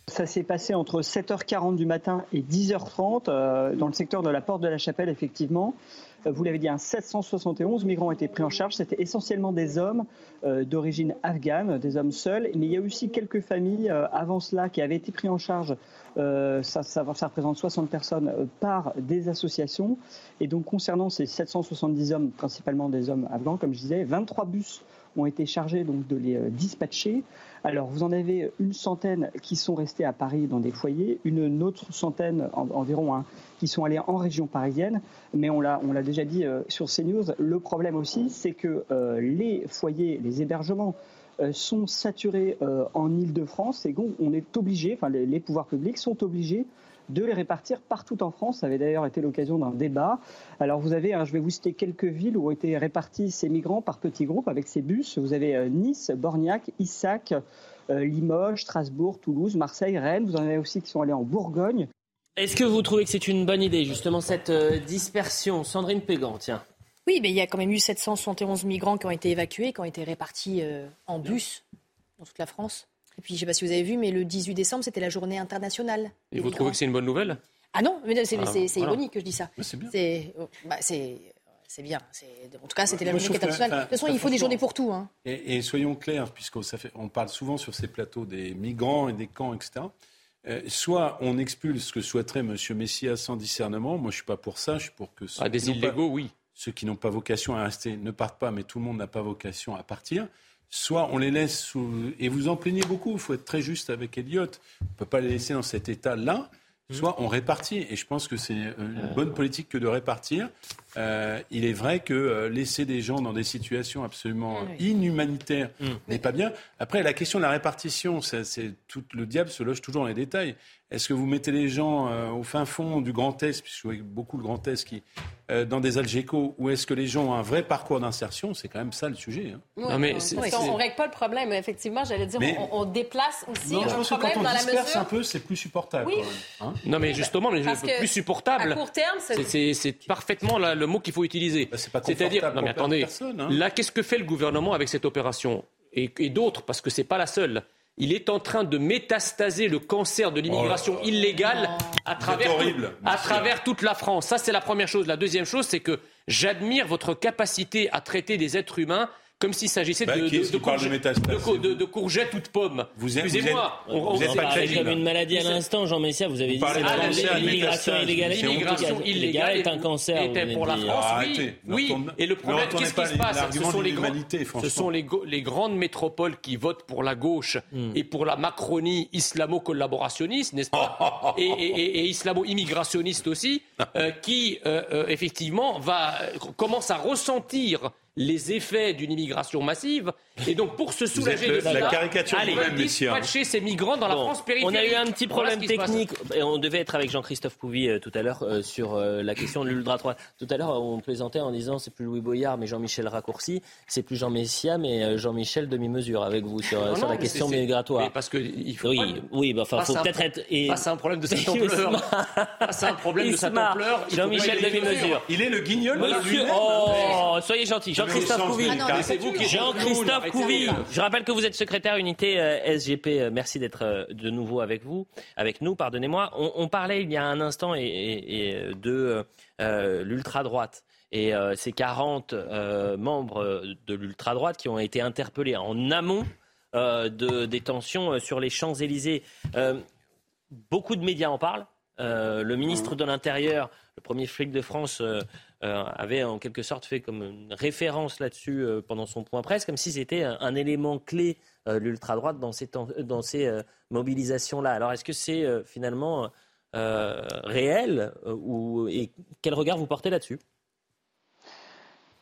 Ça s'est passé entre 7h40 du matin et 10h30 dans le secteur de la Porte de la Chapelle, effectivement. Euh, vous l'avez dit, 771 migrants ont été pris en charge. C'était essentiellement des hommes euh, d'origine afghane, des hommes seuls. Mais il y a aussi quelques familles euh, avant cela qui avaient été pris en charge. Ça, représente 60 personnes par des associations. Et donc concernant ces 770 hommes, principalement des hommes afghans, comme je disais, 23 bus ont été chargés donc de les dispatcher. Alors, vous en avez une centaine qui sont restés à Paris dans des foyers, une autre centaine environ qui sont allés en région parisienne. Mais on l'a, déjà dit euh, sur CNews, le problème aussi, c'est que euh, les foyers, les hébergements euh, sont saturés en Ile-de-France et on est obligé, enfin les, pouvoirs publics sont obligés de les répartir partout en France. Ça avait d'ailleurs été l'occasion d'un débat. Alors vous avez, hein, je vais vous citer quelques villes où ont été répartis ces migrants par petits groupes avec ces bus. Vous avez euh, Nice, Borgnac, Issac, euh, Limoges, Strasbourg, Toulouse, Marseille, Rennes. Vous en avez aussi qui sont allés en Bourgogne. Est-ce que vous trouvez que c'est une bonne idée, justement, cette euh, dispersion? Sandrine Pégan, tiens. Oui, mais il y a quand même eu 771 migrants qui ont été évacués, qui ont été répartis en bus dans toute la France. Et puis, je ne sais pas si vous avez vu, mais le 18 décembre, c'était la journée internationale. Et vous trouvez que c'est une bonne nouvelle? Ah non, mais c'est ah, ironique que je dis ça. C'est bien. Bah, c'est bien. En tout cas, c'était la journée internationale. de toute façon, il faut des journées pour tout. Hein. Et, soyons clairs, puisqu'on on parle souvent sur ces plateaux des migrants et des camps, etc. Euh, soit on expulse ce que souhaiterait M. Messia sans discernement. Moi, je ne suis pas pour ça. Je suis pour que. Ah, des illégaux, oui. ceux qui n'ont pas vocation à rester ne partent pas, mais tout le monde n'a pas vocation à partir. Soit on les laisse sous... Et vous en plaignez beaucoup, il faut être très juste avec Elliot. On ne peut pas les laisser dans cet état-là. Mmh. Soit on répartit. Et je pense que c'est une bonne politique que de répartir. Euh, il est vrai que euh, laisser des gens dans des situations absolument inhumanitaires mmh. n'est pas bien. Après, la question de la répartition, c'est tout le diable se loge toujours dans les détails. Est-ce que vous mettez les gens euh, au fin fond du Grand Est, puisque vous beaucoup le Grand Est qui euh, dans des Algeco, ou est-ce que les gens ont un vrai parcours d'insertion? C'est quand même ça le sujet. Hein. non, mais on ne règle pas le problème. Effectivement, j'allais dire, on, déplace aussi non, je problème quand on dans la mesure. un peu, c'est plus supportable. Oui. Hein. non, mais justement, le plus supportable. À court terme, c'est parfaitement le mot qu'il faut utiliser. Bah, C'est-à-dire, non mais attendez, hein. là, qu'est-ce que fait le gouvernement avec cette opération et, et d'autres, parce que c'est pas la seule il est en train de métastaser le cancer de l'immigration oh illégale à, travers, à travers toute la France. Ça, c'est la première chose. La deuxième chose, c'est que j'admire votre capacité à traiter des êtres humains comme s'il s'agissait bah, de, de, de, courgettes ou de pommes. Vous Excusez-moi. Vous, êtes pas comme une maladie à l'instant, Jean Messia, vous avez dit que l'immigration illégale. L'immigration illégale est un cancer. Était pour la France, oui. oui. Et le problème, qu'est-ce qui se passe? Ce sont les les grandes métropoles qui votent pour la gauche hmm. et pour la Macronie islamo-collaborationniste, n'est-ce pas? Et islamo-immigrationniste aussi, euh, qui euh, euh, effectivement va commence à ressentir les effets d'une immigration massive. Et donc, pour se soulager de ça, la caricature allez, dispatcher ces migrants dans la France périphérique. On a eu un petit problème technique. Et on devait être avec Jean-Christophe Pouvy euh, tout à l'heure euh, sur euh, la question de l'ultra-droite. Tout à l'heure, on plaisantait en disant c'est plus Louis Boyard, mais Jean-Michel Raccourci. C'est plus Jean Messia, mais Jean-Michel demi-mesure avec vous sur, sur la question migratoire. parce que il faut oui, oui, bah, faut peut-être être. Et... Face un problème de cette ampleur. face un problème de cette ampleur. Jean-Michel demi-mesure. Il est le guignol. Oh, soyez gentil. Jean-Christophe Couvi. Jean-Christophe Couvi. Je rappelle que vous êtes secrétaire unité euh, SGP. Euh, merci d'être euh, de nouveau avec vous, avec nous. Pardonnez-moi. On, parlait il y a un instant et, de l'ultra-droite et ces 40 membres de l'ultra-droite qui ont été interpellés en amont de, des tensions sur les Champs-Élysées. beaucoup de médias en parlent. le ministre de l'Intérieur, le premier flic de France, avait en quelque sorte fait comme une référence là-dessus euh, pendant son point presse, comme si c'était un, élément clé euh, l'ultra-droite dans ces, mobilisations-là. Alors est-ce que c'est finalement réel ou, et quel regard vous portez là-dessus?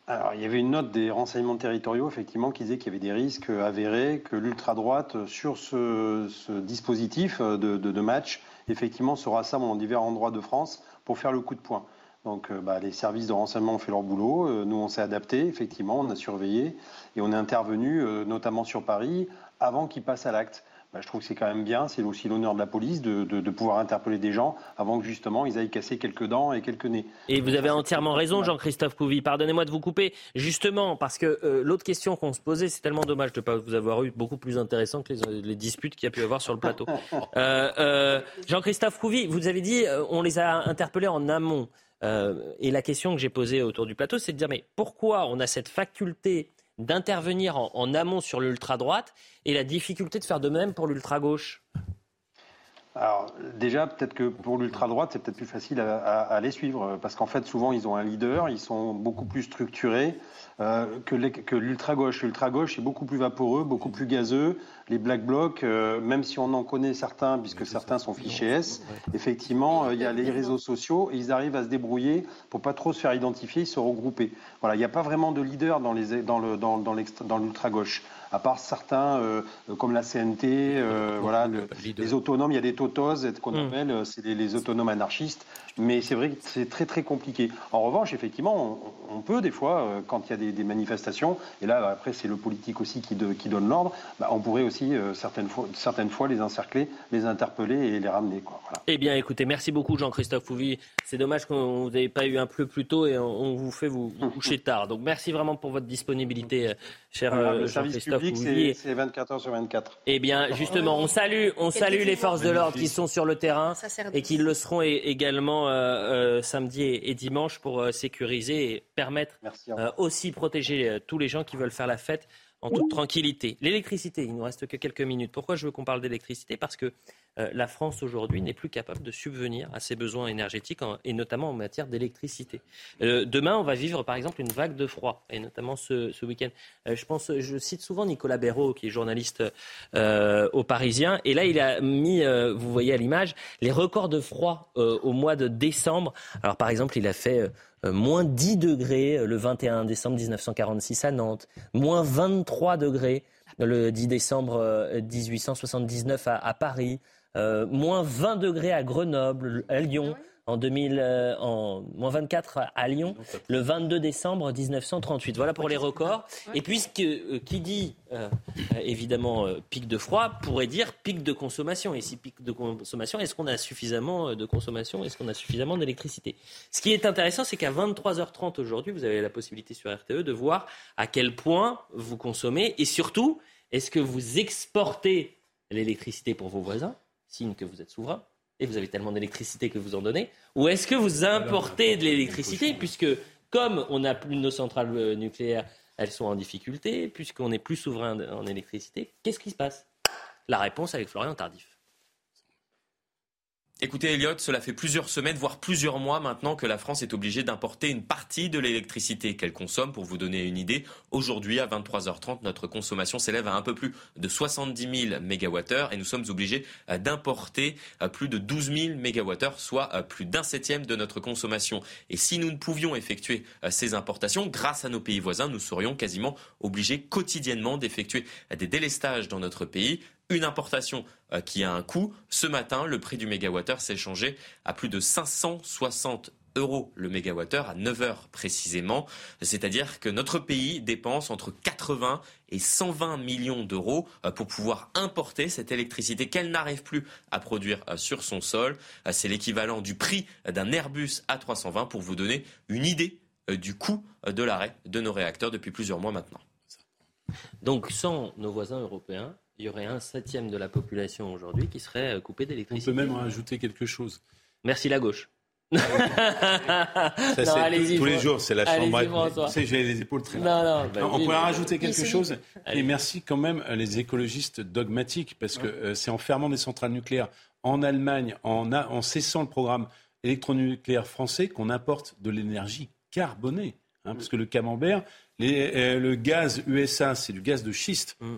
Alors, il y avait une note des renseignements territoriaux, effectivement, qui disait qu'il y avait des risques avérés que l'ultra-droite, sur ce, dispositif de, de, match, effectivement, se rassemble dans divers endroits de France pour faire le coup de poing. Donc euh, bah, les services de renseignement ont fait leur boulot. Euh, nous, on s'est adapté, effectivement, on a surveillé et on est intervenu, euh, notamment sur Paris, avant qu'ils passent à l'acte. Bah, je trouve que c'est quand même bien, c'est aussi l'honneur de la police de, pouvoir interpeller des gens avant que justement ils aillent casser quelques dents et quelques nez. Et vous avez entièrement raison, Jean-Christophe Couvi. Pardonnez-moi de vous couper, justement, parce que l'autre question qu'on se posait, c'est tellement dommage de ne pas vous avoir eu beaucoup plus intéressant que les, disputes qu'il y a pu avoir sur le plateau. Jean-Christophe Couvi, vous avez dit on les a interpellés en amont. Euh, et la question que j'ai posée autour du plateau, c'est de dire mais pourquoi on a cette faculté d'intervenir en, amont sur l'ultra-droite et la difficulté de faire de même pour l'ultra-gauche? Alors déjà, peut-être que pour l'ultra-droite, c'est peut-être plus facile à, les suivre, parce qu'en fait, souvent, ils ont un leader, ils sont beaucoup plus structurés euh, que l'ultra-gauche. L'ultra-gauche est beaucoup plus vaporeux, beaucoup plus gazeux, les black blocs, euh, même si on en connaît certains, puisque certains sont fichés S, effectivement, euh, il y a les réseaux sociaux et ils arrivent à se débrouiller pour pas trop se faire identifier, se regrouper. Voilà, il n'y a pas vraiment de leader dans les dans le dans, dans l'ultra gauche à part certains euh, comme la CNT, voilà, les autonomes, il y a des totos qu'on hmm. appelle, c'est les, autonomes anarchistes, mais c'est vrai que c'est très très compliqué. En revanche, effectivement, on, peut des fois, quand il y a des, manifestations, et là après c'est le politique aussi qui, qui donne l'ordre, bah, on pourrait aussi euh, certaines, fois, certaines fois les encercler, les interpeller et les ramener. Quoi. Eh bien, écoutez, merci beaucoup Jean-Christophe Fouvi. C'est dommage vous n'ayez pas eu un peu plus tôt et on, vous fait vous, coucher tard. Donc merci vraiment pour votre disponibilité, euh, cher euh, Jean-Christophe C'est 24 heures sur 24. Eh bien, justement, on salue, on salue les forces de l'ordre qui sont sur le terrain et qui le seront également samedi et, dimanche pour sécuriser et permettre aussi protéger tous les gens qui veulent faire la fête en toute tranquillité. L'électricité, il nous reste que quelques minutes. Pourquoi je veux qu'on parle d'électricité? Parce que euh, la France aujourd'hui n'est plus capable de subvenir à ses besoins énergétiques et notamment en matière d'électricité. Euh, demain, on va vivre par exemple une vague de froid et notamment ce, week-end. Euh, je je cite souvent Nicolas Béraud qui est journaliste au Parisien et là il a mis, vous voyez à l'image, les records de froid au mois de décembre. Alors par exemple, il a fait moins 10 degrés euh, le 21 décembre 1946 à Nantes, moins 23 degrés le 10 décembre 1879 euh, à, Paris, moins 20 degrés à Grenoble, à Lyon. En 2000, euh, en moins 24 à Lyon, le 22 décembre 1938. Voilà pour les records. Et puisque euh, qui dit euh, évidemment pic de froid pourrait dire pic de consommation. Et si pic de consommation, est-ce qu'on a suffisamment de consommation? Est-ce qu'on a suffisamment d'électricité? Ce qui est intéressant, c'est qu'à 23h30 aujourd'hui, vous avez la possibilité sur RTE de voir à quel point vous consommez et surtout, est-ce que vous exportez l'électricité pour vos voisins, signe que vous êtes souverain? Et vous avez tellement d'électricité que vous en donnez Ou est-ce que vous importez de l'électricité puisque comme on n'a plus de nos centrales euh, nucléaires, elles sont en difficulté, puisqu'on n'est plus souverain en électricité, qu'est-ce qui se passe? La réponse avec Florian Tardif. Écoutez, Elliot, cela fait plusieurs semaines, voire plusieurs mois maintenant que la France est obligée d'importer une partie de l'électricité qu'elle consomme. Pour vous donner une idée, aujourd'hui, à 23h30, notre consommation s'élève à un peu plus de 70 000 MWh et nous sommes obligés euh, d'importer euh, plus de 12 000 MWh, soit euh, plus d'un septième de notre consommation. Et si nous ne pouvions effectuer ces importations, grâce à nos pays voisins, nous serions quasiment obligés quotidiennement d'effectuer des délestages dans notre pays une importation euh, qui a un coût. Ce matin, le prix du mégawattheure s'est changé à plus de 560 euros le mégawattheure à 9 heures précisément. C'est-à-dire que notre pays dépense entre 80 et 120 millions d'euros euh, pour pouvoir importer cette électricité qu'elle n'arrive plus à produire euh, sur son sol. C'est l'équivalent du prix d'un Airbus A320 pour vous donner une idée du coût de l'arrêt de nos réacteurs depuis plusieurs mois maintenant. Donc sans nos voisins européens, il y aurait un septième de la population aujourd'hui qui serait euh, coupée d'électricité. On peut même rajouter quelque chose. Merci la gauche. tous les jours, c'est la chambre. Tu sais, j'ai les épaules très non, non, bah, On pourrait rajouter quelque chose. Et merci quand même les écologistes dogmatiques, parce que euh, c'est en fermant des centrales nucléaires en Allemagne, en, en cessant le programme électronucléaire français, qu'on importe de l'énergie carbonée. Hein, parce que le camembert, les, euh, le gaz USA, c'est du gaz de schiste. Mm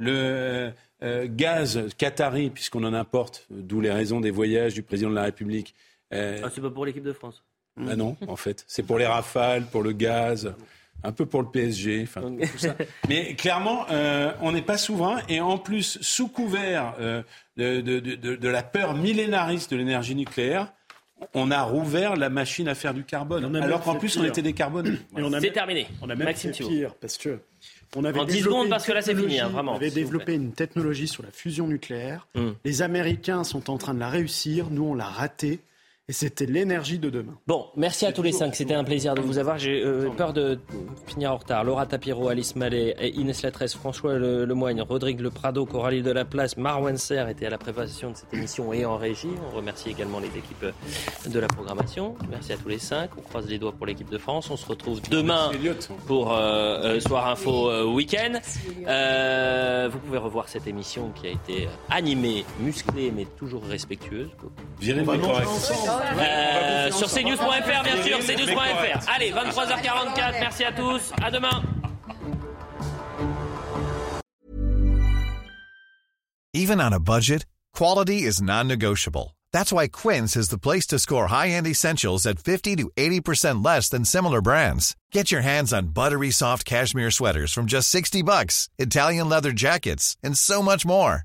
le euh, gaz qatari, puisqu'on en importe, d'où les raisons des voyages du président de la République. Euh, ah, c'est pas pour l'équipe de France ah Non, en fait. C'est pour les rafales, pour le gaz, un peu pour le PSG, enfin tout ça. Mais clairement, euh, on n'est pas souverain. Et en plus, sous couvert de, de, de, de, la peur millénariste de l'énergie nucléaire, on a rouvert la machine à faire du carbone. Alors qu'en plus, on était décarbonés. C'est terminé. On a même Maxime fait pire, parce que on avait en 10 secondes, parce que là, c'est fini, hein, vraiment. On avait développé une technologie sur la fusion nucléaire. Hmm. Les Américains sont en train de la réussir. Nous, on l'a ratée. Et c'était l'énergie de demain. Bon, merci à tous les cinq. C'était un plaisir de vous avoir. J'ai euh, peur de finir en retard. Laura Tapiro, Alice Mallet, Inès Latresse, François Lemoigne, Rodrigue Le Prado, Coralie Delaplace, Marwan Serre étaient à la préparation de cette émission et en régie. On remercie également les équipes de la programmation. Merci à tous les cinq. On croise les doigts pour l'équipe de France. On se retrouve demain pour euh, euh, Soir Info Week-end. vous pouvez revoir cette émission qui a été animée, musclée, mais toujours respectueuse. Virez euh, sur cnews.fr, bien sûr, cnews.fr. Allez, 23h44, merci à tous, à demain. Even on a budget, quality is non-negotiable. That's why Quince is the place to score high-end essentials at 50 to 80% less than similar brands. Get your hands on buttery soft cashmere sweaters from just 60 bucks, Italian leather jackets, and so much more.